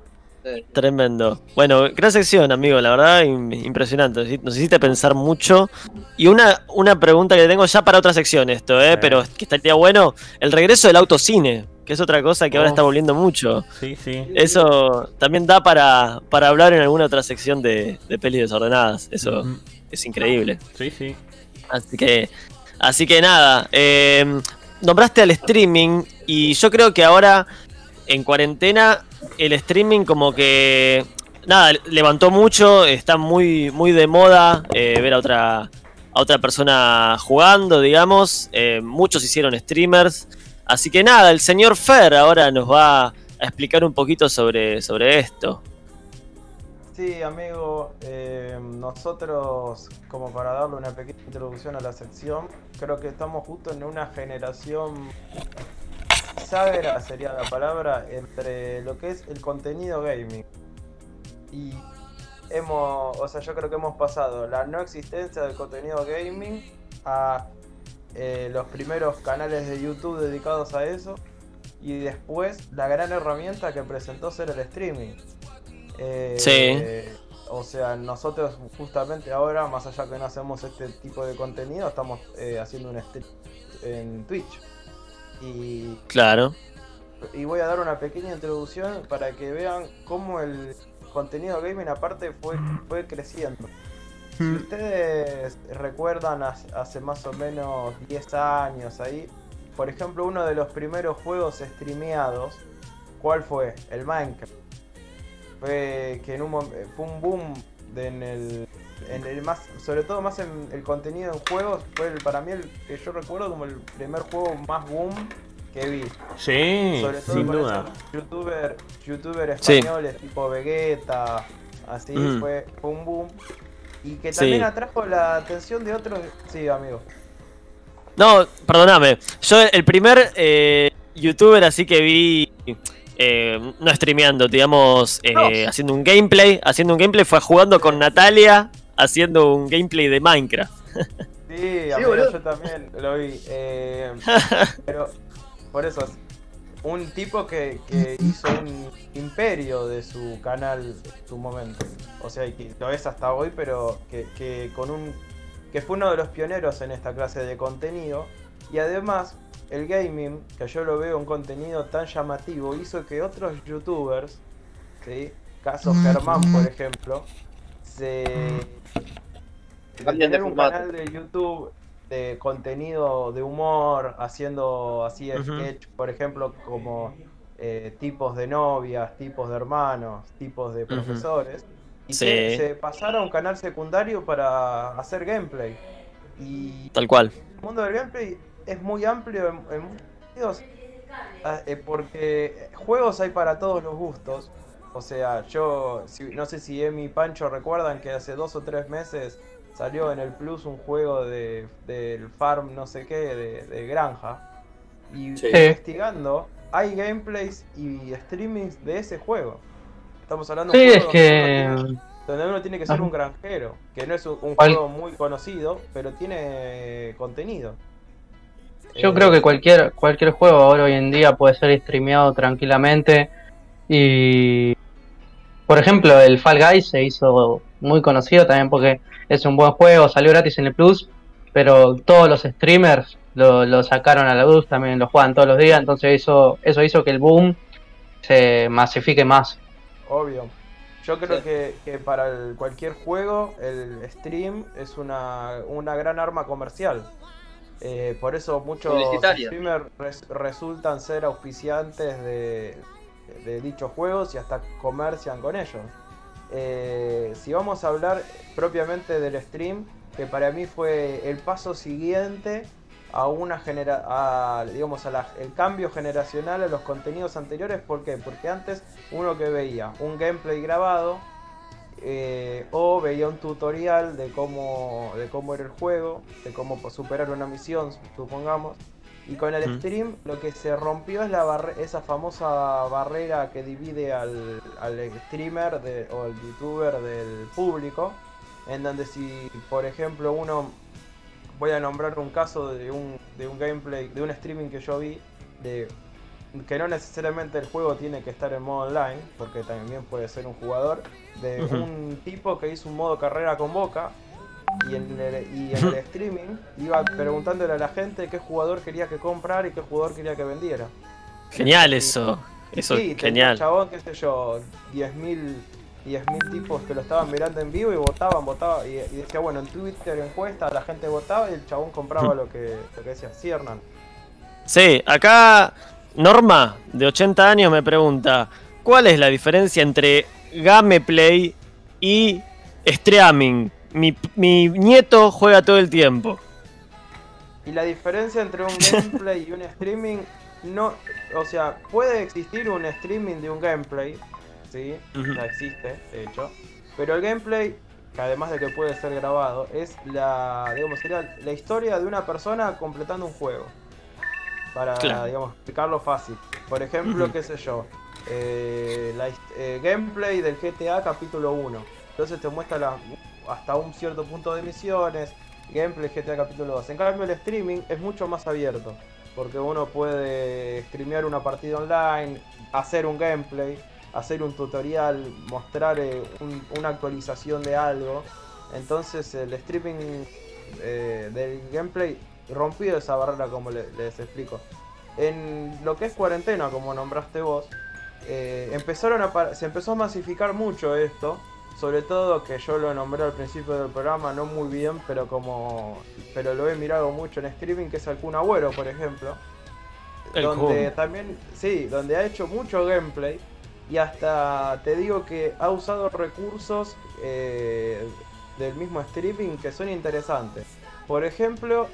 Speaker 1: Tremendo. Bueno, gran sección, amigo, la verdad, im- impresionante. Nos hiciste pensar mucho. Y una, una pregunta que tengo ya para otra sección esto, ¿eh? Pero que estaría bueno, el regreso del autocine, que es otra cosa que ahora está volviendo mucho.
Speaker 2: Sí, sí.
Speaker 1: Eso también da para, para hablar en alguna otra sección de, de pelis desordenadas. Eso es increíble.
Speaker 2: Sí, sí.
Speaker 1: Así que Así que nada, eh, nombraste al streaming y yo creo que ahora en cuarentena el streaming como que nada levantó mucho, está muy muy de moda eh, ver a otra a otra persona jugando, digamos. Eh, muchos hicieron streamers, así que nada, el señor Fer ahora nos va a explicar un poquito sobre sobre esto.
Speaker 4: Sí, amigo, eh, nosotros, como para darle una pequeña introducción a la sección, creo que estamos justo en una generación sagra sería la palabra entre lo que es el contenido gaming y hemos, o sea, yo creo que hemos pasado la no existencia del contenido gaming a eh, los primeros canales de YouTube dedicados a eso y después la gran herramienta que presentó ser el streaming. Eh,
Speaker 1: Sí.
Speaker 4: O sea, nosotros justamente ahora, más allá que no hacemos este tipo de contenido, estamos eh, haciendo un stream en Twitch. Y,
Speaker 1: Claro.
Speaker 4: y voy a dar una pequeña introducción para que vean cómo el contenido gaming aparte fue, fue creciendo. Si ustedes recuerdan hace, más o menos 10 años ahí, por ejemplo, uno de los primeros juegos streameados, ¿cuál fue? El Minecraft. Fue que en un fue un boom de- en el en el más sobre todo más en el contenido en juegos fue el- para mí el que yo recuerdo como el primer juego más boom que vi
Speaker 2: Sí,
Speaker 4: sobre todo
Speaker 2: sin duda.
Speaker 4: youtuber, youtuber
Speaker 1: Sí.
Speaker 4: españoles tipo Vegeta, así
Speaker 1: Mm.
Speaker 4: fue, fue un boom. Y que
Speaker 1: Sí.
Speaker 4: también atrajo la atención de otros. Sí, amigo.
Speaker 1: No, perdóname. Yo el primer eh, youtuber así que vi, eh, no streameando, digamos, eh,
Speaker 4: No.
Speaker 1: haciendo un gameplay, haciendo un gameplay fue jugando con Natalia, haciendo un gameplay de Minecraft.
Speaker 4: Sí, amigo,
Speaker 3: boludo.
Speaker 4: yo también lo vi. eh, pero por eso, un tipo que, que hizo un imperio de su canal en su momento. O sea, y que lo es hasta hoy, pero que, que con un que fue uno de los pioneros en esta clase de contenido. Y además, el gaming, que yo lo veo un contenido tan llamativo, hizo que otros youtubers, ¿sí? caso Germán, por ejemplo, se tener un canal de YouTube de contenido de humor, haciendo así
Speaker 1: Ujú.
Speaker 4: sketch, por ejemplo, como eh, tipos de novias, tipos de hermanos, tipos de profesores, y
Speaker 1: Sí.
Speaker 4: se, se pasaron a un canal secundario para hacer gameplay. Y
Speaker 1: Tal cual.
Speaker 4: el mundo del gameplay es muy amplio en, en muchos sentidos, eh, porque juegos hay para todos los gustos. O sea, yo si- no sé si Emi y Pancho recuerdan que hace dos o tres meses salió en el Plus un juego de, del Farm no sé qué, de, de granja. Y
Speaker 7: Sí.
Speaker 4: investigando, hay gameplays y streamings de ese juego. Estamos hablando
Speaker 5: Sí,
Speaker 4: de un
Speaker 5: es
Speaker 4: juego
Speaker 5: que.
Speaker 4: donde uno tiene- donde uno tiene que ser
Speaker 5: Ajá.
Speaker 4: un granjero, que no es un, un
Speaker 5: Cual-
Speaker 4: juego muy conocido, pero tiene contenido.
Speaker 5: Yo
Speaker 4: Eh,
Speaker 5: creo que cualquier, cualquier juego ahora hoy en día puede ser streameado tranquilamente. Y. Por ejemplo, el Fall Guys se hizo muy conocido también porque es un buen juego, salió gratis en el Plus. Pero todos los streamers lo, lo sacaron a la luz, también lo juegan todos los días. Entonces, eso, eso hizo que el boom se masifique más.
Speaker 4: Obvio. Yo creo
Speaker 3: Sí.
Speaker 4: que, que para el- cualquier juego el stream es una, una gran arma comercial. Eh, por eso muchos streamers res- resultan ser auspiciantes de, de dichos juegos y hasta comercian con ellos. Eh, si vamos a hablar propiamente del stream, que para mí fue el paso siguiente a una genera a, digamos la- el cambio generacional a los contenidos anteriores, ¿por qué? Porque antes uno que veía un gameplay grabado eh, o veía un tutorial de cómo de cómo era el juego, de cómo superar una misión, supongamos. Y con el
Speaker 1: Ujú.
Speaker 4: stream lo que se rompió es la barre- esa famosa barrera que divide al, al streamer de- o al youtuber del público, en donde si, por ejemplo, uno, voy a nombrar un caso de un, de un gameplay, de un streaming que yo vi, de que no necesariamente el juego tiene que estar en modo online, porque también puede ser un jugador, de un tipo que hizo un modo carrera con Boca, y en el, y en el streaming iba preguntándole a la gente qué jugador quería que comprara y qué jugador quería que vendiera.
Speaker 1: Genial eso. Eso
Speaker 4: Sí,
Speaker 1: es genial.
Speaker 4: chabón, qué sé yo, 10.000 10.000 tipos que lo estaban mirando en vivo y votaban, votaban. Y, y decía, bueno, en Twitter encuesta, la gente votaba y el chabón compraba lo que, lo que decía. Sí, Hernán.
Speaker 1: Sí, acá Norma, de 80 años, me pregunta: ¿Cuál es la diferencia entre gameplay y streaming? Mi, mi nieto juega todo el tiempo.
Speaker 4: Y la diferencia entre un gameplay y un streaming no, o sea, puede existir un streaming de un gameplay, sí, ya existe, de hecho, pero el gameplay, que además de que puede ser grabado, es la, digamos, sería la historia de una persona completando un juego. Para,
Speaker 1: Claro.
Speaker 4: digamos, explicarlo fácil. Por ejemplo, qué sé yo, eh, la eh, gameplay del GTA capítulo 1. Entonces te muestra la- hasta un cierto punto de misiones, gameplay GTA capítulo 2. En cambio el streaming es mucho más abierto, porque uno puede streamear una partida online, hacer un gameplay, hacer un tutorial, mostrar eh, un- una actualización de algo. Entonces el streaming eh, del gameplay rompió esa barrera como le- les explico. En lo que es cuarentena, como nombraste vos, eh, empezaron se empezó a masificar mucho esto. Sobre todo que yo lo nombré al principio del programa, no muy bien, pero como pero lo he mirado mucho en streaming, que es el Kun Agüero, por ejemplo.
Speaker 1: El
Speaker 4: donde
Speaker 1: Kun.
Speaker 4: también, sí, donde ha hecho mucho gameplay y hasta te digo que ha usado recursos eh, del mismo streaming que son interesantes. Por ejemplo,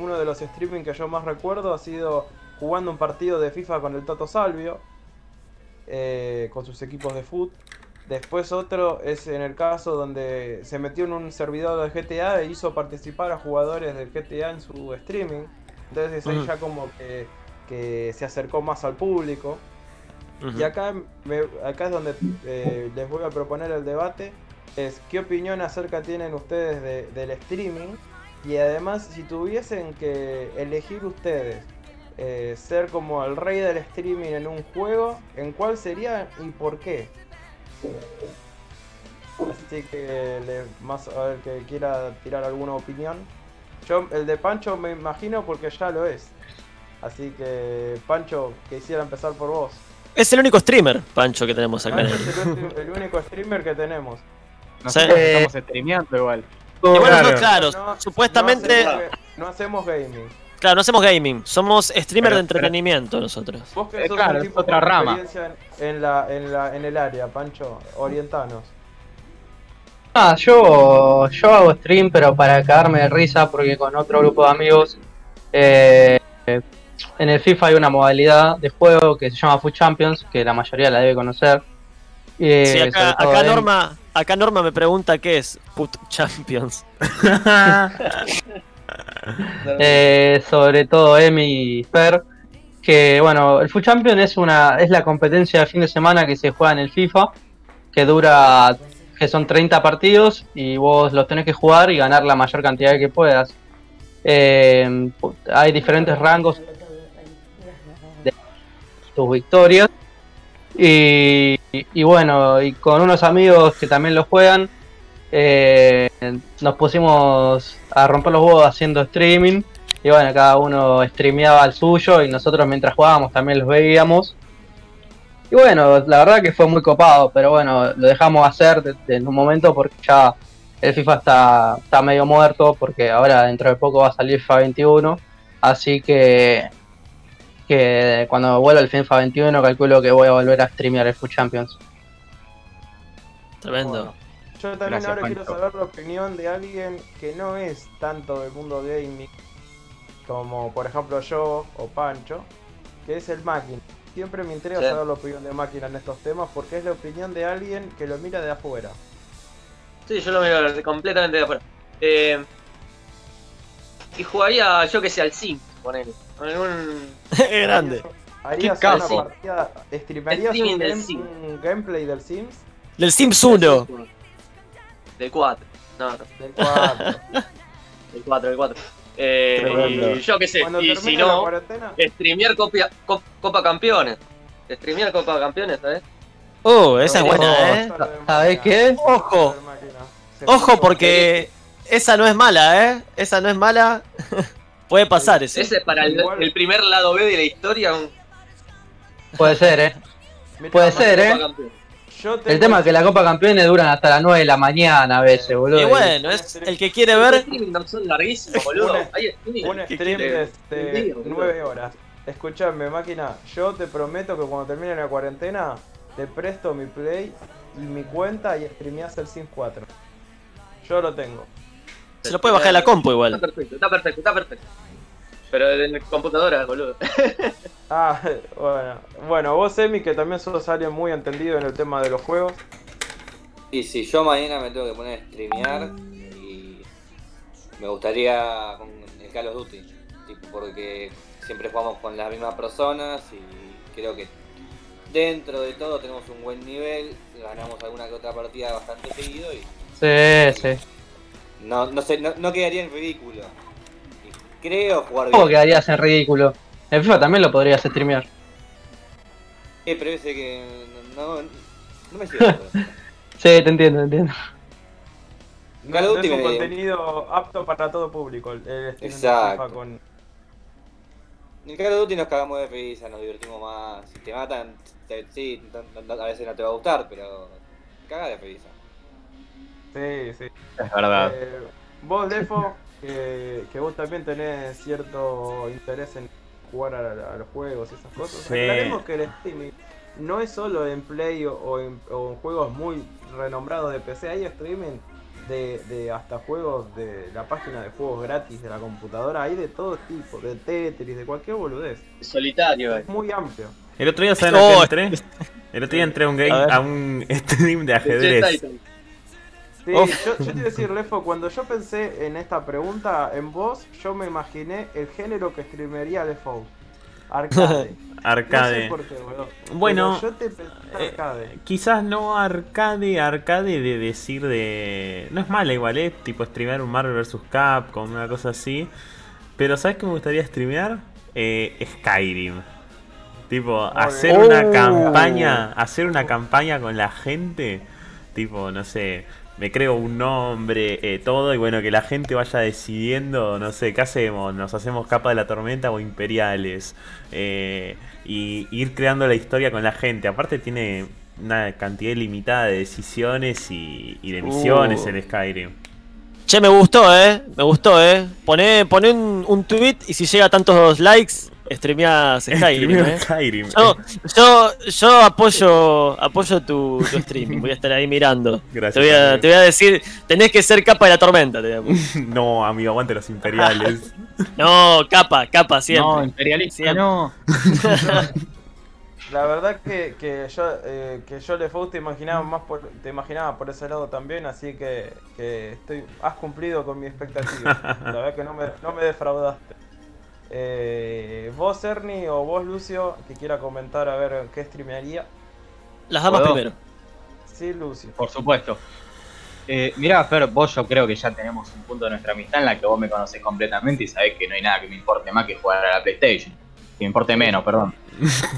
Speaker 4: uno de los streaming que yo más recuerdo ha sido jugando un partido de FIFA con el Toto Salvio, eh, con sus equipos de foot. Después otro es en el caso donde se metió en un servidor de GTA e hizo participar a jugadores del GTA en su streaming. Entonces ahí ya como que, que se acercó más al público. Y acá, me- acá es donde eh, les voy a proponer el debate. Es qué opinión acerca tienen ustedes de- del streaming. Y además, si tuviesen que elegir ustedes eh, ser como el rey del streaming en un juego, ¿en cuál sería y por qué? Así que le- más a ver que quiera tirar alguna opinión. Yo el de Pancho me imagino porque ya lo es. Así que Pancho, quisiera empezar por vos.
Speaker 1: Es el único streamer, Pancho, que tenemos acá en
Speaker 4: Pancho
Speaker 1: el.
Speaker 4: es el, único streamer que tenemos.
Speaker 6: Nosotros
Speaker 1: Sí.
Speaker 6: estamos streameando igual.
Speaker 1: Igual
Speaker 2: Claro.
Speaker 1: nosotros, claro,
Speaker 4: No-
Speaker 1: supuestamente.
Speaker 4: No hacemos, no hacemos gaming.
Speaker 1: Claro, no hacemos gaming, somos streamer
Speaker 6: Pero-
Speaker 1: de
Speaker 6: pero-
Speaker 1: entretenimiento nosotros.
Speaker 4: Vos que
Speaker 6: Eh,
Speaker 4: sos
Speaker 6: claro,
Speaker 4: un
Speaker 6: es otra rama.
Speaker 4: experiencia En, en la, en, la, en el área, Pancho, orientanos.
Speaker 5: Ah, yo, yo hago stream, pero para cagarme de risa, porque con otro grupo de amigos, eh, en el FIFA hay una modalidad de juego que se llama Food Champions, que la mayoría la debe conocer. Eh,
Speaker 1: Sí, acá, acá Norma, acá Norma me pregunta qué es Put Champions.
Speaker 5: eh, sobre todo Emi y Fer, que bueno, el Food Champion es una es la competencia de fin de semana que se juega en el FIFA, que dura que son 30 partidos y vos los tenés que jugar y ganar la mayor cantidad que puedas. Eh, hay diferentes rangos de tus victorias y, y bueno, y con unos amigos que también lo juegan, eh, nos pusimos a romper los huevos haciendo streaming. Y bueno, cada uno streameaba el suyo y nosotros mientras jugábamos también los veíamos. Y bueno, la verdad que fue muy copado, pero bueno, lo dejamos hacer desde en un momento porque ya el FIFA está, está medio muerto, porque ahora dentro de poco va a salir FIFA 21. Así que, que cuando vuelva el FIFA 21 calculo que voy a volver a streamear el Food Champions.
Speaker 1: Tremendo.
Speaker 4: Bueno, yo también
Speaker 6: Gracias,
Speaker 4: ahora
Speaker 6: Pancho.
Speaker 4: quiero saber la opinión de alguien que no es tanto del mundo gaming, como por ejemplo yo o Pancho, que es el máquina. Siempre me interesa
Speaker 3: Sí.
Speaker 4: saber la opinión de máquina en estos temas porque es la opinión de alguien que lo mira de afuera.
Speaker 3: Sí, yo lo miro completamente de afuera. Eh, y jugaría, yo que sé, al Sim, ponele. En un.
Speaker 1: Es grande.
Speaker 4: Harías
Speaker 6: Qué
Speaker 4: una partida, streamearías un, game- un gameplay del Sims
Speaker 1: Del Sims 1.
Speaker 3: Del 4. No, no,
Speaker 4: del 4.
Speaker 3: del 4, del 4. Eh, y yo qué sé,
Speaker 4: Cuando
Speaker 3: y si no, streamear Copa, Cop- Copa Campeones. Streamear Copa Campeones, ¿sabes?
Speaker 1: Oh, esa es
Speaker 4: no,
Speaker 1: buena, ¿eh?
Speaker 5: ¿Sabés qué?
Speaker 1: Ojo. Ojo, porque esa no es mala, ¿eh? Esa no es mala. Puede pasar eso.
Speaker 3: Ese es para el, primer lado B de la historia.
Speaker 5: Puede ser, ¿eh? Puede ser, ¿eh?
Speaker 3: Campeones.
Speaker 4: Yo tengo-
Speaker 5: El tema es que la Copa Campeones duran hasta las 9 de la mañana a veces, boludo.
Speaker 1: Y bueno, es el que quiere ver.
Speaker 3: Los son larguísimos, boludo.
Speaker 4: Un
Speaker 1: ¿Qué
Speaker 4: stream de este,
Speaker 3: Entendido, boludo.
Speaker 4: 9 horas. Escuchame, máquina, yo te prometo que cuando termine la cuarentena te presto mi play y mi cuenta y streameás el Sims 4. Yo lo tengo.
Speaker 1: Se lo puede bajar de la compu
Speaker 3: Está
Speaker 1: igual.
Speaker 3: perfecto, está perfecto, está perfecto. Pero en computadora, boludo.
Speaker 4: Ah, bueno. Bueno, vos, Emi, que también sos alguien muy entendido en el tema de los juegos.
Speaker 7: Y si yo mañana me tengo que poner a streamear y me gustaría con el Call of Duty, tipo, porque siempre jugamos con las mismas personas y creo que dentro de todo tenemos un buen nivel, ganamos alguna que otra partida bastante seguido y
Speaker 5: Sí, sí.
Speaker 7: no, no, sé, no, no quedaría en ridículo. Creo jugar
Speaker 5: ¿Cómo
Speaker 7: bien.
Speaker 5: quedarías en ridículo? En FIFA también lo podrías streamear.
Speaker 7: Eh, pero ese que no, no, no me sirve.
Speaker 5: Sí, te entiendo, te entiendo.
Speaker 4: No,
Speaker 7: Call of
Speaker 4: no
Speaker 7: Duty
Speaker 4: es un
Speaker 7: me-
Speaker 4: contenido apto para todo público. El,
Speaker 7: Exacto.
Speaker 4: FIFA con.
Speaker 7: En Call of Duty nos cagamos de risa, nos divertimos más. Si te matan, te- sí, a veces no te va a gustar, pero caga de risa.
Speaker 4: Sí, sí.
Speaker 6: Es verdad.
Speaker 4: Eh, vos, Defo, que, que vos también tenés cierto interés en jugar a, a los juegos y esas cosas.
Speaker 2: Sí.
Speaker 4: Aclaremos que el streaming no es solo en Play o, o en, o en juegos muy renombrados de PC, hay streaming de, de hasta juegos de la página de juegos gratis de la computadora, hay de todo tipo, de Tetris, de cualquier boludez.
Speaker 3: Solitario, eh.
Speaker 4: Es muy amplio.
Speaker 2: El otro día, ¿saben a
Speaker 1: Oh,
Speaker 2: entré? El otro día entré a un, game,
Speaker 1: A
Speaker 2: a un stream de ajedrez.
Speaker 4: Sí,
Speaker 1: Uf.
Speaker 4: yo, yo te iba a decir, Lefo, cuando yo pensé en esta pregunta, en vos, yo me imaginé el género que streamearía Lefo. Arcade.
Speaker 2: Arcade.
Speaker 4: No sé por qué, boludo.
Speaker 2: Bueno,
Speaker 4: Pero yo te pensé
Speaker 2: eh. Quizás no arcade, arcade de decir de... No es mala igual, ¿eh? Tipo streamear un Marvel vs. Capcom, una cosa así. Pero ¿sabes qué me gustaría streamear? Eh, Skyrim. Tipo, hacer una
Speaker 5: Oh.
Speaker 2: campaña, hacer una campaña con la gente. Tipo, no sé, me creo un nombre, eh, todo, y bueno, que la gente vaya decidiendo, no sé, ¿qué hacemos? ¿Nos hacemos capa de la tormenta o imperiales? Eh, y ir creando la historia con la gente. Aparte tiene una cantidad ilimitada de decisiones y, y de misiones
Speaker 1: Uh.
Speaker 2: en Skyrim.
Speaker 1: Che, me gustó, eh. Me gustó, eh. Poné, poné un, un tweet y si llega a tantos likes, streameás Skyrim, eh.
Speaker 2: Skyrim.
Speaker 1: Yo, yo, yo apoyo, apoyo tu, tu streaming, voy a estar ahí mirando.
Speaker 2: Gracias,
Speaker 1: Te voy, a,
Speaker 2: amigo.
Speaker 1: te voy a decir, tenés que ser capa de la tormenta. te voy a poner.
Speaker 2: No, amigo, aguante los imperiales.
Speaker 1: No, capa, capa, siempre.
Speaker 6: No, imperialista,
Speaker 1: Siempre.
Speaker 6: no.
Speaker 4: La verdad que, que yo eh, que yo Lefo te imaginaba más por, te imaginaba por ese lado también, así que, que estoy has cumplido con mi expectativa. La verdad que no me, no me defraudaste. Eh, vos Ernie o vos Lucio que quiera comentar a ver qué streamearía.
Speaker 1: Las damas
Speaker 6: ¿Puedo?
Speaker 1: primero.
Speaker 4: Sí, Lucio.
Speaker 6: Por supuesto. Eh, mirá, Fer, vos yo creo que ya tenemos un punto de nuestra amistad en la que vos me conocés completamente y sabés que no hay nada que me importe más que jugar a la PlayStation. Que me importe menos, perdón.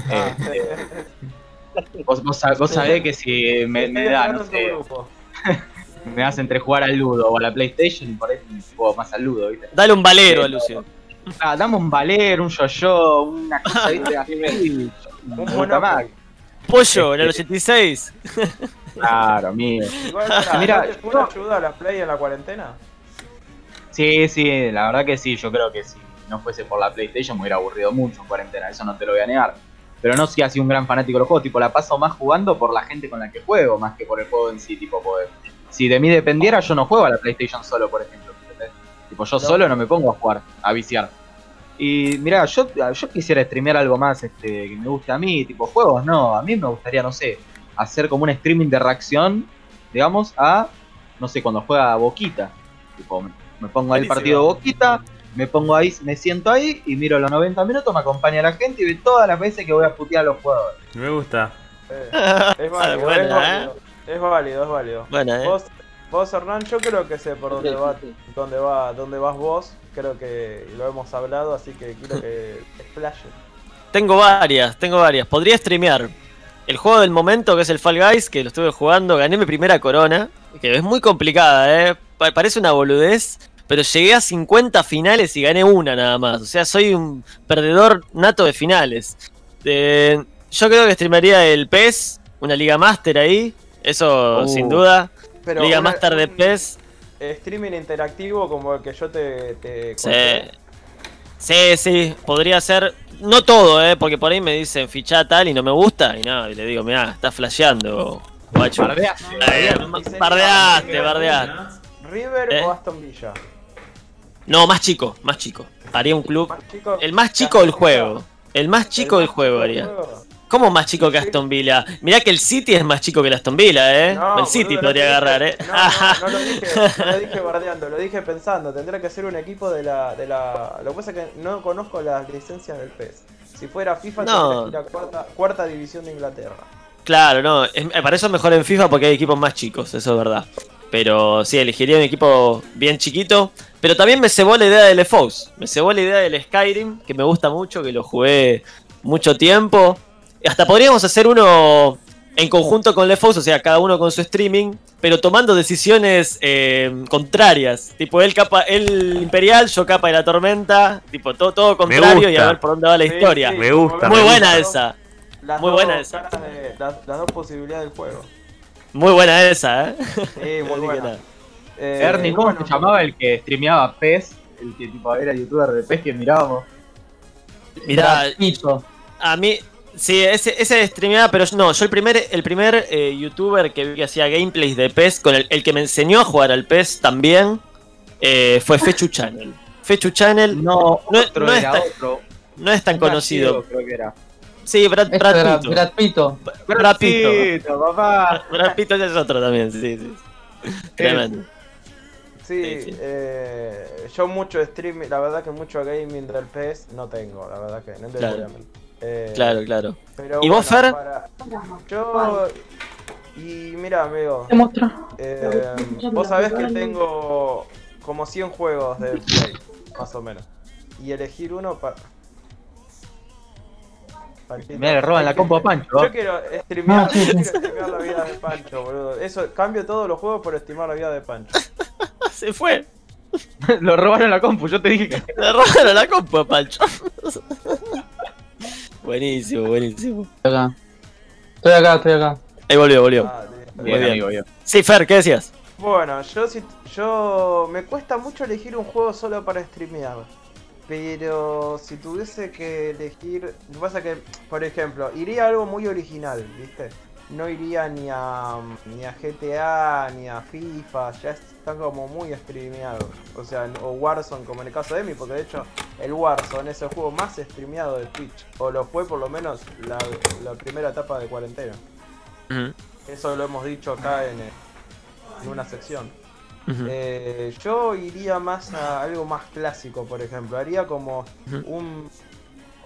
Speaker 4: Ah,
Speaker 6: Eh, vos, vos sab- vos sabés que si me, me da, no sé,
Speaker 4: grupo.
Speaker 6: me das entre jugar al Ludo o a la PlayStation y por ahí juego más al Ludo, ¿viste?
Speaker 1: Dale un valero a Lucio.
Speaker 6: Ah, dame un valer, un yo-yo, una cosa, ¿viste? Así,
Speaker 4: Un.
Speaker 1: Pollo en el 86.
Speaker 6: Claro, amigo.
Speaker 4: Igual, pará,
Speaker 6: Mirá,
Speaker 4: ¿no te ayuda a la Play en la cuarentena?
Speaker 6: Sí, sí, la verdad que sí, yo creo que si no fuese por la PlayStation me hubiera aburrido mucho en cuarentena, eso no te lo voy a negar. Pero no soy así un gran fanático de los juegos, tipo la paso más jugando por la gente con la que juego, más que por el juego en sí, tipo poder. Si de mí dependiera, yo no juego a la PlayStation solo, por ejemplo. Tipo, yo solo no me pongo a jugar, a viciar. Y mira, yo, yo quisiera streamear algo más este, que me guste a mí, tipo juegos, no, a mí me gustaría, no sé, hacer como un streaming de reacción, digamos, a, no sé, cuando juega Boquita. Tipo, me, me pongo ahí el partido de Boquita, me pongo ahí, me siento ahí y miro los 90 minutos, me acompaña la gente y ve todas las veces que voy a putear a los jugadores.
Speaker 2: Me gusta.
Speaker 4: Eh, es válido, es válido. Es válido, es válido.
Speaker 1: Buena, eh.
Speaker 4: Vos, vos Hernán, yo creo que sé por dónde va, dónde va, dónde vas vos. Creo que lo hemos hablado, así que quiero que explaye.
Speaker 1: Tengo varias, tengo varias. Podría streamear el juego del momento, que es el Fall Guys, que lo estuve jugando. Gané mi primera corona, que es muy complicada, ¿eh? Pa- parece una boludez, pero llegué a 50 finales y gané una nada más. O sea, soy un perdedor nato de finales. Eh, yo creo que streamearía el PES, una Liga Master ahí, eso
Speaker 6: Uh.
Speaker 1: sin duda.
Speaker 4: Pero
Speaker 1: Liga
Speaker 4: una-
Speaker 1: Master de PES,
Speaker 4: Streaming interactivo como el que yo te, te
Speaker 1: sí. Sí, sí, podría ser. No todo, ¿eh? Porque por ahí me dicen fichá tal y no me gusta. Y no, y le digo, mirá, estás flasheando, guacho.
Speaker 6: Bardeaste,
Speaker 1: Eh,
Speaker 4: bardeaste.
Speaker 1: Bardeaste, bardeaste.
Speaker 4: River
Speaker 1: ¿Eh?
Speaker 4: o Aston Villa.
Speaker 1: No, más chico, más chico. Haría un club.
Speaker 4: Más chico,
Speaker 1: El más chico del juego. El más chico del juego haría. ¿Cómo más chico que Aston Villa? Mirá que el City es más chico que el Aston Villa, ¿eh?
Speaker 4: No,
Speaker 1: el City
Speaker 4: boludo,
Speaker 1: podría agarrar, ¿eh?
Speaker 4: No, no, no lo dije, no lo dije bardeando, lo dije pensando. Tendría que ser un equipo de la, de la. Lo que pasa es que no conozco las licencias del PES. Si fuera FIFA,
Speaker 1: No.
Speaker 4: tendría que ir a cuarta, cuarta división de Inglaterra.
Speaker 1: Claro, no. es- para eso es mejor en FIFA porque hay equipos más chicos, eso es verdad. Pero sí, elegiría un equipo bien chiquito. Pero también me cebó la idea del EFOS. Me cebó la idea del Skyrim, que me gusta mucho, que lo jugué mucho tiempo. Hasta podríamos hacer uno en conjunto con LeFox, o sea, cada uno con su streaming, pero tomando decisiones eh, contrarias. Tipo, él capa, él Imperial, yo capa de la tormenta. Tipo, todo, todo contrario y a ver por dónde va la
Speaker 4: Sí,
Speaker 1: historia.
Speaker 4: sí,
Speaker 2: Me gusta,
Speaker 1: Muy
Speaker 2: me
Speaker 1: buena
Speaker 4: gusta.
Speaker 1: esa.
Speaker 4: Las
Speaker 1: Muy
Speaker 4: dos
Speaker 1: buena esa.
Speaker 4: de- las, las dos posibilidades del juego.
Speaker 1: Muy buena esa, ¿eh?
Speaker 4: Sí, muy buena. Eh,
Speaker 6: Ernie, ¿cómo
Speaker 4: bueno,
Speaker 6: se llamaba el que streameaba PES? El que tipo era youtuber de PES que mirábamos.
Speaker 1: Mirá,
Speaker 5: Hizo.
Speaker 1: a mí, sí, ese, ese streameaba, pero no, yo el primer, el primer eh, youtuber que vi que hacía gameplays de PES, con el, el que me enseñó a jugar al PES también, eh, fue Fechu Channel. Fechu Channel
Speaker 6: No,
Speaker 1: No-
Speaker 6: otro
Speaker 1: no
Speaker 6: era
Speaker 1: está-
Speaker 6: otro.
Speaker 1: no es tan conocido.
Speaker 6: gallego, creo que era.
Speaker 1: Sí, Brad,
Speaker 5: Este
Speaker 1: Brad
Speaker 5: era
Speaker 1: Pitto.
Speaker 5: Brad. Pitto,
Speaker 6: papá.
Speaker 1: Brad Pitto ya es otro también, sí, sí. Tremendo.
Speaker 4: Sí,
Speaker 1: Sí, sí.
Speaker 4: eh, yo mucho streaming, la verdad que mucho gaming del PES no tengo, la verdad que no te
Speaker 1: Claro.
Speaker 4: A. Eh,
Speaker 1: Claro, claro.
Speaker 4: pero
Speaker 1: ¿Y vos, Fer?
Speaker 4: para- Yo. Y mira, amigo,
Speaker 5: Te muestro.
Speaker 4: eh, vos sabés que tengo como 100 juegos de Play, más o menos. Y elegir uno para.
Speaker 6: Mirá, le roban la compu a Pancho.
Speaker 4: Yo quiero streamear,
Speaker 5: Ah, sí,
Speaker 4: yo
Speaker 5: sí.
Speaker 4: quiero streamear la vida de Pancho, boludo. Eso, cambio todos los juegos por estimar la vida de Pancho.
Speaker 1: Se fue.
Speaker 6: Lo robaron la compu, yo te dije que.
Speaker 1: Le robaron la compa, Pancho. buenísimo, buenísimo.
Speaker 5: Estoy acá. Estoy acá, estoy acá.
Speaker 1: Ahí volvió, volvió.
Speaker 4: Ah,
Speaker 1: bien.
Speaker 6: amigo, bien.
Speaker 1: Sí, Fer, ¿qué decías?
Speaker 4: Bueno, yo si yo me cuesta mucho elegir un juego solo para streamear. Pero si tuviese que elegir, lo que pasa que, por ejemplo, iría a algo muy original, ¿viste? No iría ni a ni a GTA ni a FIFA, ya están como muy streameados. O sea, o Warzone como en el caso de Emi, porque de hecho el Warzone es el juego más streameado de Twitch, o lo fue por lo menos la, la primera etapa de cuarentena. Eso lo hemos dicho acá en, en una sección. Eh, yo iría más a algo más clásico, por ejemplo. Haría como un,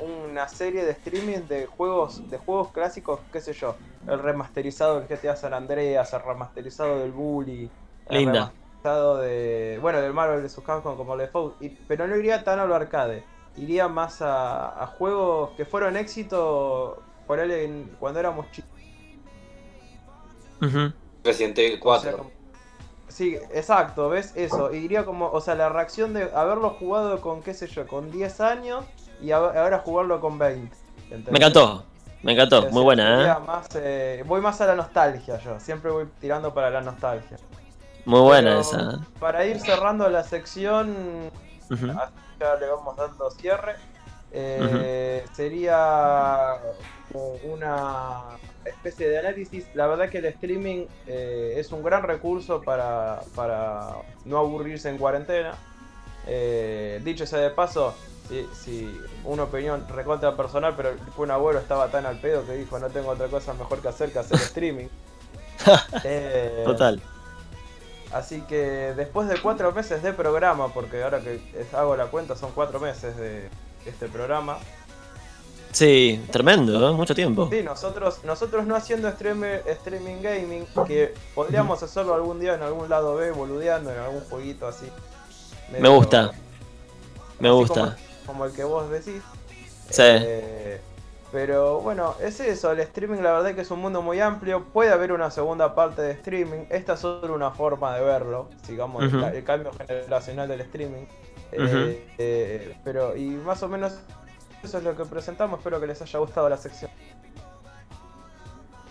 Speaker 4: una serie de streaming de juegos de juegos clásicos, qué sé yo. El remasterizado del GTA San Andreas, el remasterizado del Bully, el
Speaker 1: Linda.
Speaker 4: remasterizado de. Bueno, del Marvel vs. Capcom como el de Fox. Y- Pero no iría tan a lo arcade. Iría más a, a juegos que fueron éxito por él en- cuando éramos chicos.
Speaker 7: Resident Evil
Speaker 4: O
Speaker 7: 4.
Speaker 4: sea, como- sí, exacto, ¿ves? Eso. Iría como, o sea, la reacción de haberlo jugado con, qué sé yo, con 10 años y ahora jugarlo con 20. ¿entendés?
Speaker 1: Me encantó, me encantó, muy buena, ¿eh?
Speaker 4: más, eh, voy más a la nostalgia yo, siempre voy tirando para la nostalgia.
Speaker 1: Muy buena
Speaker 4: Pero
Speaker 1: esa.
Speaker 4: Para ir cerrando la sección, así ya le vamos dando cierre. eh, Sería como una especie de análisis. La verdad que el streaming eh, es un gran recurso para, para no aburrirse en cuarentena. Eh, dicho sea de paso, si, si una opinión recontra personal, pero un abuelo estaba tan al pedo que dijo no tengo otra cosa mejor que hacer que hacer streaming. Eh,
Speaker 1: Total.
Speaker 4: Así que después de cuatro meses de programa, porque ahora que hago la cuenta son cuatro meses de este programa.
Speaker 1: Sí, tremendo, ¿eh? mucho tiempo.
Speaker 4: Sí, nosotros, nosotros no haciendo streamer- streaming gaming, que podríamos hacerlo algún día en algún lado B, boludeando en algún jueguito así.
Speaker 1: Me gusta, me gusta.
Speaker 4: Como, como el que vos decís.
Speaker 1: Sí.
Speaker 4: Eh, pero bueno, es eso, el streaming la verdad que es un mundo muy amplio, puede haber una segunda parte de streaming, esta es solo una forma de verlo, sigamos el cambio generacional del streaming. Eh, eh, pero, y más o menos eso es lo que presentamos, espero que les haya gustado la sección.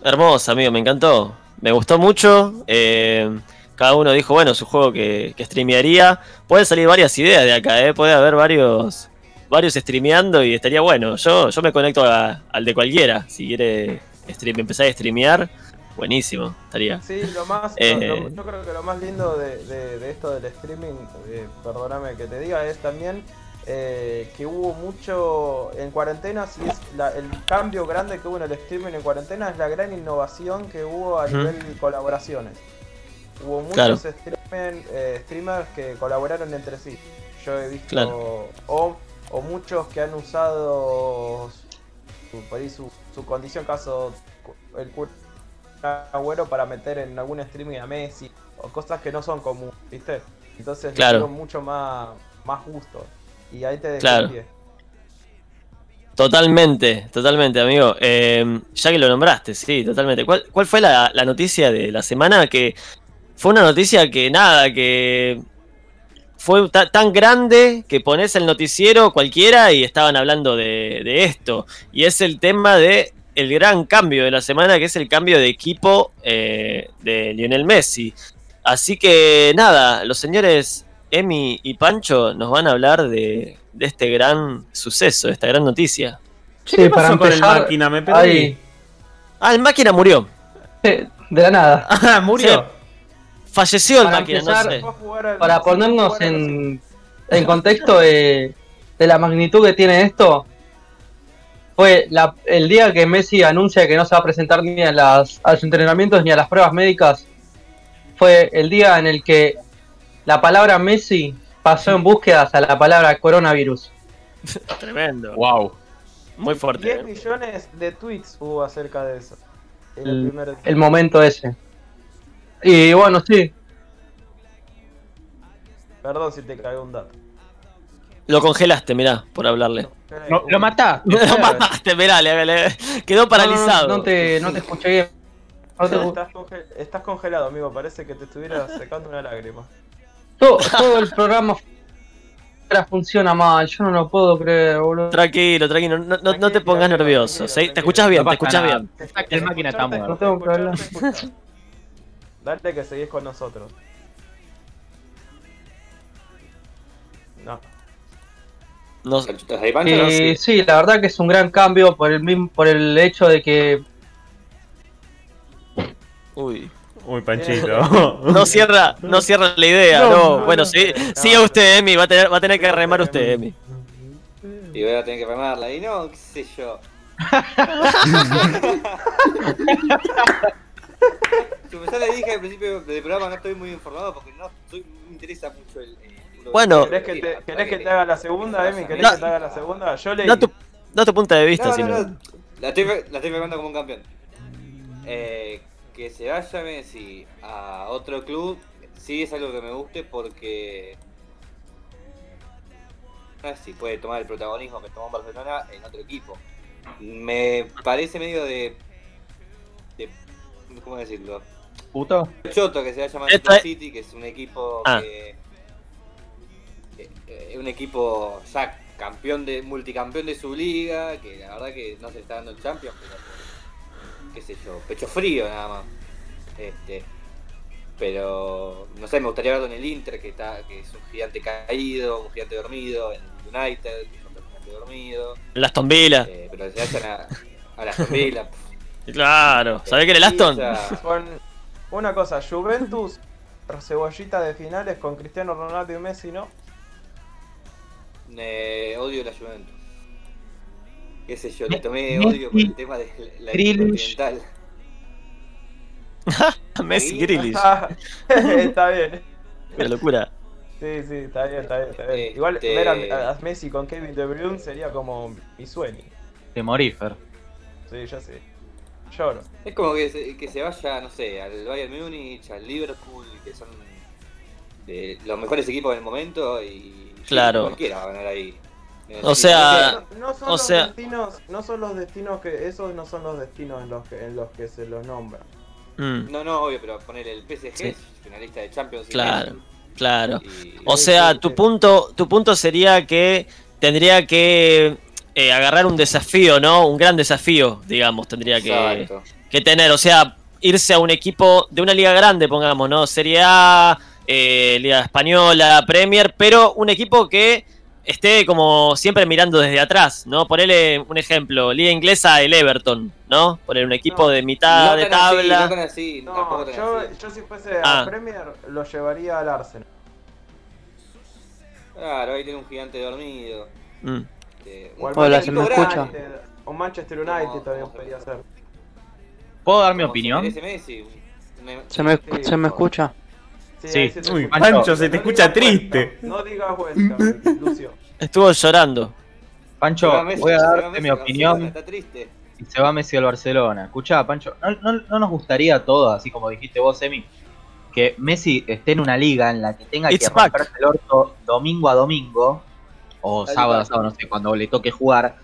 Speaker 1: Hermosa, amigo, me encantó. Me gustó mucho. eh, cada uno dijo, bueno, su juego que, que streamearía. Pueden salir varias ideas de acá, ¿eh? Puede haber varios varios streameando y estaría bueno. Yo, yo me conecto a- al de cualquiera. Si quiere stream, empezar a streamear, buenísimo. Estaría.
Speaker 4: Sí, lo más,
Speaker 1: Eh.
Speaker 4: lo- lo- yo creo que lo más lindo de, de- de esto del streaming, eh, perdóname que te diga, es también eh, que hubo mucho en cuarentena, si es la- el cambio grande que hubo en el streaming en cuarentena es la gran innovación que hubo a nivel colaboraciones. Hubo muchos
Speaker 1: Claro.
Speaker 4: streamen- eh, streamers que colaboraron entre sí. Yo he visto
Speaker 1: Claro.
Speaker 4: o, o muchos que han usado su, por ahí su, su condición caso el Agüero para meter en algún streaming a Messi o cosas que no son comunes, ¿viste? Entonces
Speaker 1: Claro.
Speaker 4: mucho más, más gusto. Y ahí te
Speaker 1: Claro. Totalmente, totalmente, amigo. Eh, ya que lo nombraste, sí, totalmente. ¿Cuál, cuál fue la, la noticia de la semana? Que fue una noticia que nada, que fue ta- tan grande que pones el noticiero cualquiera y estaban hablando de, de esto. Y es el tema de el gran cambio de la semana, que es el cambio de equipo eh, de Lionel Messi. Así que nada, los señores Emi y Pancho nos van a hablar de, de este gran suceso, de esta gran noticia.
Speaker 5: Sí,
Speaker 2: ¿Qué
Speaker 5: para
Speaker 2: pasó con el máquina? Me perdí.
Speaker 1: Ah, el máquina murió.
Speaker 5: de la nada.
Speaker 2: Ah, murió.
Speaker 1: Falleció el
Speaker 5: Para
Speaker 1: máquina,
Speaker 5: empezar,
Speaker 1: no sé.
Speaker 5: Para ponernos en, en contexto de, de la magnitud que tiene esto, fue la- el día que Messi anuncia que no se va a presentar ni a, las, a los entrenamientos ni a las pruebas médicas, fue el día en el que la palabra Messi pasó en búsquedas a la palabra coronavirus.
Speaker 1: Tremendo.
Speaker 6: Wow.
Speaker 1: Muy
Speaker 4: 10
Speaker 1: fuerte.
Speaker 4: millones de tweets hubo acerca de eso. En
Speaker 5: El-
Speaker 4: el primer
Speaker 5: El momento ese. Y bueno, sí,
Speaker 4: Perdón si te caigo un dato.
Speaker 1: Lo congelaste, mirá, por hablarle.
Speaker 6: No, lo mataste.
Speaker 1: Lo mataste, mirá, le- le- quedó paralizado.
Speaker 5: No, no, no te, no te escuché bien. No te-
Speaker 4: Estás, conge- estás congelado, amigo. Parece que te estuviera secando una lágrima.
Speaker 5: todo, todo el programa ahora funciona mal, yo no lo puedo creer, boludo.
Speaker 1: Tranquilo, tranquilo, no, no- no te
Speaker 4: Tranquilo,
Speaker 1: pongas
Speaker 4: tranquilo,
Speaker 1: nervioso.
Speaker 4: tranquilo,
Speaker 1: ¿sí? Te
Speaker 4: tranquilo.
Speaker 1: escuchás bien,
Speaker 6: No
Speaker 1: te
Speaker 6: nada.
Speaker 1: bien.
Speaker 6: El máquina muerto.
Speaker 5: No tengo problema.
Speaker 4: Dale que seguís con nosotros. No.
Speaker 1: No-
Speaker 7: ¿Estás ahí, Pancho?
Speaker 5: Eh, sí, la verdad que es un gran cambio por el mismo, por el hecho de que
Speaker 1: Uy.
Speaker 2: Uy, Panchito.
Speaker 1: No cierra, no cierra la idea, no.
Speaker 4: No, no,
Speaker 1: bueno,
Speaker 4: no,
Speaker 1: sí,
Speaker 4: no.
Speaker 1: siga usted, Emi, va a tener, va a tener que remar usted, Emi.
Speaker 7: Y voy a tener que remarla. Y no, qué sé yo. Como ya le dije al principio del programa, no estoy muy informado porque no, soy- no me interesa mucho el. el-
Speaker 1: Bueno.
Speaker 4: ¿Querés que te, querés que te haga la segunda, Emi? ¿Querés
Speaker 1: No.
Speaker 4: que te haga la segunda? Yo leí.
Speaker 1: Da tu, da tu punto de vista,
Speaker 7: No,
Speaker 1: si
Speaker 7: no,
Speaker 1: no.
Speaker 7: no. La estoy, la estoy firmando como un campeón. Eh, que se vaya Messi a otro club, sí es algo que me guste porque. No sé si puede tomar el protagonismo que tomó en Barcelona en otro equipo. Me parece medio de. de ¿Cómo decirlo?
Speaker 6: Puto.
Speaker 7: Choto que se vaya
Speaker 1: Esto
Speaker 7: Manchester
Speaker 1: es-
Speaker 7: City, que es un equipo
Speaker 1: Ah.
Speaker 7: que. eh, eh, un equipo ya campeón de. multicampeón de su liga, que la verdad que no se está dando el Champions, pero qué sé yo, pecho frío nada más. Este. Pero no sé, me gustaría verlo en el Inter, que está, que es un gigante caído, un gigante dormido, en el United, que es otro gigante dormido.
Speaker 1: El Aston Villa.
Speaker 7: Eh, pero se vayan a, a la Villa.
Speaker 1: Claro, ¿sabés que era el Aston?
Speaker 4: Con una cosa, Juventus, cebollita de finales con Cristiano Ronaldo y Messi, ¿no?
Speaker 7: Eh, odio la Juventus. Qué sé yo, le
Speaker 5: Me-
Speaker 7: tomé odio por el tema de la continental.
Speaker 1: Messi
Speaker 7: Ahí.
Speaker 1: Grealish.
Speaker 4: está bien.
Speaker 1: Qué locura.
Speaker 4: Sí, sí, está bien, está bien. Está bien.
Speaker 7: Este-
Speaker 4: Igual ver a, a Messi con Kevin De Bruyne sería como mi sueño.
Speaker 6: De morífer.
Speaker 4: Sí, ya sé. Lloro.
Speaker 7: Es como que se, que se vaya, no sé, al Bayern Múnich, al Liverpool, que son de los mejores equipos del momento y
Speaker 1: Claro.
Speaker 7: cualquiera va a ganar ahí.
Speaker 1: O sea,
Speaker 4: No, no son
Speaker 1: o
Speaker 4: los
Speaker 1: sea-
Speaker 4: destinos, no son los destinos que esos no son los destinos en los que en los que se los nombra.
Speaker 1: Mm,
Speaker 7: No, no, obvio, pero poner el PSG,
Speaker 1: Sí.
Speaker 7: finalista de Champions. y
Speaker 1: Claro. Claro.
Speaker 7: y-
Speaker 1: O
Speaker 4: Sí,
Speaker 1: sea,
Speaker 4: sí,
Speaker 1: tu
Speaker 4: sí.
Speaker 1: punto, tu punto sería que tendría que eh, agarrar un desafío, ¿no? Un gran desafío, digamos, tendría que. Que tener, o sea, irse a un equipo de una liga grande, pongamos, ¿no? Serie A, eh, Liga Española, Premier, pero un equipo que esté como siempre mirando desde atrás, ¿no? Ponerle un ejemplo, Liga Inglesa, el Everton, ¿no? Poner un equipo
Speaker 4: No,
Speaker 1: de mitad
Speaker 7: no
Speaker 1: de
Speaker 7: así,
Speaker 1: tabla.
Speaker 7: no así,
Speaker 4: No, yo, yo si fuese
Speaker 1: Ah.
Speaker 4: a Premier lo llevaría al Arsenal.
Speaker 7: Claro, ahí tiene un gigante dormido.
Speaker 1: Mm.
Speaker 7: Este,
Speaker 4: O
Speaker 5: Hola, ¿se me escucha?
Speaker 4: O Manchester United
Speaker 7: Como-
Speaker 4: también podría ser.
Speaker 6: ¿Puedo dar mi
Speaker 7: como
Speaker 6: opinión?
Speaker 7: se merece Messi. Una-
Speaker 5: ¿Se me,
Speaker 4: Sí,
Speaker 5: se me
Speaker 4: por-
Speaker 5: escucha?
Speaker 6: Sí.
Speaker 2: Uy. Pancho, se te
Speaker 4: No
Speaker 2: escucha triste.
Speaker 4: No digas Ham, Lucio.
Speaker 1: Estuvo llorando.
Speaker 6: Pancho,
Speaker 7: Messi,
Speaker 6: voy a darte mi opinión
Speaker 7: Está triste.
Speaker 6: y se va Messi al Barcelona. Escuchá, Pancho, ¿no, no, no nos gustaría a todos, así como dijiste vos, Emi, que Messi esté en una liga en la que tenga
Speaker 1: It's
Speaker 6: que
Speaker 1: back.
Speaker 6: romperse el orto domingo a domingo, o sábado sábado, no sé, cuando le toque jugar,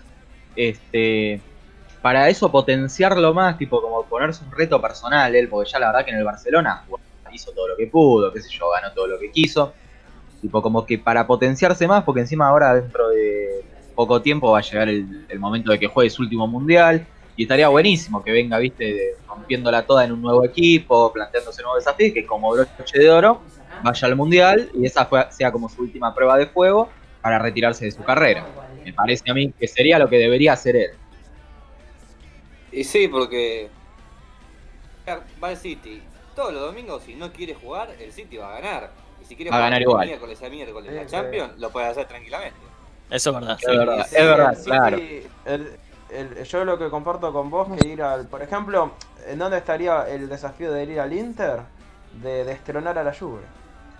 Speaker 6: este para eso potenciarlo más, tipo como ponerse un reto personal, él, porque ya la verdad que en el Barcelona hizo todo lo que pudo, qué sé yo, ganó todo lo que quiso. Tipo como que para potenciarse más, porque encima ahora dentro de poco tiempo va a llegar el, el momento de que juegue su último mundial. Y estaría buenísimo que venga, viste, rompiéndola toda en un nuevo equipo, planteándose nuevos desafíos, que como broche de oro vaya al mundial y esa fue- sea como su última prueba de fuego para retirarse de su carrera. Me parece a mí que sería lo que debería hacer él.
Speaker 7: Y sí, porque. Va el City. Todos los domingos, si no quiere jugar, el City va a ganar. Y si quiere
Speaker 6: Va a ganar igual.
Speaker 7: miércoles a miércoles la
Speaker 4: sí.
Speaker 7: Champions, lo puede hacer tranquilamente.
Speaker 1: Eso es verdad.
Speaker 6: Es verdad,
Speaker 7: sí,
Speaker 6: es verdad,
Speaker 4: Sí,
Speaker 6: claro.
Speaker 4: el- el- yo lo que comparto con vos que ir al. Por ejemplo, ¿en dónde estaría el desafío de ir al Inter? De destronar a la Juve.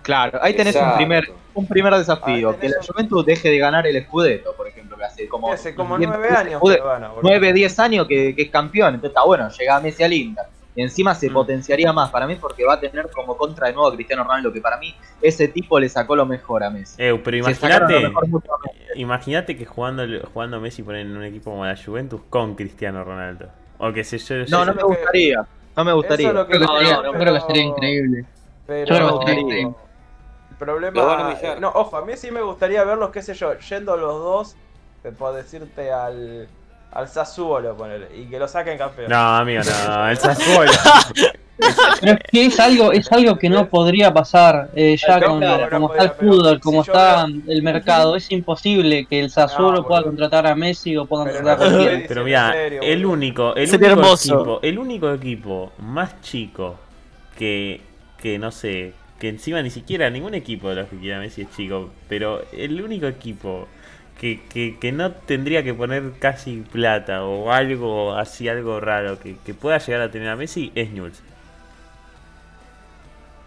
Speaker 6: Claro, ahí tenés un primer, un primer desafío, que la
Speaker 4: un-
Speaker 6: Juventus deje de ganar el Scudetto, por ejemplo, que hace como,
Speaker 4: Hace como
Speaker 6: 10
Speaker 4: nueve años que
Speaker 6: Scudetto,
Speaker 4: lo gana, boludo.
Speaker 6: 9, 10 años que, que es campeón, entonces está bueno, llega Messi al Inter. Y encima se
Speaker 1: Mm.
Speaker 6: potenciaría más para mí porque va a tener como contra de nuevo a Cristiano Ronaldo, que para mí ese tipo le sacó lo mejor a Messi.
Speaker 2: Eh, pero
Speaker 6: Se
Speaker 2: imagínate. Imagínate que jugando, jugando Messi ponen en un equipo como la Juventus con Cristiano Ronaldo. O que sé yo.
Speaker 6: No, no me gustaría. No me gustaría.
Speaker 4: Eso es
Speaker 3: No, no, no,
Speaker 5: creo que sería increíble.
Speaker 4: Pero
Speaker 5: Yo
Speaker 6: creo que sería
Speaker 5: increíble.
Speaker 4: Problema.
Speaker 7: Lo van a humillar.
Speaker 4: no, ojo, a mí sí me gustaría verlos, qué sé yo, yendo los dos, eh, por decirte al. al Sassuolo, ponele, y que lo saquen campeón.
Speaker 2: No, amigo, no. El Sassuolo.
Speaker 5: Pero es que es algo, es algo que no podría pasar eh, ya con
Speaker 4: no
Speaker 5: como
Speaker 4: podría,
Speaker 5: está el fútbol, como está
Speaker 4: veo-
Speaker 5: el mercado. Es imposible que el Sassuolo
Speaker 4: No,
Speaker 5: pueda
Speaker 4: boludo.
Speaker 5: contratar a Messi o pueda
Speaker 4: Pero
Speaker 5: contratar a cualquiera.
Speaker 2: Pero mira, el único, el único
Speaker 1: hermoso.
Speaker 2: equipo, el único equipo más chico que, que no sé, que encima ni siquiera ningún equipo de los que quiera Messi es chico, pero el único equipo que, que, que no tendría que poner casi plata o algo así, algo raro que, que pueda llegar a tener a Messi es Newell's.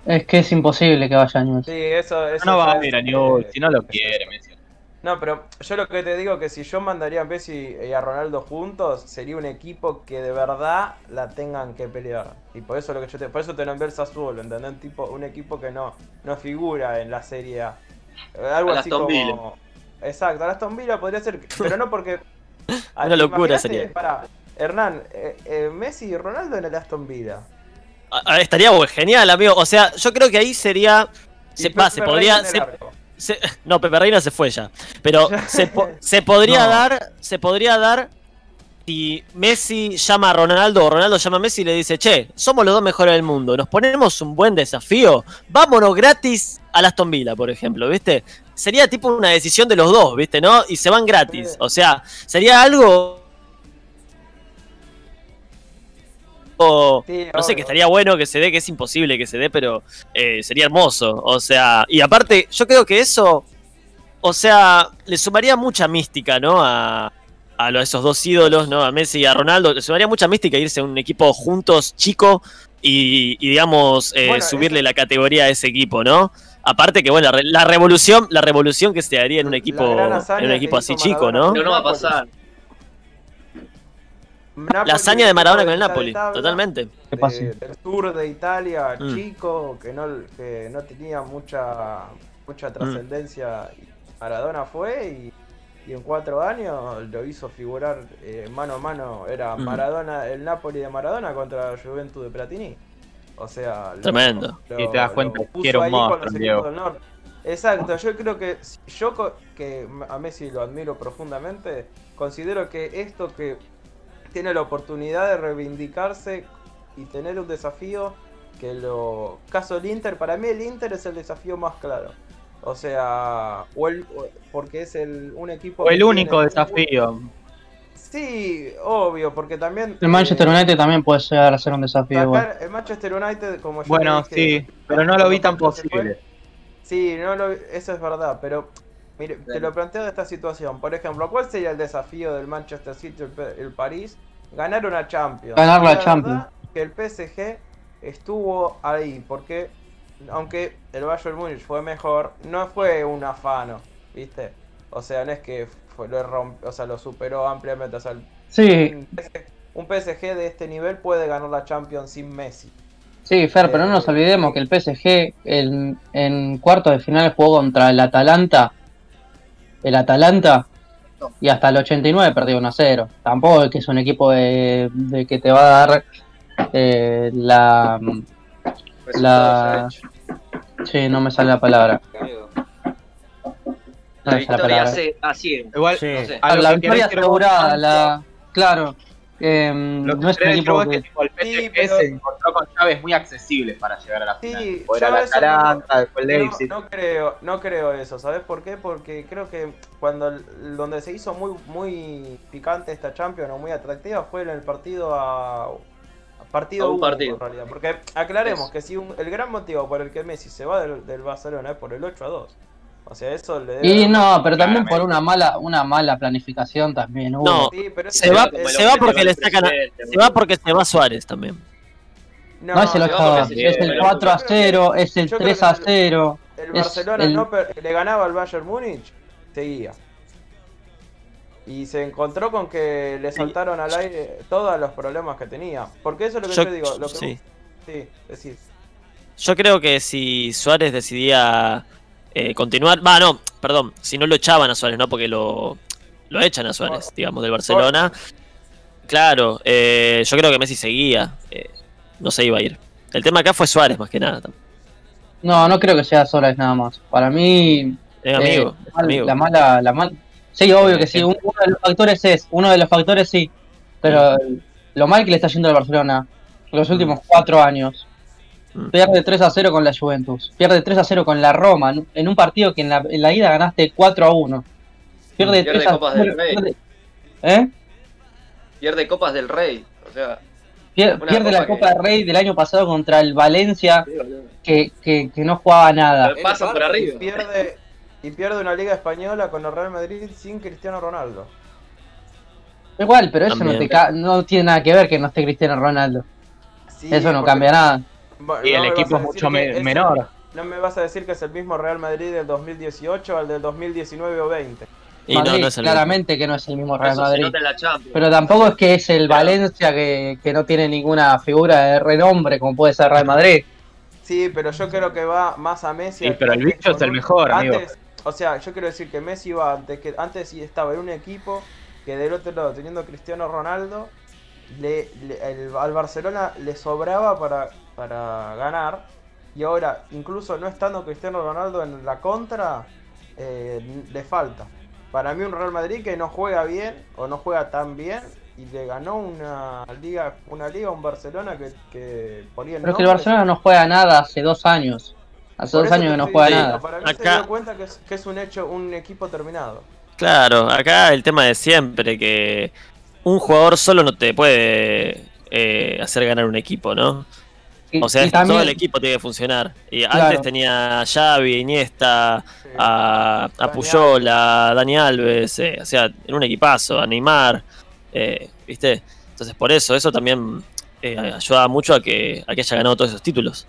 Speaker 5: Es que es imposible que vaya a Newell's.
Speaker 4: Sí, eso, eso
Speaker 6: No va a ir a Newell's, si no lo quiere Messi.
Speaker 4: No, pero yo lo que te digo es que si yo mandaría a Messi y a Ronaldo juntos, sería un equipo que de verdad la tengan que pelear. Y por eso lo que yo te, por eso te nombré el Sassuolo, ¿entendés? Un, tipo, un equipo que no, no figura en la serie A. Algo
Speaker 3: Al
Speaker 4: así
Speaker 3: Aston
Speaker 4: como. Exacto, al Aston Villa podría ser, pero no porque.
Speaker 1: Una locura sería.
Speaker 4: pará, Hernán, eh, eh, Messi y Ronaldo en el Aston Villa.
Speaker 1: Ah, ah, Estaría genial, amigo. O sea, yo creo que ahí sería. Se, va, se podría. Se-. Se- no, Pepe Reina se fue ya. Pero se, po- se podría
Speaker 6: No.
Speaker 1: dar. Se podría dar. Si Messi llama a Ronaldo o Ronaldo llama a Messi y le dice, che, somos los dos mejores del mundo, nos ponemos un buen desafío, vámonos gratis a Aston Villa, por ejemplo, ¿viste? Sería tipo una decisión de los dos, ¿viste? ¿No? Y se van gratis. O sea, sería algo
Speaker 4: Sí,
Speaker 1: no sé, que estaría bueno que se dé, que es imposible que se dé, pero eh, sería hermoso. O sea, y aparte, yo creo que eso, o sea, le sumaría mucha mística, ¿no? A, a esos dos ídolos, ¿no? A Messi y a Ronaldo, le sumaría mucha mística irse a un equipo juntos, chico, y, y, digamos, eh,
Speaker 4: Bueno,
Speaker 1: subirle
Speaker 4: eso-
Speaker 1: la categoría a ese equipo, ¿no? Aparte que, bueno, la, re- la revolución, la revolución que se daría en un equipo, en un equipo así chico, ¿no?
Speaker 3: Pero no va a pasar.
Speaker 4: Napoli,
Speaker 1: La hazaña de Maradona con el Napoli,
Speaker 4: tabla.
Speaker 1: totalmente.
Speaker 5: ¿Qué
Speaker 4: de-
Speaker 5: pasa?
Speaker 4: del sur de Italia,
Speaker 1: Mm.
Speaker 4: chico, que no, que no tenía mucha mucha trascendencia. Maradona fue y, y en cuatro años lo hizo figurar eh, mano a mano. Era
Speaker 1: Mm.
Speaker 4: Maradona, el Napoli de Maradona contra la Juventus de Platini. O sea, lo-
Speaker 1: Tremendo.
Speaker 4: lo-
Speaker 6: Y te das cuenta que era un monstruo.
Speaker 4: Exacto, yo creo que yo que a Messi lo admiro profundamente, considero que esto que tiene la oportunidad de reivindicarse y tener un desafío que lo... Caso del Inter, para mí el Inter es el desafío más claro. O sea, o el, o- porque es el, un equipo...
Speaker 6: O el único
Speaker 4: tiene-
Speaker 6: desafío.
Speaker 4: Sí, obvio, porque también...
Speaker 5: El Manchester
Speaker 4: eh,
Speaker 5: United también puede llegar a ser un desafío
Speaker 4: el Manchester United, como yo
Speaker 6: Bueno,
Speaker 4: dije,
Speaker 6: sí, pero no lo vi tan posible.
Speaker 4: Sí, no lo, eso es verdad, pero mire, te lo planteo de esta situación. Por ejemplo, ¿cuál sería el desafío del Manchester City, el, el París? Ganar una Champions.
Speaker 5: Ganar la Champions.
Speaker 4: Que el PSG estuvo ahí, porque aunque el Bayern Múnich fue mejor, no fue un afano, ¿viste? O sea, no es que fue, lo, romp- o sea, lo superó ampliamente. O sea,
Speaker 5: Sí,
Speaker 4: un, PSG, un PSG de este nivel puede ganar la Champions sin Messi.
Speaker 5: sí, Fer, pero no nos olvidemos que el PSG en, en cuartos de final jugó contra el Atalanta. El Atalanta. Y hasta el 89 perdió 1 a 0. Tampoco es que es un equipo de, de que te va a dar eh, la. La. Sí, no me sale la palabra. No
Speaker 3: La
Speaker 5: sale la
Speaker 3: victoria
Speaker 5: palabra.
Speaker 3: hace así.
Speaker 6: Igual,
Speaker 2: Sí.
Speaker 3: No sé.
Speaker 6: a lo
Speaker 5: la victoria asegurada, la. Claro. Em,
Speaker 6: Lo que
Speaker 5: no es un equipo
Speaker 6: vos es
Speaker 5: que.
Speaker 6: que tipo, el
Speaker 4: Sí,
Speaker 6: PSG
Speaker 4: pero-
Speaker 6: se encontró con llaves muy accesibles para llegar a la
Speaker 4: Sí,
Speaker 6: final. Poder
Speaker 4: yo
Speaker 6: al
Speaker 4: eso no-
Speaker 6: Atalanta, después el
Speaker 4: No,
Speaker 6: Leipzig.
Speaker 4: no creo, no creo eso, ¿sabes por qué? Porque creo que cuando donde se hizo muy muy picante esta Champions o muy atractiva fue en el partido a, partido
Speaker 3: A un
Speaker 4: único,
Speaker 3: partido.
Speaker 4: en realidad, porque aclaremos
Speaker 3: Eso.
Speaker 4: que si un- el gran motivo por el que Messi se va del, del Barcelona es por el 8 a 2. O sea, eso le debe
Speaker 5: Y no, pero también
Speaker 6: Claramente.
Speaker 5: por una mala, una mala planificación también hubo.
Speaker 1: No,
Speaker 4: Sí, pero
Speaker 1: Se va, se va porque le sacan a- se va porque se va Suárez también.
Speaker 4: no,
Speaker 5: No es el
Speaker 4: yo
Speaker 5: 8
Speaker 3: no,
Speaker 5: a
Speaker 3: porque
Speaker 5: 2,
Speaker 3: sí,
Speaker 5: es el
Speaker 3: pero-
Speaker 5: 4 a 0, es el
Speaker 4: yo creo
Speaker 5: 3
Speaker 4: que
Speaker 5: a
Speaker 4: el-
Speaker 5: 0.
Speaker 4: El Barcelona
Speaker 5: el-
Speaker 4: no per- le ganaba al Bayern Múnich, seguía. Y se encontró con que le saltaron al aire todos los problemas que tenía. Porque eso es lo que yo,
Speaker 1: Yo-
Speaker 4: digo. Lo que
Speaker 1: sí.
Speaker 4: sí, decir.
Speaker 1: Yo creo que si Suárez decidía eh, continuar, va, no, perdón, si no lo echaban a Suárez, no, porque lo, lo echan a Suárez, digamos, del Barcelona. Claro, eh, yo creo que Messi seguía, eh, no se iba a ir. El tema acá fue Suárez más que nada.
Speaker 5: No, no creo que sea Suárez nada más. Para mí,
Speaker 1: amigo,
Speaker 5: eh, mal-
Speaker 1: amigo.
Speaker 5: la mala, la mal... Sí, obvio que sí. Uno de los factores es, uno de los factores sí. Pero lo mal que le está yendo al Barcelona los últimos cuatro años.
Speaker 1: Mm.
Speaker 5: Pierde 3 a 0 con la Juventus. Pierde 3 a 0 con la Roma. en- un partido que en la, en la ida ganaste 4 a 1. Pierde
Speaker 3: Pierde
Speaker 5: 3 a
Speaker 3: Copas del
Speaker 5: 0.
Speaker 3: Rey.
Speaker 5: pierde- ¿Eh?
Speaker 3: Pierde Copas del Rey. O sea,
Speaker 5: Pier-
Speaker 3: Una
Speaker 5: Pierde la
Speaker 3: copa
Speaker 5: Copa
Speaker 3: que-
Speaker 5: del Rey del año pasado contra el Valencia, que, que, que no jugaba nada.
Speaker 3: Pasa por
Speaker 4: Y
Speaker 3: arriba.
Speaker 4: pierde, y pierde una liga española con el Real Madrid sin Cristiano Ronaldo.
Speaker 5: Igual, pero eso no, te ca- no tiene nada que ver que no esté Cristiano Ronaldo.
Speaker 4: Sí,
Speaker 5: eso no
Speaker 4: porque-
Speaker 5: cambia nada.
Speaker 4: Bueno,
Speaker 6: Y el
Speaker 4: no me vas
Speaker 6: equipo
Speaker 4: a
Speaker 6: es
Speaker 4: decir
Speaker 6: mucho
Speaker 4: que
Speaker 6: me-
Speaker 4: es el-
Speaker 6: menor.
Speaker 4: no me vas a decir que es el mismo Real Madrid del 2018 al del 2019 o 20.
Speaker 1: Y no,
Speaker 5: Madrid,
Speaker 1: no es el mismo.
Speaker 5: claramente que no es el mismo Real
Speaker 3: Eso se
Speaker 5: Madrid.
Speaker 3: nota en la Champions.
Speaker 5: Pero tampoco es que es el
Speaker 3: Claro.
Speaker 5: Valencia que, que no tiene ninguna figura de renombre como puede ser Real Madrid.
Speaker 4: Sí, pero yo creo que va más a Messi.
Speaker 6: Sí, pero el
Speaker 4: antes
Speaker 6: bicho es el mejor, amigo.
Speaker 4: antes- O sea, yo quiero decir que Messi va antes que antes sí estaba en un equipo que del otro lado teniendo a Cristiano Ronaldo le, le- el- al Barcelona le sobraba para, para ganar y ahora incluso no estando Cristiano Ronaldo en la contra eh, le falta. Para mí un Real Madrid que no juega bien o no juega tan bien y le ganó una liga una liga a un Barcelona que, que por ahí el
Speaker 5: Pero es que el Barcelona no juega nada hace dos años. Hace
Speaker 4: por
Speaker 5: dos años que no juega
Speaker 4: diciendo,
Speaker 5: nada.
Speaker 4: Para mí se
Speaker 1: Acá-
Speaker 4: dio cuenta que es, que es un hecho, un equipo terminado.
Speaker 1: Claro, acá el tema de siempre, que un jugador solo no te puede eh, hacer ganar un equipo, ¿no?
Speaker 5: Y-
Speaker 1: O sea,
Speaker 5: y
Speaker 1: es-
Speaker 5: también-
Speaker 1: todo el equipo tiene que funcionar. Y
Speaker 5: Claro.
Speaker 1: antes tenía a Xavi, Iniesta,
Speaker 4: Sí.
Speaker 1: a, a
Speaker 4: Dani
Speaker 1: Puyol, a Dani Alves, eh, o sea, en un equipazo, a Neymar, eh, ¿viste? Entonces por eso, eso también eh, ayuda mucho a que, a que haya ganado todos esos títulos.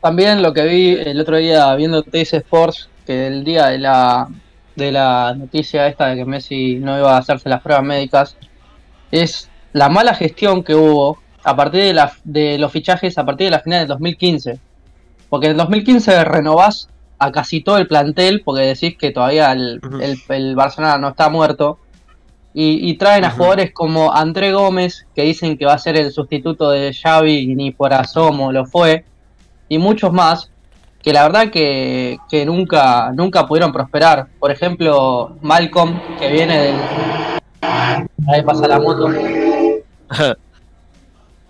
Speaker 5: También lo que vi el otro día viendo TS Sports, que el día de la, de la noticia esta de que Messi no iba a hacerse las pruebas médicas, es la mala gestión que hubo a partir de, la, de los fichajes a partir de la final del 2015. Porque en el 2015 renovás a casi todo el plantel porque decís que todavía el,
Speaker 1: Ujú.
Speaker 5: el- el Barcelona no está muerto. Y, y traen a jugadores como André Gómez, que dicen que va a ser el sustituto de Xavi y ni por asomo lo fue. Y muchos más que la verdad que, que nunca, nunca pudieron prosperar. Por ejemplo, Malcolm, que viene del, Ahí pasa la moto.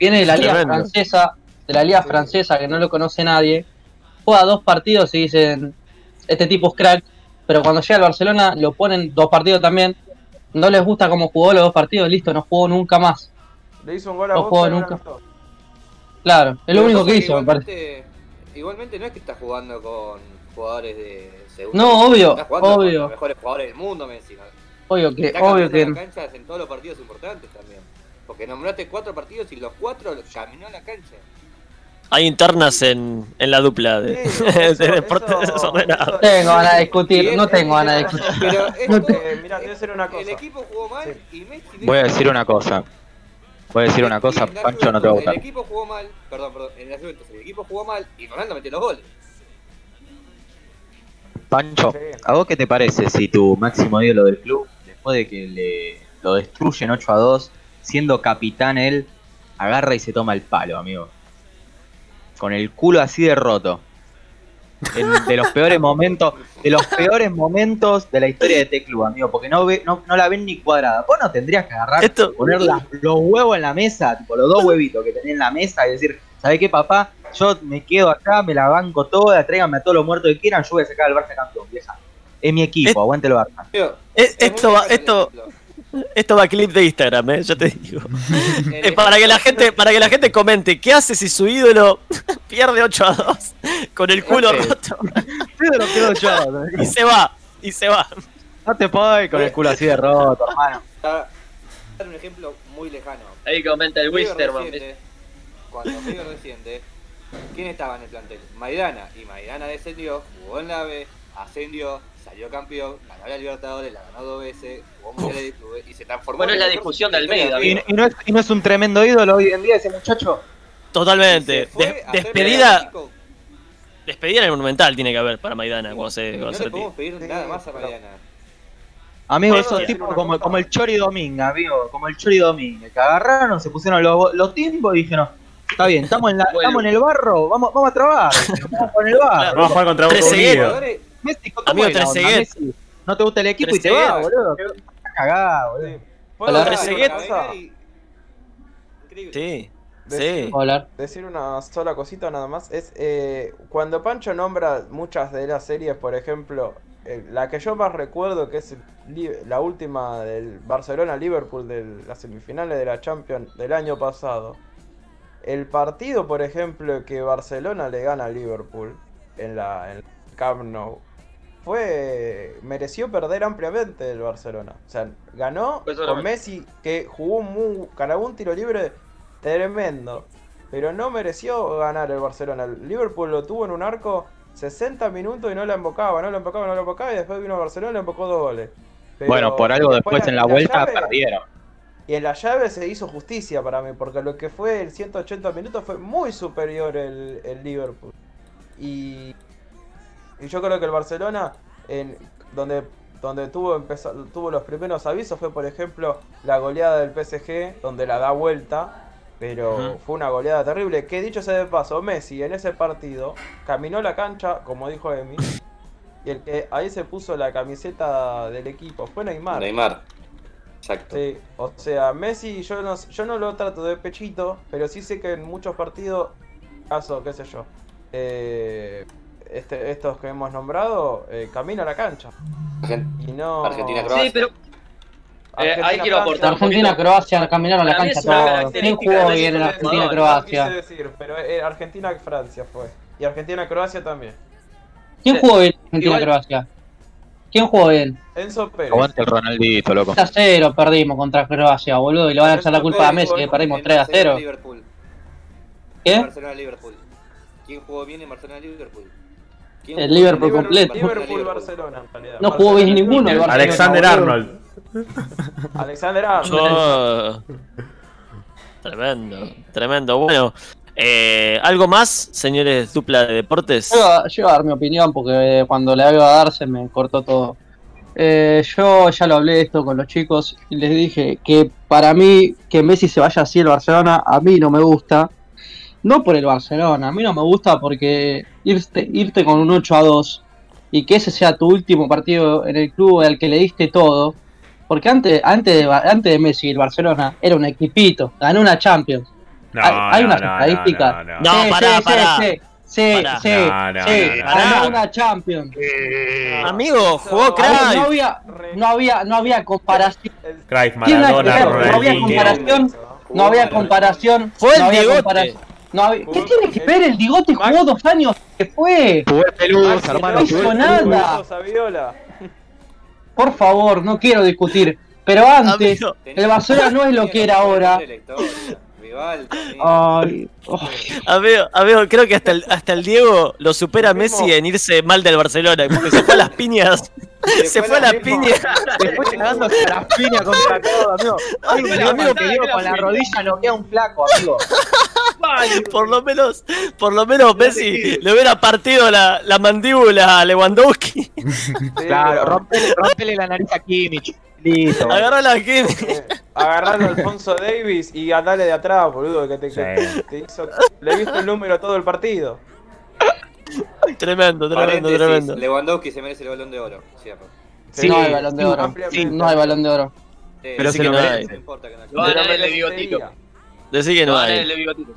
Speaker 5: Viene de la liga
Speaker 1: Tremendo.
Speaker 5: francesa, de la liga francesa que no lo conoce nadie. Juega dos partidos y dicen, este tipo es crack. Pero cuando llega al Barcelona lo ponen dos partidos también. No les gusta cómo jugó los dos partidos, listo, no jugó nunca más.
Speaker 4: Le hizo un gol a
Speaker 5: No
Speaker 4: Boca no
Speaker 5: nunca. Claro, es
Speaker 7: Pero
Speaker 5: lo único que hizo, me parece.
Speaker 7: igualmente, no es que está jugando con jugadores de segunda.
Speaker 5: No, obvio,
Speaker 7: está jugando con
Speaker 5: obvio.
Speaker 7: los mejores jugadores del mundo.
Speaker 5: Obvio que,
Speaker 7: Está
Speaker 5: obvio que.
Speaker 7: la cancha en todos los partidos importantes también. Porque nombraste cuatro partidos y los cuatro caminó a la cancha.
Speaker 1: Hay internas en, en la dupla de,
Speaker 4: Sí,
Speaker 1: de
Speaker 4: eso-
Speaker 1: deportes
Speaker 4: eso-
Speaker 1: desordenados.
Speaker 4: eso-
Speaker 5: Tengo ganas de discutir, no tengo ganas de discutir.
Speaker 7: Pero esto,
Speaker 4: Eh, mira, te voy a decir una
Speaker 7: el
Speaker 4: cosa.
Speaker 7: equipo jugó mal y Messi.
Speaker 6: Voy a decir una cosa. Voy a decir una cosa, Pancho, no te va a gustar.
Speaker 7: El equipo jugó mal, perdón, perdón, en la Juventus el equipo jugó mal y Ronaldo metió los goles.
Speaker 6: Pancho. ¿a vos qué te parece si tu máximo ídolo del club, después de que le lo destruyen 8 a 2, siendo capitán él, agarra y se toma el palo, amigo? Con el culo así de roto. En- de los peores momentos, de los peores momentos de la historia de este club, amigo, porque no ve, no, no la ven ni cuadrada. Vos no tendrías que agarrar,
Speaker 1: Esto-
Speaker 6: poner la- los huevos en la mesa, tipo los dos huevitos que tenés en la mesa y decir, ¿sabés qué papá? Yo me quedo acá, me la banco toda, tráiganme a todos los muertos que quieran, yo voy a sacar al Barça campeón, vieja. Es mi equipo,
Speaker 1: Es-
Speaker 6: aguante el Barça.
Speaker 1: Eh,
Speaker 7: es
Speaker 1: Esto va, esto. Esto va a clip de Instagram, eh, yo te digo. Eh, para que la gente, para que la gente comente, ¿qué hace si su ídolo pierde 8 a 2 con el culo
Speaker 6: Ok.
Speaker 1: roto?
Speaker 6: Sí, de lo quiero yo.
Speaker 1: Y se va, y se va.
Speaker 6: No te puedo con el culo así de roto, hermano.
Speaker 7: Para dar un ejemplo muy lejano.
Speaker 3: Ahí comenta el Wisterman.
Speaker 7: Cuando River desciende, ¿quién estaba en el plantel? Maidana. Y Maidana descendió, jugó en la B, ascendió, salió campeón, ganó la Libertadores, la ganó dos veces, jugó mundiales de clubes y se transformó
Speaker 3: Bueno,
Speaker 7: en
Speaker 3: es la discusión de
Speaker 7: historia
Speaker 3: Almeida,
Speaker 7: River.
Speaker 6: Y, y no es, y no es un tremendo ídolo hoy en día ese muchacho.
Speaker 1: Totalmente. Des- despedida, despedida en el Monumental tiene que haber para Maidana cuando se, cuando
Speaker 7: no
Speaker 1: se
Speaker 7: le
Speaker 1: retire.
Speaker 7: podemos pedir
Speaker 4: Sí,
Speaker 7: nada más a Maidana.
Speaker 6: Amigo,
Speaker 4: ¿Puedo
Speaker 6: esos tipos como, el Chori Dominga, amigo, como el Chori Dominga, que agarraron, se pusieron los, los timbos y dijeron, está bien, estamos en, la,
Speaker 3: Bueno.
Speaker 6: estamos en el barro, vamos, vamos a trabajar, vamos con el barro.
Speaker 2: Vamos a jugar contra Boca. Unido.
Speaker 6: Messi, ¿cómo
Speaker 1: Amigo, Trezeguet.
Speaker 6: No te gusta el equipo y te vas, boludo. Estás cagado, boludo.
Speaker 4: Sí. ¿Puedo
Speaker 5: Hola,
Speaker 4: decir
Speaker 1: Trezeguet. Sí,
Speaker 4: Decir-
Speaker 1: sí.
Speaker 5: Hablar.
Speaker 4: decir una sola cosita nada más es eh, cuando Pancho nombra muchas de las series por ejemplo eh, la que yo más recuerdo que es la última del Barcelona Liverpool de las semifinales de la Champions del año pasado el partido por ejemplo que Barcelona le gana a Liverpool en la en Camp Nou fue mereció perder ampliamente el Barcelona o sea ganó con. Messi que jugó ganó un tiro libre tremendo pero no mereció ganar el Barcelona. El Liverpool lo tuvo en un arco 60 minutos y no la embocaba, no la embocaba, no la embocaba y después vino Barcelona y le embocó dos goles. Pero
Speaker 6: Bueno, por algo después en la vuelta
Speaker 4: llave-
Speaker 6: perdieron.
Speaker 4: Y en la llave se hizo justicia para mí, porque lo que fue el 180 minutos fue muy superior el, el Liverpool. Y, y yo creo que el Barcelona, en, donde, donde tuvo, empezó- tuvo los primeros avisos, fue por ejemplo la goleada del PSG, donde la da vuelta. Pero fue una goleada terrible. Que dicho sea de paso, Messi en ese partido caminó la cancha, como dijo Emi. Y el que ahí se puso la camiseta del equipo fue Neymar.
Speaker 7: Neymar. Exacto.
Speaker 4: Sí, o sea, Messi yo no, yo no lo trato de pechito, pero sí sé que en muchos partidos, caso, qué sé yo, eh, este, estos que hemos nombrado, eh, camina a la cancha. Y no...
Speaker 7: Argentina, Croacia.
Speaker 3: Sí, pero eh, ahí quiero aportar.
Speaker 5: Argentina, Croacia caminaron la
Speaker 3: Para mí
Speaker 5: cancha
Speaker 3: característica
Speaker 5: ¿Quién jugó bien en
Speaker 3: como
Speaker 5: Argentina,
Speaker 3: jugador,
Speaker 4: No decir, pero eh, Argentina-Francia fue. Y Argentina-Croacia también.
Speaker 5: ¿Quién
Speaker 3: Sí.
Speaker 5: jugó bien en Argentina,
Speaker 3: Igual-
Speaker 5: Croacia? ¿Quién jugó bien?
Speaker 4: Enzo Pérez.
Speaker 6: Aguante el Ronaldito, loco.
Speaker 5: 3 a 0 perdimos contra Croacia, boludo, y le van a echar la culpa a Messi que perdimos
Speaker 7: En
Speaker 5: 3 a
Speaker 7: Barcelona,
Speaker 5: 0.
Speaker 7: Liverpool.
Speaker 5: ¿Qué?
Speaker 7: Barcelona-Liverpool. ¿Quién jugó bien en Barcelona-Liverpool? ¿Quién
Speaker 5: El Liverpool completo.
Speaker 4: Liverpool-Barcelona, en realidad.
Speaker 5: No jugó bien ninguno el Barcelona.
Speaker 2: Alexander. Arnold.
Speaker 4: Alexander Arnold.
Speaker 1: Tremendo, tremendo. Bueno, eh, ¿algo más, señores dupla de deportes?
Speaker 5: Yo iba a dar mi opinión porque cuando le iba a dar se me cortó todo. Eh, yo ya lo hablé esto con los chicos y les dije que para mí que Messi se vaya así al Barcelona a mí no me gusta. No por el Barcelona, a mí no me gusta porque irte, irte con un 8 a 2 y que ese sea tu último partido en el club al que le diste todo Porque antes, antes, de, antes de Messi, el Barcelona era un equipito, ganó una Champions.
Speaker 2: No,
Speaker 5: hay hay
Speaker 2: no,
Speaker 5: unas
Speaker 2: no,
Speaker 5: estadísticas.
Speaker 2: no, no,
Speaker 1: No,
Speaker 5: Sí,
Speaker 1: pará,
Speaker 5: sí,
Speaker 1: pará.
Speaker 5: sí, sí,
Speaker 1: Pará.
Speaker 5: sí,
Speaker 2: No, no,
Speaker 5: sí,
Speaker 2: no, no.
Speaker 5: ganó una Champions.
Speaker 1: Amigo, jugó crack.
Speaker 5: no había, no había, no había comparación.
Speaker 2: Cruyff,
Speaker 5: ¿Quién la-
Speaker 2: Maradona,
Speaker 5: no había comparación. No había comparación.
Speaker 1: Fue el
Speaker 5: no había
Speaker 1: Diegote.
Speaker 5: comparación. No ¿Qué tiene que ver? El Digote jugó dos años que fue.
Speaker 6: Hermano.
Speaker 4: no
Speaker 5: hizo nada. Por favor, no quiero discutir. Pero antes,
Speaker 1: Amigo,
Speaker 5: el Barcelona no es lo que era ahora. Ay, oh,
Speaker 1: amigo, amigo, creo que hasta el, hasta el Diego lo supera a. Messi en irse mal del Barcelona, porque se fue a las piñas. Se fue a las piñas.
Speaker 6: Después llegándose a la piña contra todo, amigo. Hay un
Speaker 1: Amigo,
Speaker 6: amigo que dio con la rodilla noquea a un flaco, amigo.
Speaker 1: Por lo menos, por lo menos Messi le hubiera partido la, la mandíbula a Lewandowski.
Speaker 6: Claro, rompele, rompele la nariz a Kimmich. Listo.
Speaker 1: Agarró la que
Speaker 4: Eh, Agarrarlo a Alfonso Davis y ganarle de atrás, boludo, que te, que
Speaker 2: Sí.
Speaker 4: te hizo. Le viste el número todo el partido.
Speaker 1: Tremendo, tremendo,
Speaker 7: Paréntesis,
Speaker 1: tremendo.
Speaker 7: Lewandowski se merece el balón de oro. Cierro.
Speaker 6: Sí,
Speaker 5: no hay balón de
Speaker 6: sí,
Speaker 5: oro.
Speaker 4: ampliamente.
Speaker 5: No hay balón de oro.
Speaker 6: Pero
Speaker 1: Sí
Speaker 6: se
Speaker 1: que
Speaker 6: lo
Speaker 1: no
Speaker 6: merece.
Speaker 7: No importa que no haya.
Speaker 3: Lo va a
Speaker 4: Pero
Speaker 3: ganar
Speaker 1: Decí que no
Speaker 3: ganar
Speaker 1: hay.
Speaker 3: bigotito.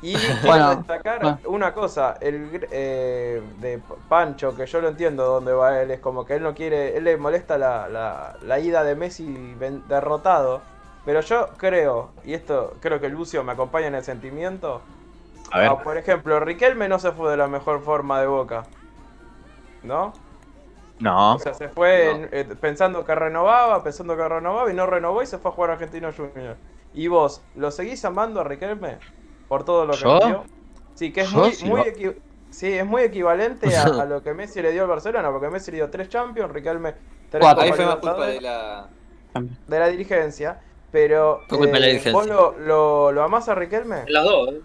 Speaker 4: Y quiero
Speaker 5: Bueno,
Speaker 4: destacar
Speaker 5: bueno.
Speaker 4: una cosa, el eh, de Pancho, que yo lo entiendo dónde va él, es como que él no quiere, él le molesta la, la, la ida de Messi derrotado, pero yo creo, y esto creo que Lucio me acompaña en el sentimiento,
Speaker 6: A ver.
Speaker 4: ah, por ejemplo, Riquelme no se fue de la mejor forma de Boca, ¿no?
Speaker 6: No.
Speaker 4: O sea, se fue
Speaker 7: No.
Speaker 4: en- eh, pensando que renovaba, pensando que renovaba y no renovó y se fue a jugar a Argentino Junior. ¿Y vos, lo seguís amando a Riquelme por todo lo que
Speaker 6: ¿Yo?
Speaker 4: dio? Sí, que es muy,
Speaker 6: sí,
Speaker 4: muy equi- sí, es muy equivalente a, a lo que Messi le dio al Barcelona, porque Messi le dio tres Champions, Riquelme tres
Speaker 5: Cuatro.
Speaker 7: Ahí fue más culpa de la.
Speaker 4: de la dirigencia. Pero
Speaker 1: Fue culpa de la
Speaker 4: eh,
Speaker 1: dirigencia.
Speaker 4: ¿vos lo, lo, lo amás a Riquelme?
Speaker 3: Las dos, ¿eh?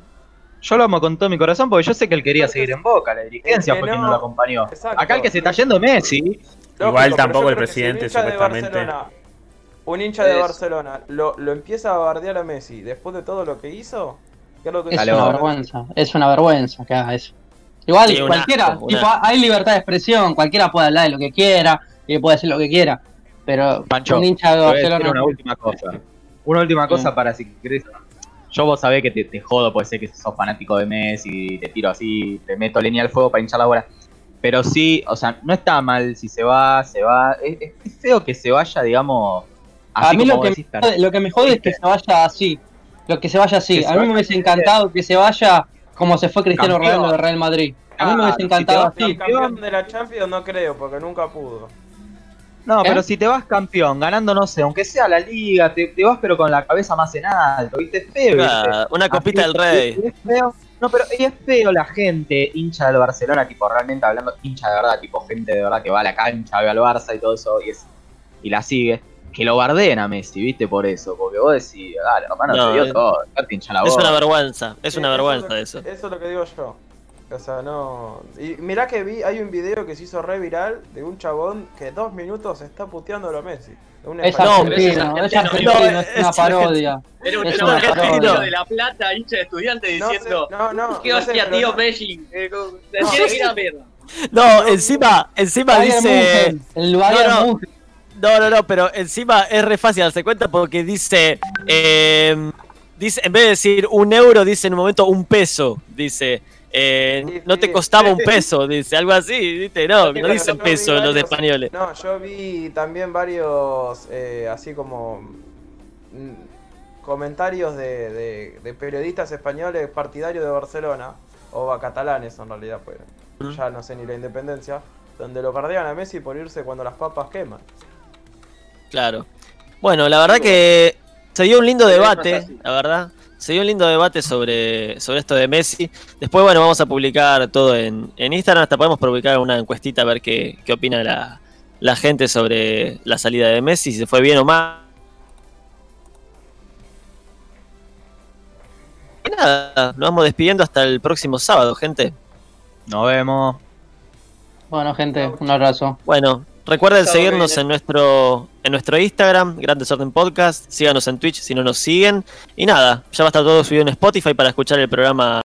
Speaker 6: Yo lo amo con todo mi corazón porque yo sé que él quería seguir en Boca, la dirigencia
Speaker 4: Es que
Speaker 6: fue quien
Speaker 4: no-
Speaker 6: no lo acompañó.
Speaker 4: Exacto.
Speaker 6: Acá el que se está yendo es Messi.
Speaker 2: Igual tampoco el
Speaker 4: si
Speaker 2: presidente, supuestamente.
Speaker 4: Un hincha de
Speaker 3: Es-
Speaker 4: Barcelona lo, lo empieza a bardear a Messi después de todo lo que hizo. ¿qué es lo que
Speaker 5: Es
Speaker 6: Dale,
Speaker 5: una vergüenza. Es una vergüenza que haga eso. Igual,
Speaker 1: Sí,
Speaker 5: cualquiera, tipo, hay libertad de expresión, cualquiera puede hablar de lo que quiera y puede decir lo que quiera. Pero
Speaker 6: Pancho,
Speaker 5: un hincha de Barcelona.
Speaker 6: una última cosa. Una última cosa
Speaker 5: Sí.
Speaker 6: para si querés. Yo vos sabés que te, te jodo, puede ser que sos fanático de Messi, te tiro así, te meto leña al fuego para hinchar la bola. Pero sí, o sea, no está mal si se va, se va. Es feo que se vaya, digamos,
Speaker 5: A mí lo que, me jode, lo que me jode es que se vaya así. Lo que se vaya así.
Speaker 6: Que
Speaker 5: A mí me hubiese encantado que se vaya como se fue Cristiano
Speaker 6: Campeón.
Speaker 5: Ronaldo del Real Madrid. A mí me hubiese
Speaker 6: si te
Speaker 5: encantado
Speaker 6: vas
Speaker 5: así.
Speaker 4: campeón de la Champions no creo, porque nunca pudo.
Speaker 6: No,
Speaker 5: ¿Eh?
Speaker 6: pero si te vas campeón, ganando, no sé, aunque sea la liga, te, te vas pero con la cabeza más en alto, ¿viste? Es feo, ¿viste?
Speaker 1: Ah, Una copita
Speaker 6: Así,
Speaker 1: del rey.
Speaker 6: y- y es feo. No, pero y es feo la gente hincha del Barcelona, tipo, realmente hablando hincha de verdad, tipo, gente de verdad que va a la cancha, ve al Barça y todo eso, y, es, y la sigue. Que lo bardeen a Messi, ¿viste? Por eso, porque vos decís, dale, hermano,
Speaker 1: No,
Speaker 6: te dio
Speaker 1: es-
Speaker 6: todo, dejate hinchar la
Speaker 1: Es una vergüenza, es
Speaker 4: Sí,
Speaker 1: una vergüenza eso.
Speaker 4: Eso es lo que digo yo. O sea, no. Y mirá que vi, hay un video que se hizo re viral de un chabón que dos minutos está puteándolo a Messi.
Speaker 5: Es argentino, es argentino, una parodia.
Speaker 3: Era un chabón
Speaker 5: una
Speaker 3: argentino
Speaker 1: parodia.
Speaker 3: de La Plata, hincha de
Speaker 4: sé,
Speaker 3: diciendo
Speaker 4: no, no,
Speaker 3: ¿Qué hostia, tío
Speaker 4: no-
Speaker 3: Messi? Eh, que era mierda.
Speaker 1: No, encima, encima dice.
Speaker 5: El Bayern
Speaker 1: No, no. No, no, pero encima es re fácil darse cuenta porque dice. eh, dice en vez de decir un euro, dice en un momento un peso. Dice. eh, no te costaba un peso, dice algo así, ¿viste? No, no dicen peso los españoles.
Speaker 4: No, yo vi también varios, eh, así como mm, comentarios de, de- de periodistas españoles partidarios de Barcelona, o a catalanes en realidad, pues ya no sé ni la independencia, donde lo bardean a Messi por irse cuando las papas queman.
Speaker 1: Claro. Bueno, la verdad que se dio un lindo debate, la verdad. Se dio un lindo debate sobre, sobre esto de Messi. Después, bueno, vamos a publicar todo en, en Instagram. Hasta podemos publicar una encuestita a ver qué, qué opina la, la gente sobre la salida de Messi, si se fue bien o mal. Y nada, nos vamos despidiendo hasta el próximo sábado, gente.
Speaker 6: Nos vemos.
Speaker 5: Bueno, gente, un abrazo.
Speaker 1: Bueno, recuerden seguirnos en nuestro, en nuestro Instagram, Gran Desorden Podcast. Síganos en Twitch si no nos siguen. Y nada, ya va a estar todo subido en Spotify para escuchar el programa